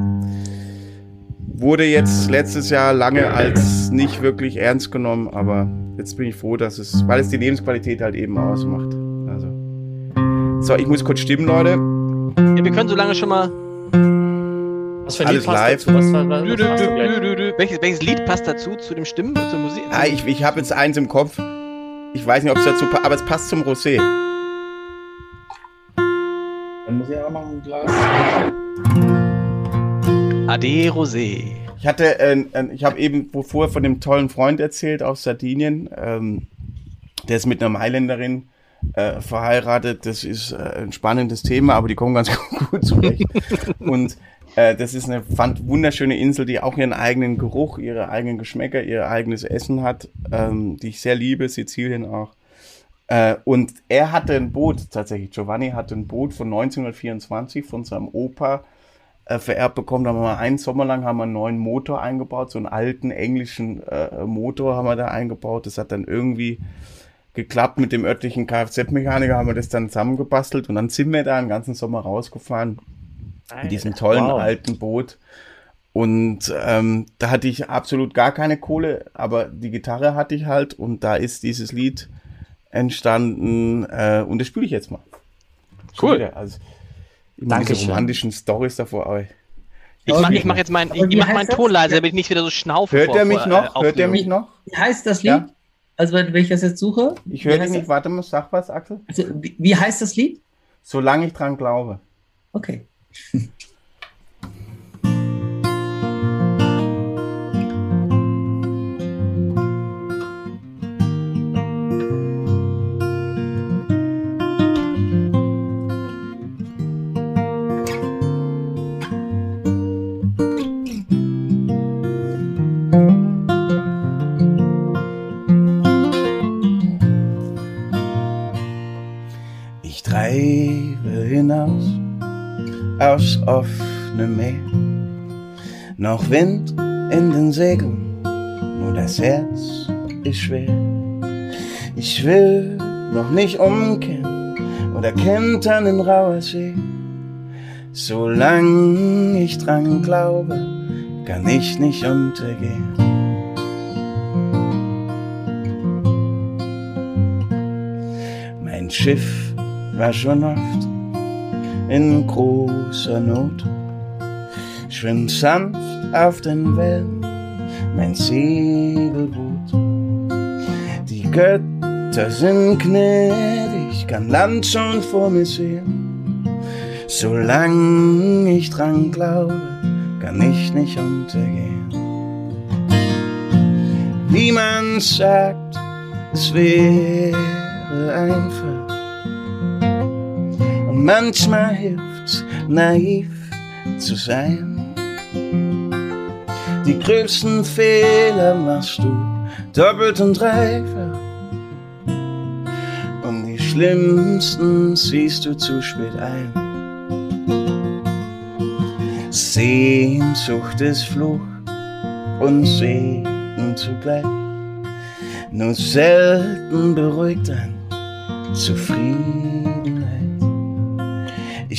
wurde jetzt letztes Jahr lange als nicht wirklich ernst genommen, aber jetzt bin ich froh, dass es, weil es die Lebensqualität halt eben ausmacht. Also. So, ich muss kurz stimmen, Leute. Ja, wir können so lange schon mal. Was für ein Alles Lied passt live. dazu? Was, was, was, welches, welches, Lied passt dazu zu dem Stimmen, zur Musik? Ah, ich, ich habe jetzt eins im Kopf. Ich weiß nicht, ob es dazu passt, aber es passt zum Rosé. Dann muss ich auch noch ein Glas. Ade Rosé. Ich hatte, äh, äh, ich habe eben vorher von dem tollen Freund erzählt aus Sardinien. Ähm, der ist mit einer Mailänderin äh, verheiratet. Das ist äh, ein spannendes Thema, aber die kommen ganz gut zurecht. Und äh, das ist eine fand, wunderschöne Insel, die auch ihren eigenen Geruch, ihre eigenen Geschmäcker, ihr eigenes Essen hat, ähm, die ich sehr liebe, Sizilien auch. Äh, und er hatte ein Boot, tatsächlich, Giovanni hatte ein Boot von 1924 von seinem Opa, äh, vererbt bekommen. Da haben wir einen Sommer lang haben wir einen neuen Motor eingebaut, so einen alten englischen äh, Motor haben wir da eingebaut. Das hat dann irgendwie geklappt mit dem örtlichen Kfz-Mechaniker, haben wir das dann zusammengebastelt und dann sind wir da einen ganzen Sommer rausgefahren in diesem tollen wow. alten Boot. Und ähm, da hatte ich absolut gar keine Kohle, aber die Gitarre hatte ich halt und da ist dieses Lied entstanden äh, und das spiele ich jetzt mal. Cool. Also, Danke diese romantischen Stories davor, aber ich mache ich mach jetzt meinen ich mach mein Ton leise, damit ich nicht wieder so schnaufe. Hört er mich noch? Äh, Hört er mich noch? Wie heißt das Lied? Ja? Also wenn, wenn, ich das jetzt suche? Ich höre dich nicht. Warte mal, sag was, Axel. Also, wie, wie heißt das Lied? Solange ich dran glaube. Okay. Offene Meer. Noch Wind in den Segeln, nur das Herz ist schwer. Ich will noch nicht umkehren oder kentern in rauer See. Solange ich dran glaube, kann ich nicht untergehen. Mein Schiff war schon oft in großer Not. Schwimmt sanft auf den Wellen, mein Segelboot. Die Götter sind gnädig, kann Land schon vor mir sehen. Solange ich dran glaube, kann ich nicht untergehen. Wie man sagt, es wäre einfach manchmal hilft's, naiv zu sein. Die größten Fehler machst du doppelt und dreifach. Und die schlimmsten siehst du zu spät ein. Sehnsucht ist Fluch und Segen zugleich. Nur selten beruhigt ein Zufriedenheit.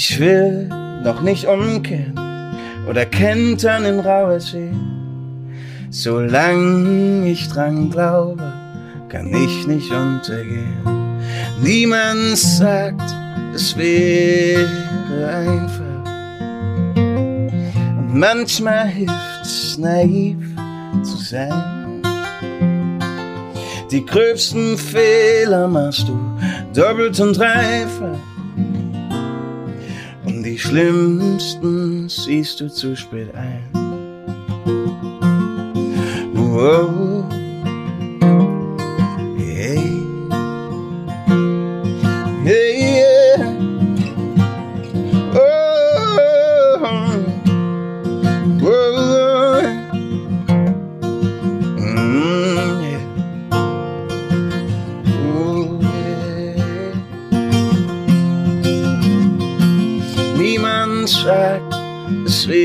Ich will noch nicht umkehren oder kentern in rauer See. Solange ich dran glaube, kann ich nicht untergehen. Niemand sagt, es wäre einfach. Und manchmal hilft's, naiv zu sein. Die gröbsten Fehler machst du doppelt und dreifach schlimmsten siehst du zu spät ein. Wow. Hey. Hey,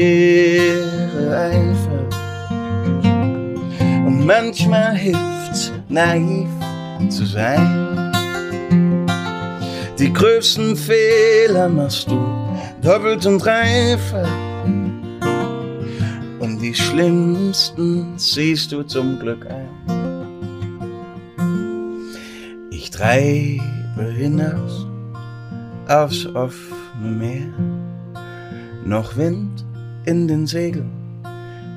wäre einfach. Und manchmal hilft's, naiv zu sein. Die größten Fehler machst du doppelt und dreifach. Und die schlimmsten siehst du zum Glück ein. Ich treibe hinaus aufs offene Meer noch Wind in den Segeln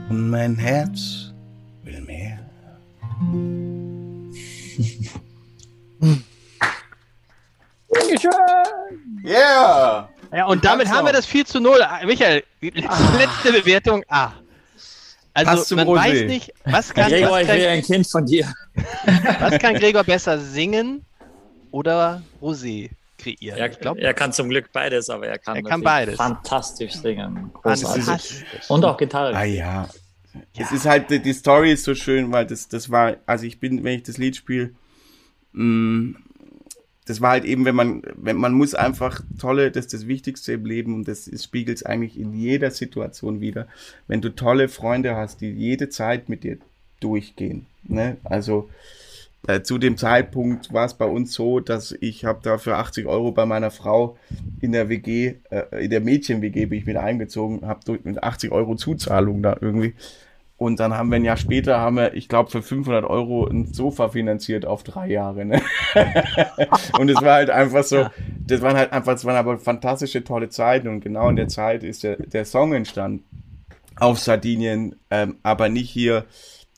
und mein Herz will mehr. Yeah! Ja, und damit haben wir das 4 zu 0. Michael, letzte, ah. letzte Bewertung A. Also man Rosé. weiß nicht, was kann, Gregor, was kann, ich will ein Kind von dir. Was kann Gregor besser singen oder Rosé? Kreieren. Er, glaub, er kann zum Glück beides, aber er kann, er kann beides. fantastisch singen. Großartig. Und auch Gitarre. Ah ja. ja. Es ist halt, die Story ist so schön, weil das, das war, also ich bin, wenn ich das Lied spiele, mm, das war halt eben, wenn man, wenn man muss einfach tolle, das ist das Wichtigste im Leben und das spiegelt es eigentlich in jeder Situation wieder. Wenn du tolle Freunde hast, die jede Zeit mit dir durchgehen, ne? Also, äh, zu dem Zeitpunkt war es bei uns so, dass ich habe dafür 80 Euro bei meiner Frau in der WG, äh, in der Mädchen-WG bin ich wieder eingezogen, habe mit 80 Euro Zuzahlung da irgendwie. Und dann haben wir ein Jahr später, haben wir, ich glaube, für 500 Euro ein Sofa finanziert auf drei Jahre. Ne? und es war halt einfach so, das waren halt einfach, das waren aber fantastische, tolle Zeiten. Und genau in der Zeit ist der, der Song entstanden auf Sardinien, ähm, aber nicht hier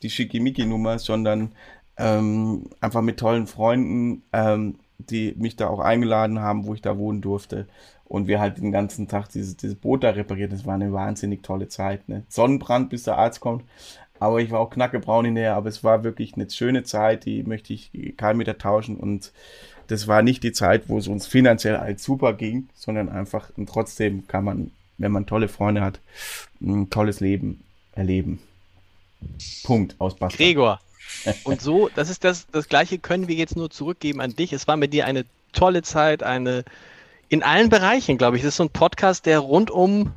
die Schickimicki-Nummer, sondern ähm, einfach mit tollen Freunden, ähm, die mich da auch eingeladen haben, wo ich da wohnen durfte. Und wir halt den ganzen Tag dieses, dieses Boot da repariert. Das war eine wahnsinnig tolle Zeit. Ne? Sonnenbrand, bis der Arzt kommt. Aber ich war auch knackebraun in der, aber es war wirklich eine schöne Zeit, die möchte ich keinem wieder tauschen. Und das war nicht die Zeit, wo es uns finanziell als super ging, sondern einfach, und trotzdem kann man, wenn man tolle Freunde hat, ein tolles Leben erleben. Punkt aus Basta. Gregor, und so, das ist das, das Gleiche können wir jetzt nur zurückgeben an dich. Es war mit dir eine tolle Zeit, eine, in allen Bereichen, glaube ich. Das ist so ein Podcast, der rundum,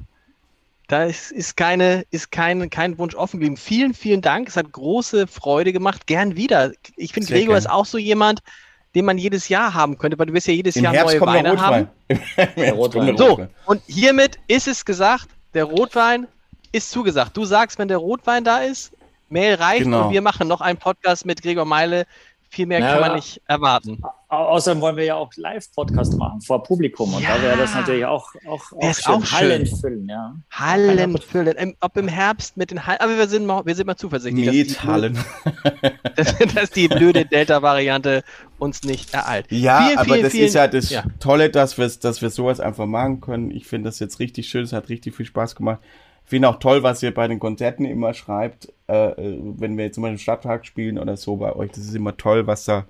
da ist, ist, keine, ist kein, kein Wunsch offen geblieben. Vielen, vielen Dank. Es hat große Freude gemacht. Gern wieder. Ich finde, Gregor gern. ist auch so jemand, den man jedes Jahr haben könnte, weil du wirst ja jedes Im Jahr Herbst neue Weine haben. Rotwein. So, und hiermit ist es gesagt, der Rotwein ist zugesagt. Du sagst, wenn der Rotwein da ist, Mail reicht genau. und wir machen noch einen Podcast mit Gregor Meile. Viel mehr ja, kann man nicht erwarten. Außerdem wollen wir ja auch Live-Podcast machen vor Publikum und ja. da wäre das natürlich auch, auch, auch, ist auch Hallen füllen. Ja. Hallen füllen. Ob im Herbst mit den Hallen, aber wir sind mal, wir sind mal zuversichtlich. Mit Hallen. Dass, dass, die blöde Delta-Variante uns nicht ereilt. Ja, vielen, aber vielen, das vielen, ist ja das ja. Tolle, dass wir, dass wir sowas einfach machen können. Ich finde das jetzt richtig schön, es hat richtig viel Spaß gemacht finde auch toll, was ihr bei den Konzerten immer schreibt, äh, wenn wir jetzt zum Beispiel Stadttag spielen oder so bei euch. Das ist immer toll, was da,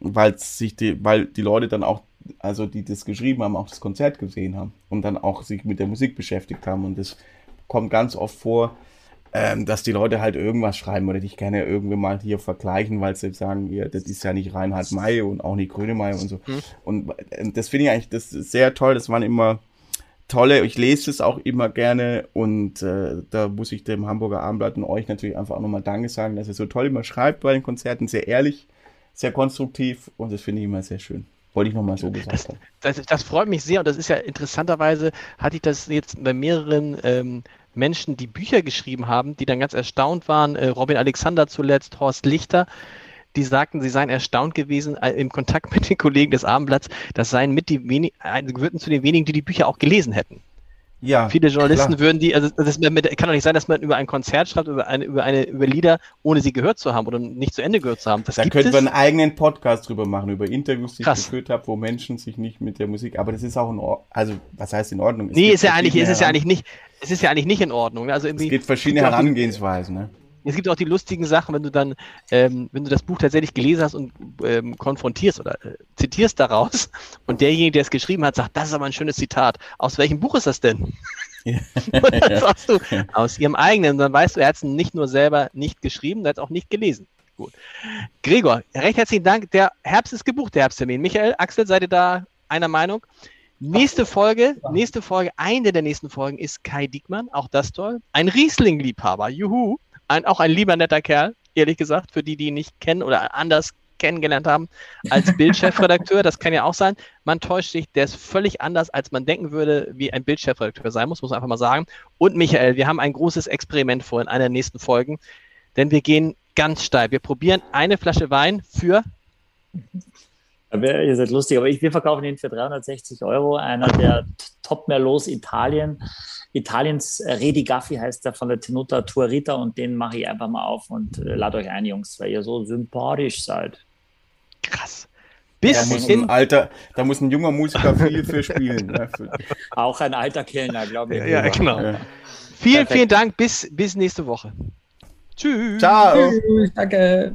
weil sich die, weil die Leute dann auch, also die das geschrieben haben, auch das Konzert gesehen haben und dann auch sich mit der Musik beschäftigt haben. Und das kommt ganz oft vor, ähm, dass die Leute halt irgendwas schreiben oder dich gerne irgendwie mal hier vergleichen, weil sie sagen, ja, das ist ja nicht Reinhard May und auch nicht Grönemeyer und so. Mhm. Und äh, das finde ich eigentlich das sehr toll. Das waren immer tolle, ich lese es auch immer gerne und äh, da muss ich dem Hamburger Abendblatt und euch natürlich einfach auch nochmal Danke sagen, dass ihr so toll immer schreibt bei den Konzerten, sehr ehrlich, sehr konstruktiv und das finde ich immer sehr schön. Wollte ich nochmal so gesagt das, haben. Das, das, freut mich sehr und das ist ja interessanterweise, hatte ich das jetzt bei mehreren ähm, Menschen, die Bücher geschrieben haben, die dann ganz erstaunt waren, äh, Robin Alexander zuletzt, Horst Lichter, die sagten, sie seien erstaunt gewesen äh, im Kontakt mit den Kollegen des Abendblatts, das seien mit die wenig, gehörten zu den wenigen, die die Bücher auch gelesen hätten. Ja. Viele Journalisten klar. würden die, also das kann doch nicht sein, dass man über ein Konzert schreibt, über eine, über eine, über Lieder, ohne sie gehört zu haben oder nicht zu Ende gehört zu haben. Das da könnten wir einen eigenen Podcast drüber machen, über Interviews, die Krass. ich geführt habe, wo Menschen sich nicht mit der Musik, aber das ist auch in Ordnung, also was heißt in Ordnung? Es nee, ist ja eigentlich, ist es ja eigentlich nicht, es ist ja eigentlich nicht in Ordnung. Ne? Also es gibt verschiedene Herangehensweisen, ne? Es gibt auch die lustigen Sachen, wenn du dann, ähm, wenn du das Buch tatsächlich gelesen hast und ähm, konfrontierst oder äh, zitierst daraus und derjenige, der es geschrieben hat, sagt, das ist aber ein schönes Zitat. Aus welchem Buch ist das denn? Ja. und dann sagst du, aus ihrem eigenen. Und dann weißt du, er hat es nicht nur selber nicht geschrieben, er hat es auch nicht gelesen. Gut. Gregor, recht herzlichen Dank. Der Herbst ist gebucht, der Herbsttermin. Michael, Axel, seid ihr da einer Meinung? Nächste Folge, nächste Folge, eine der nächsten Folgen ist Kai Diekmann, auch das toll. Ein Riesling-Liebhaber, juhu ein, auch ein lieber netter Kerl, ehrlich gesagt, für die, die ihn nicht kennen oder anders kennengelernt haben als Bildchefredakteur. das kann ja auch sein. Man täuscht sich, der ist völlig anders, als man denken würde, wie ein Bildchefredakteur sein muss, muss man einfach mal sagen. Und Michael, wir haben ein großes Experiment vor in einer der nächsten Folgen, denn wir gehen ganz steil. Wir probieren eine Flasche Wein für. Ihr seid lustig, aber ich, wir verkaufen ihn für 360 Euro. Einer der Top Merlots Italien. Italiens äh, Redi Gaffi heißt der von der Tenuta Tuarita und den mache ich einfach mal auf und äh, lade euch ein, Jungs, weil ihr so sympathisch seid. Krass. Bis da muss ein alter, da muss ein junger Musiker viel für spielen. Ne? Auch ein alter Kellner, glaube ich. Ja, ja genau. Ja. Vielen, Perfekt. vielen Dank. Bis, bis nächste Woche. Tschüss. Ciao. Tschüss. Danke.